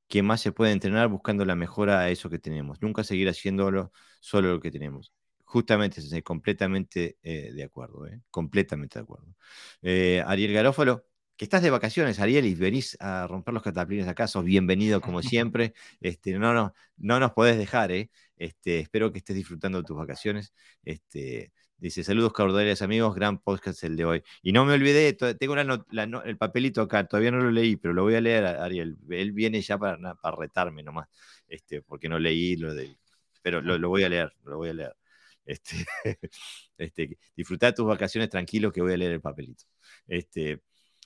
[SPEAKER 1] qué más se puede entrenar buscando la mejora a eso que tenemos. Nunca seguir haciéndolo solo lo que tenemos. Justamente, estoy completamente eh, de acuerdo, ¿eh? completamente de acuerdo. Eh, Ariel Garófalo, que estás de vacaciones, Ariel, y venís a romper los cataplines acá, sos bienvenido como [LAUGHS] siempre. Este, no, no, no nos podés dejar, ¿eh? Este, espero que estés disfrutando de tus vacaciones. Este, dice, saludos cordiales amigos, gran podcast el de hoy. Y no me olvidé, tengo el papelito acá, todavía no lo leí, pero lo voy a leer, Ariel. Él viene ya para, para retarme nomás, este, porque no leí lo del... Pero lo, voy a leer, lo voy a leer. Este, [LAUGHS] este, disfrutar tus vacaciones tranquilos que voy a leer el papelito. Este,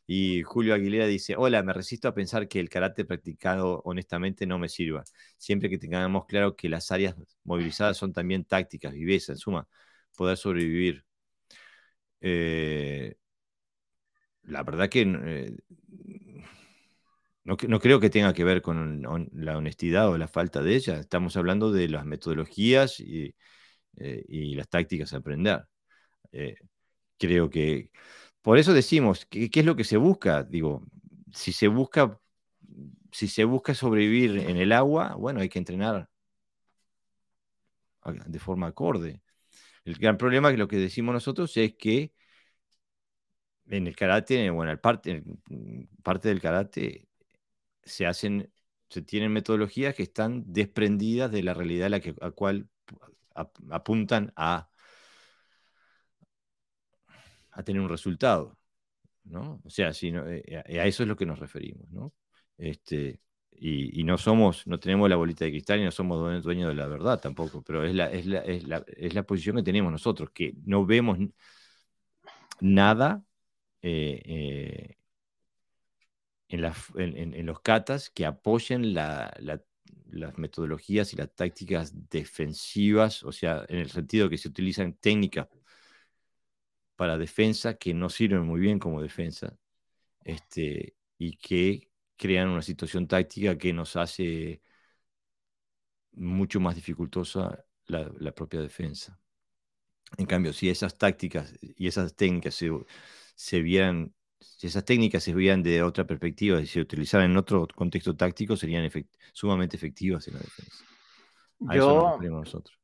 [SPEAKER 1] y Julio Aguilera dice, hola, me resisto a pensar que el karate practicado honestamente no me sirva. Siempre que tengamos claro que las áreas movilizadas son también tácticas, viveza, en suma, poder sobrevivir. Eh, la verdad que eh, no, no, creo que tenga que ver con la honestidad o la falta de ella. Estamos hablando de las metodologías y, eh, las tácticas a aprender. Creo que por eso decimos, ¿qué, es lo que se busca? Digo, si se busca, si se busca sobrevivir en el agua, bueno, hay que entrenar de forma acorde. El gran problema que lo que decimos nosotros es que en el karate, bueno, el parte, parte del karate se hacen, se tienen metodologías que están desprendidas de la realidad a la que, a cual apuntan a, a tener un resultado. ¿no? O sea, si eh, a eso es lo que nos referimos. ¿no? Este, y, no somos, no tenemos la bolita de cristal y no somos dueños de la verdad tampoco, pero es la, es la, es la, es la posición que tenemos nosotros, que no vemos nada eh, eh, en, en, en, los catas que apoyen la, la, las metodologías y las tácticas defensivas, o sea, en el sentido que se utilizan técnicas para defensa que no sirven muy bien como defensa, este, y que crean una situación táctica que nos hace mucho más dificultosa la, propia defensa. En cambio, si esas tácticas y esas técnicas se, se vieran si esas técnicas se veían de otra perspectiva y se utilizaran en otro contexto táctico, serían sumamente efectivas en la defensa.
[SPEAKER 2] A yo, eso nosotros.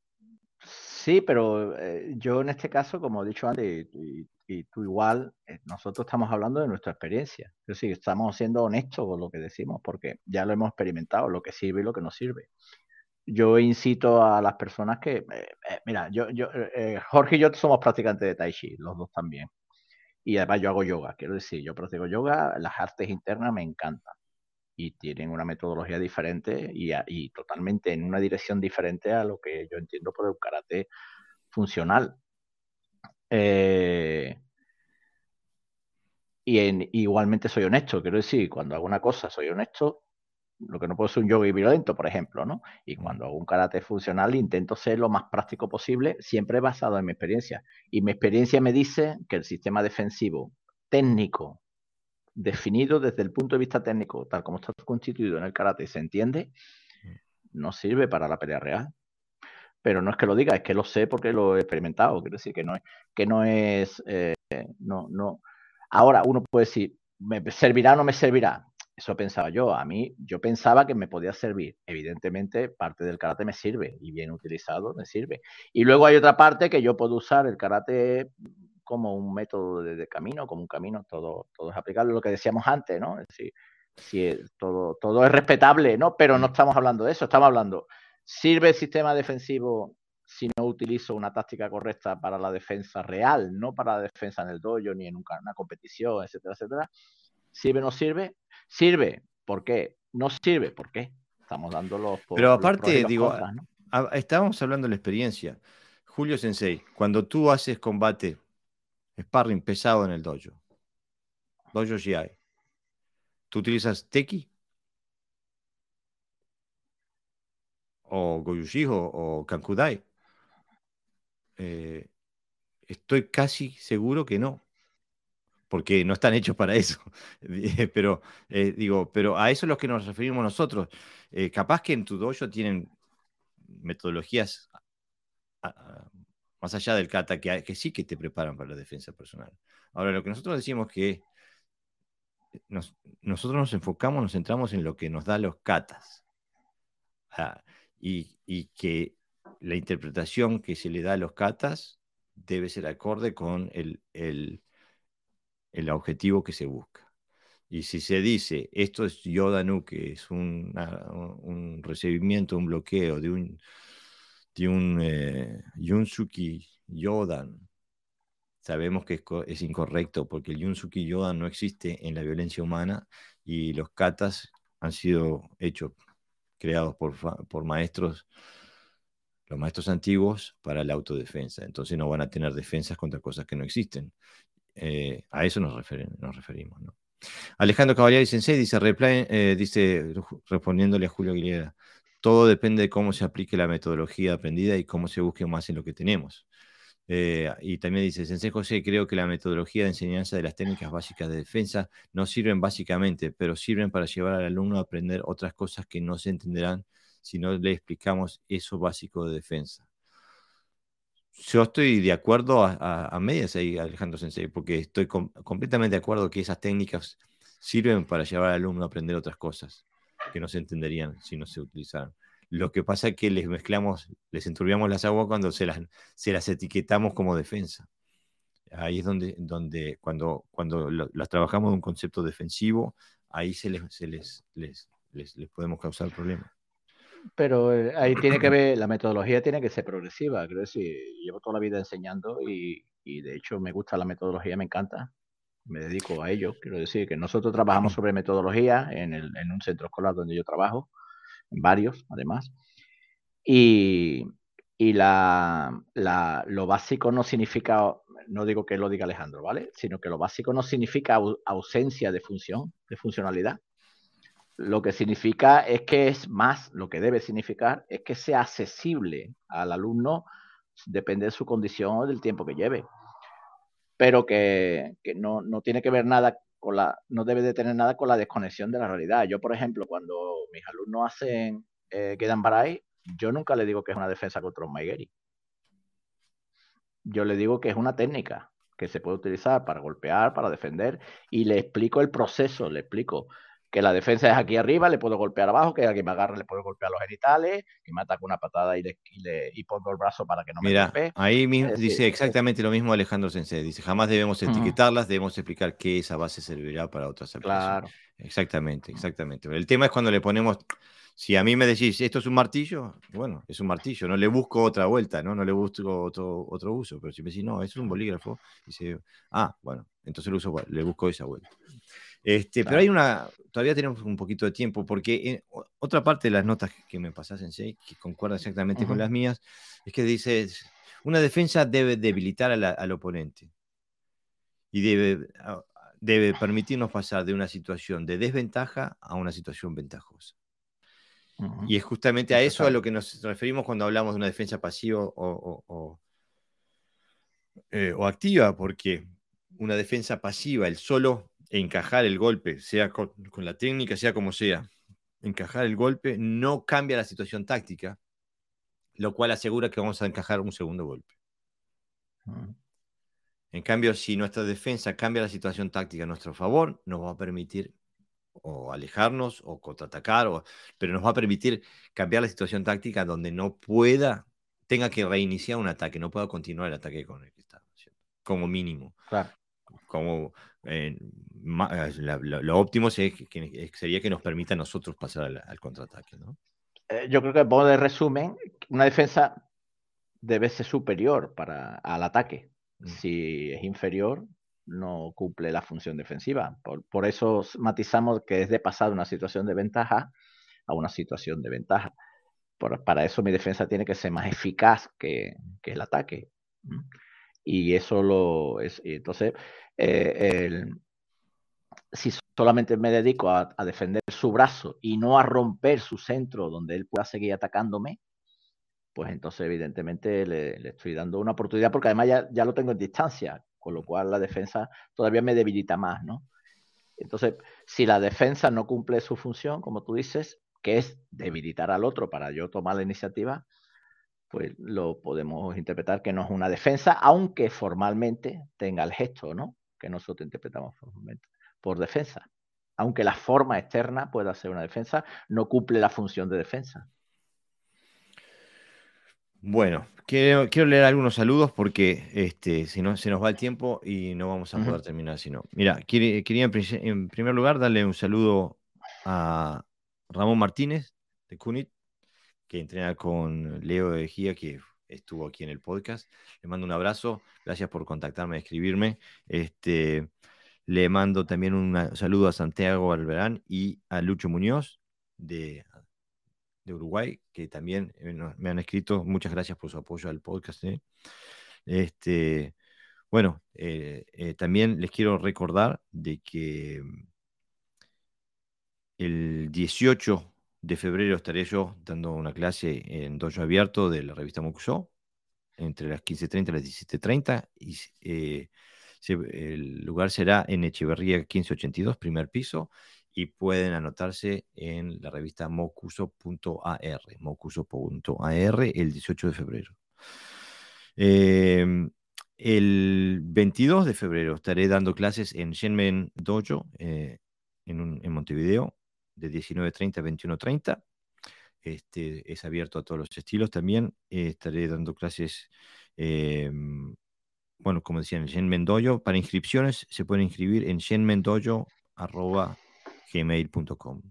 [SPEAKER 2] Sí, pero eh, yo en este caso, como he dicho antes, y, tú igual, eh, nosotros estamos hablando de nuestra experiencia. Es decir, estamos siendo honestos con lo que decimos, porque ya lo hemos experimentado, lo que sirve y lo que no sirve. Yo incito a las personas que, eh, mira, yo, yo Jorge y yo somos practicantes de Tai Chi, los dos también y además yo hago yoga, quiero decir, yo practico yoga, las artes internas me encantan y tienen una metodología diferente y, totalmente en una dirección diferente a lo que yo entiendo por el karate funcional. Eh, y igualmente soy honesto, quiero decir, cuando hago una cosa soy honesto lo que no puedo ser un yogi violento, por ejemplo, ¿no? Y cuando hago un karate funcional intento ser lo más práctico posible, siempre basado en mi experiencia. Y mi experiencia me dice que el sistema defensivo técnico, definido desde el punto de vista técnico, tal como está constituido en el karate, se entiende, no sirve para la pelea real. Pero no es que lo diga, es que lo sé porque lo he experimentado. Quiero decir que no es, que no es, eh, no, no. Ahora uno puede decir, ¿me servirá o no me servirá? Eso pensaba yo. A mí, yo pensaba que me podía servir. Evidentemente, parte del karate me sirve y bien utilizado me sirve. Y luego hay otra parte que yo puedo usar el karate como un método de, camino, como un camino, todo, todo es aplicable, lo que decíamos antes, ¿no? Es decir, si todo, todo es respetable, ¿no? Pero no estamos hablando de eso, estamos hablando, ¿sirve el sistema defensivo si no utilizo una táctica correcta para la defensa real, no para la defensa en el dojo ni en una competición, etcétera, etcétera? ¿Sirve o no sirve? Sirve. ¿Por qué? No sirve. ¿Por qué? Estamos dándolo
[SPEAKER 1] por. Pero aparte, digo, estábamos hablando de la experiencia. Julio Sensei, cuando tú haces combate, sparring pesado en el dojo, dojo GI, ¿tú utilizas Teki? ¿O Goyushiho o Kankudai? Eh, estoy casi seguro que no porque no están hechos para eso. [LAUGHS] pero, eh, digo, pero a eso es lo que nos referimos nosotros. Eh, capaz que en tu dojo tienen metodologías más allá del kata que, que, sí que te preparan para la defensa personal. Ahora, lo que nosotros decimos que nosotros nos enfocamos, nos centramos en lo que nos da los katas. Ah, y, que la interpretación que se le da a los katas debe ser acorde con el, el el objetivo que se busca. Y si se dice, esto es Yodanu, que es un, un recibimiento, un bloqueo de un, de un eh, Yunsuki Yodan, sabemos que es, incorrecto porque el Yunsuki Yodan no existe en la violencia humana y los katas han sido hechos, creados por, por maestros, los maestros antiguos para la autodefensa. Entonces no van a tener defensas contra cosas que no existen. Eh, a eso nos, referimos. Alejandro Caballari Sensei dice, eh, dice, respondiéndole a Julio Aguilera, todo depende de cómo se aplique la metodología aprendida y cómo se busque más en lo que tenemos. Eh, y también dice, Sensei José, creo que la metodología de enseñanza de las técnicas básicas de defensa no sirven básicamente, pero sirven para llevar al alumno a aprender otras cosas que no se entenderán si no le explicamos eso básico de defensa yo estoy de acuerdo a, medias ahí, Alejandro Sensei, porque estoy completamente de acuerdo que esas técnicas sirven para llevar al alumno a aprender otras cosas que no se entenderían si no se utilizaran. Lo que pasa es que les mezclamos, les enturbiamos las aguas cuando se las, se las etiquetamos como defensa. Ahí es donde, donde cuando, cuando las trabajamos en un concepto defensivo, ahí se les, se les, les, les, les podemos causar problemas.
[SPEAKER 2] Pero eh, ahí tiene que ver, la metodología tiene que ser progresiva. Quiero decir, llevo toda la vida enseñando y, y de hecho me gusta la metodología, me encanta. Me dedico a ello. Quiero decir que nosotros trabajamos sobre metodología en, el, en un centro escolar donde yo trabajo, varios además. Y, y la, la, lo básico no significa, no digo que lo diga Alejandro, ¿vale? Sino que lo básico no significa ausencia de función, de funcionalidad lo que significa es que es más, lo que debe significar es que sea accesible al alumno, depende de su condición o del tiempo que lleve, pero que, no, tiene que ver nada con la, no debe de tener nada con la desconexión de la realidad. Yo, por ejemplo, cuando mis alumnos hacen eh, Gedan Barai, yo nunca le digo que es una defensa contra un Maigeri. Yo le digo que es una técnica que se puede utilizar para golpear, para defender, y le explico el proceso, le explico que la defensa es aquí arriba, le puedo golpear abajo, que alguien me agarre le puedo golpear los genitales, que me ataque una patada y, le, y, pongo el brazo para que no me
[SPEAKER 1] Mira, ahí dice exactamente lo mismo Alejandro Sensei. Dice, jamás debemos etiquetarlas, debemos explicar qué esa base servirá para otras aplicaciones. Claro. Exactamente, exactamente. El tema es cuando le ponemos, si a mí me decís, esto es un martillo, bueno, es un martillo, no le busco otra vuelta, ¿no? No le busco otro, otro uso, pero si me decís, no, es un bolígrafo, dice, ah, bueno, entonces le, uso, le busco esa vuelta. Este, Pero hay una, todavía tenemos un poquito de tiempo, porque otra parte de las notas que me pasas, en que concuerda exactamente con las mías, es que dices, una defensa debe debilitar al oponente. Y debe, debe permitirnos pasar de una situación de desventaja a una situación ventajosa. Y es justamente a eso a lo que nos referimos cuando hablamos de una defensa pasiva o, eh, activa, porque una defensa pasiva, el solo encajar el golpe, sea con, la técnica, sea como sea, encajar el golpe no cambia la situación táctica, lo cual asegura que vamos a encajar un segundo golpe. En cambio, si nuestra defensa cambia la situación táctica a nuestro favor, nos va a permitir o alejarnos o contraatacar, o, pero nos va a permitir cambiar la situación táctica donde no pueda, tenga que reiniciar un ataque, no pueda continuar el ataque con el que está, como mínimo.
[SPEAKER 2] Claro.
[SPEAKER 1] Como eh, lo, óptimo sería que, nos permita a nosotros pasar al, contraataque. ¿no?
[SPEAKER 2] Eh, yo creo que, por de resumen, una defensa debe ser superior para, al ataque. Mm. Si es inferior, no cumple la función defensiva. Por, eso matizamos que es de pasar una situación de ventaja a una situación de ventaja. para eso mi defensa tiene que ser más eficaz que, el ataque. Y eso lo es. Entonces, eh, si solamente me dedico a, defender su brazo y no a romper su centro donde él pueda seguir atacándome, pues entonces evidentemente le, estoy dando una oportunidad porque además ya, ya, lo tengo en distancia con lo cual la defensa todavía me debilita más, ¿no? Entonces, si la defensa no cumple su función, como tú dices, que es debilitar al otro para yo tomar la iniciativa, pues lo podemos interpretar que no es una defensa, aunque formalmente tenga el gesto, ¿no? Que nosotros interpretamos por defensa. Aunque la forma externa pueda ser una defensa, no cumple la función de defensa.
[SPEAKER 1] Bueno, quiero, leer algunos saludos porque este, si no se nos va el tiempo y no vamos a poder terminar si no. Mira, quería en, primer lugar darle un saludo a Ramón Martínez de Cunit, que entrena con Leo de Gía, que estuvo aquí en el podcast. Le mando un abrazo, gracias por contactarme, escribirme. Este, le mando también un saludo a Santiago Alberán y a Lucho Muñoz de de Uruguay, que también eh, me han escrito. Muchas gracias por su apoyo al podcast. ¿eh? Este, bueno, eh, también les quiero recordar de que el 18 de febrero estaré yo dando una clase en Dojo Abierto de la revista Muxo, entre las 15.30 y las 17.30, y el lugar será en Echeverría 1582, primer piso, y pueden anotarse en la revista mocuso.ar, mocuso.ar el 18 de febrero. Em, el 22 de febrero estaré dando clases en Shenmen Dojo eh, en, Montevideo de 19.30 a 21.30. Este, es abierto a todos los estilos también. estaré dando clases, em, bueno, como decía, en Shenmen Dojo. Para inscripciones se pueden inscribir en shenmendojo gmail.com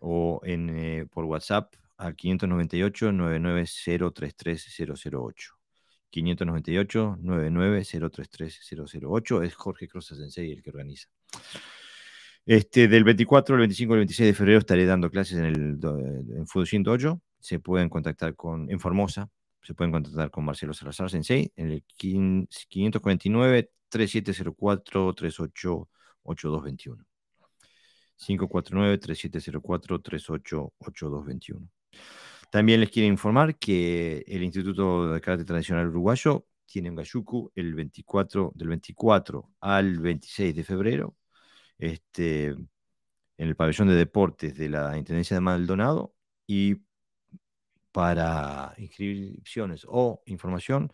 [SPEAKER 1] o en, eh, por WhatsApp al 598 99033 598 99033 es Jorge Crosa Sensei el que organiza. Este, del 24 al 25 al 26 de febrero estaré dando clases en el en Fudoshin Dojo. Se pueden contactar con, en Formosa, se pueden contactar con Marcelo Salazar Sensei en el 549 3704 388221. 549-3704-388221. También les quiero informar que el Instituto de Karate Tradicional Uruguayo tiene un Gayuku el 24, del 24 al 26 de febrero este, en el pabellón de deportes de la Intendencia de Maldonado y para inscripciones o información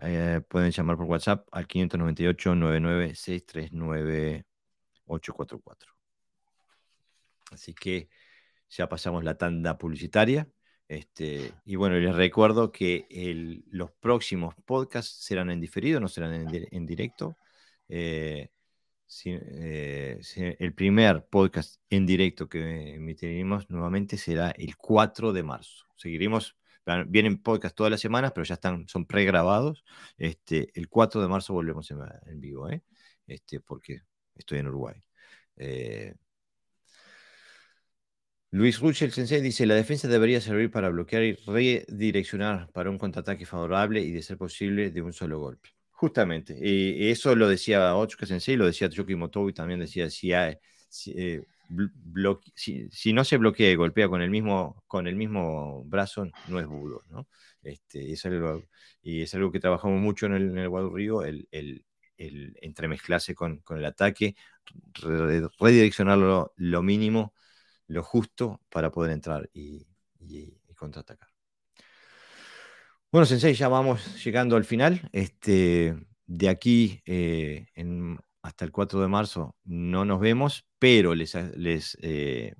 [SPEAKER 1] eh, pueden llamar por WhatsApp al 598 99 639 844. Así que ya pasamos la tanda publicitaria. Este, y bueno, les recuerdo que los próximos podcasts serán en diferido, no serán en, directo. Eh, eh, el primer podcast en directo que emitiremos nuevamente será el 4 de marzo. Seguiremos, vienen podcasts todas las semanas, pero ya están, son pregrabados. Este, el 4 de marzo volvemos en, vivo, ¿eh? este, porque estoy en Uruguay. Luis Ruchel Sensei dice, la defensa debería servir para bloquear y redireccionar para un contraataque favorable y de ser posible de un solo golpe. Justamente, y eso lo decía Otsuka Sensei, lo decía Choki Motobi, también decía, si, hay, eh, si, no se bloquea y golpea con el mismo, con el mismo brazo, no es budo. ¿no? Este, es algo, y es algo que trabajamos mucho en el, en el el, el, entremezclarse con, el ataque, redireccionarlo lo mínimo, lo justo para poder entrar y, contraatacar. Bueno, Sensei, ya vamos llegando al final. Este, de aquí eh, hasta el 4 de marzo no nos vemos, pero les, les, eh,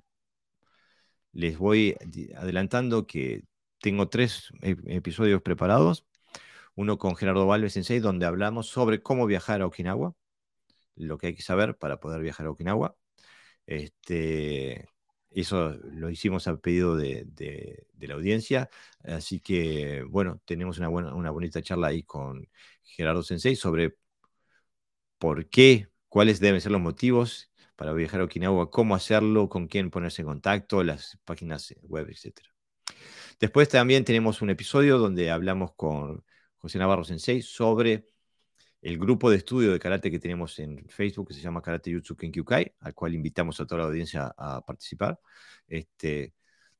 [SPEAKER 1] les voy adelantando que tengo tres episodios preparados. Uno con Gerardo Valves en 6, donde hablamos sobre cómo viajar a Okinawa, lo que hay que saber para poder viajar a Okinawa. Este, eso lo hicimos a pedido de, la audiencia. Así que, bueno, tenemos una, buena, una bonita charla ahí con Gerardo Sensei sobre por qué, cuáles deben ser los motivos para viajar a Okinawa, cómo hacerlo, con quién ponerse en contacto, las páginas web, etc. Después también tenemos un episodio donde hablamos con José Navarro Sensei sobre el grupo de estudio de karate que tenemos en Facebook, que se llama Karate Jutsu Kenkyukai, al cual invitamos a toda la audiencia a participar, este,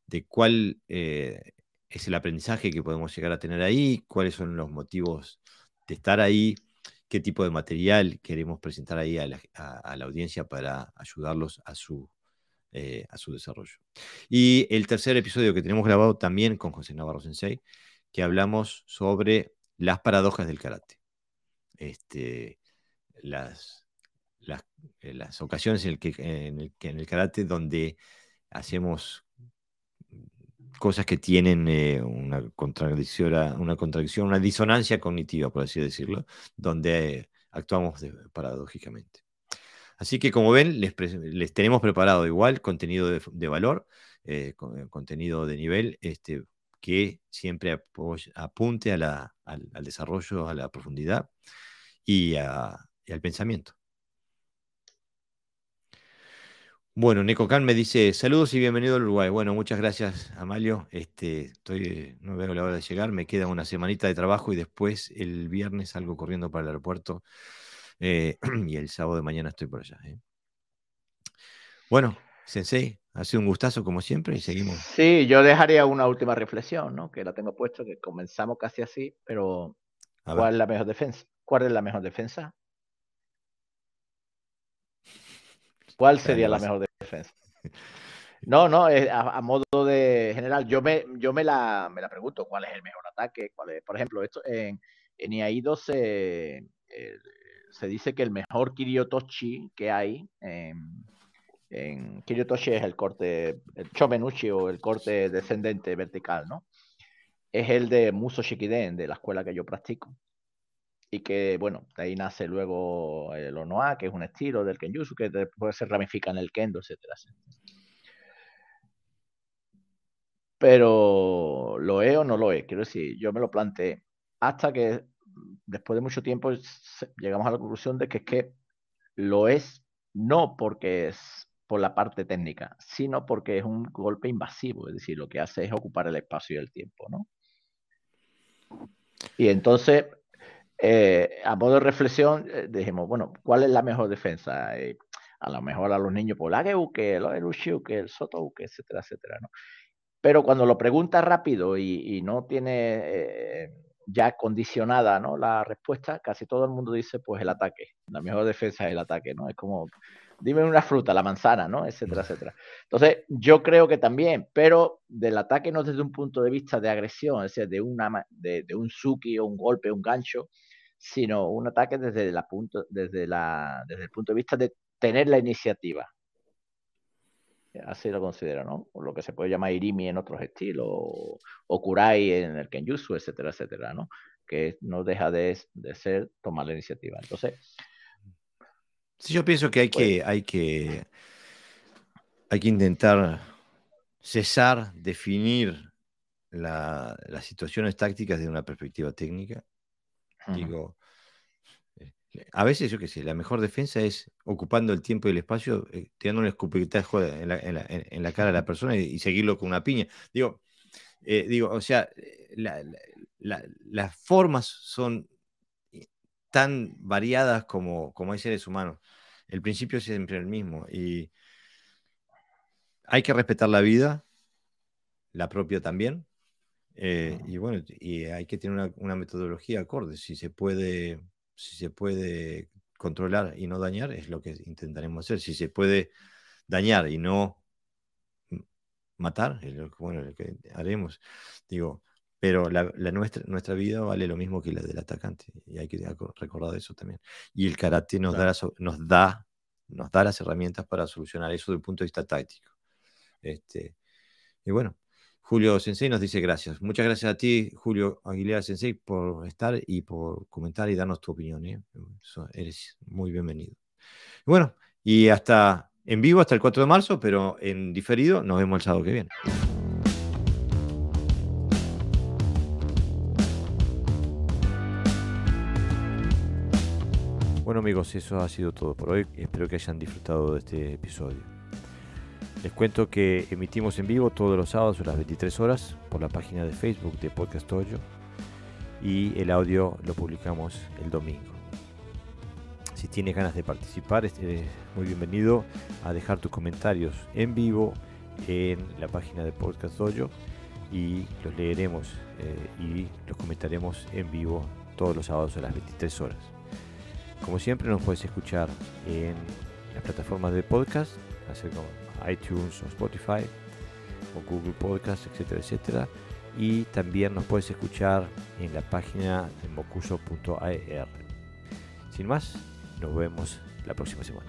[SPEAKER 1] de cuál eh, es el aprendizaje que podemos llegar a tener ahí, cuáles son los motivos de estar ahí, qué tipo de material queremos presentar ahí a la, audiencia para ayudarlos eh, a su desarrollo. Y el tercer episodio que tenemos grabado también con José Navarro Sensei, que hablamos sobre las paradojas del karate. Este, las, eh, las ocasiones en, el que, en, el, en el karate donde hacemos cosas que tienen eh, una, contradicción, una contradicción, una disonancia cognitiva, por así decirlo, donde actuamos paradójicamente. Así que como ven, les, tenemos preparado igual contenido de, valor, eh, contenido de nivel, este, que siempre apunte al, desarrollo, a la profundidad y al pensamiento. Bueno, Neko Khan me dice, saludos y bienvenido al Uruguay. Bueno, muchas gracias, Amalio. Este, estoy, no veo la hora de llegar, me queda una semanita de trabajo y después el viernes salgo corriendo para el aeropuerto eh, [CLEARS THROAT] y el sábado de mañana estoy por allá. ¿eh? Bueno, Sensei, ha sido un gustazo como siempre y seguimos.
[SPEAKER 2] Sí, yo dejaría una última reflexión, ¿no? Que la tengo puesto, que comenzamos casi así, pero ¿cuál es la mejor defensa? ¿Cuál es la mejor defensa? ¿Cuál sería la mejor defensa? No, no, a, modo de general, yo me, yo me la, me la pregunto, ¿cuál es el mejor ataque? ¿Cuál es? Por ejemplo, esto en, en IAIDO se, eh, se dice que el mejor Kiryotochi que hay en, en Kiryotochi es el corte, el Chomenuchi o el corte descendente vertical, ¿no? Es el de Muso Shikiden, de la escuela que yo practico y que, bueno, de ahí nace luego el Onoa, que es un estilo del Kenjutsu, que después se ramifica en el Kendo, etcétera, Pero lo es o no lo es, quiero decir, yo me lo planteé hasta que después de mucho tiempo llegamos a la conclusión de que es que lo es no porque es por la parte técnica, sino porque es un golpe invasivo, es decir, lo que hace es ocupar el espacio y el tiempo, ¿no? Y entonces eh, a modo de reflexión, eh, dijimos, bueno, ¿cuál es la mejor defensa? Eh, a lo mejor a los niños por la que el Ushiuke, el Sotouke, etcétera, etcétera, ¿no? Pero cuando lo pregunta rápido y, no tiene ya condicionada ¿no? la respuesta, casi todo el mundo dice, pues el ataque. La mejor defensa es el ataque, ¿no? Es como, dime una fruta, la manzana, ¿no? Etcétera, etcétera. Entonces, yo creo que también, pero del ataque no desde un punto de vista de agresión, es decir, de, una, de un suki o un golpe, un gancho, sino un ataque desde, la punto, desde, la, desde el punto de vista de tener la iniciativa. Así lo considero, ¿no? O lo que se puede llamar Irimi en otros estilos, o, Kurai en el Kenjutsu, etcétera, etcétera, ¿no? Que no deja de, ser tomar la iniciativa. Entonces.
[SPEAKER 1] Sí, yo pienso que hay que, pues hay que, hay que intentar cesar, definir las situaciones tácticas desde una perspectiva técnica Digo, eh, a veces, yo qué sé, la mejor defensa es ocupando el tiempo y el espacio, eh, tirando un escupitajo en la, en, la, cara de la persona y, seguirlo con una piña. Digo, eh, digo o sea, las formas son tan variadas como, como hay seres humanos. El principio es siempre el mismo. Y, hay que respetar la vida, la propia también. Eh, y bueno, y hay que tener una, metodología acorde. Si se puede, si se puede controlar y no dañar, es lo que intentaremos hacer. Si se puede dañar y no matar, es lo que, bueno, lo que haremos. Digo, pero la, nuestra, nuestra vida vale lo mismo que la del atacante y hay que recordar eso también. Y el karate nos, da, nos, da, nos da las herramientas para solucionar eso desde el punto de vista táctico. Este, y bueno, Julio Sensei nos dice gracias. Muchas gracias a ti, Julio Aguilera Sensei, por estar y por comentar y darnos tu opinión. ¿eh? eres muy bienvenido. Bueno, y hasta en vivo hasta el 4 de marzo, pero en diferido nos vemos el sábado que viene. Bueno amigos, eso ha sido todo por hoy. Espero que hayan disfrutado de este episodio. Les cuento que emitimos en vivo todos los sábados a las 23 horas por la página de Facebook de Podcast Toyo y el audio lo publicamos el domingo. Si tienes ganas de participar, es muy bienvenido a dejar tus comentarios en vivo en la página de Podcast Dojo y los leeremos eh, y los comentaremos en vivo todos los sábados a las 23 horas. Como siempre nos puedes escuchar en las plataformas de podcast, así como iTunes o Spotify o Google Podcast, etcétera, etcétera. Y también nos puedes escuchar en la página de mocuso.ar. Sin más, nos vemos la próxima semana.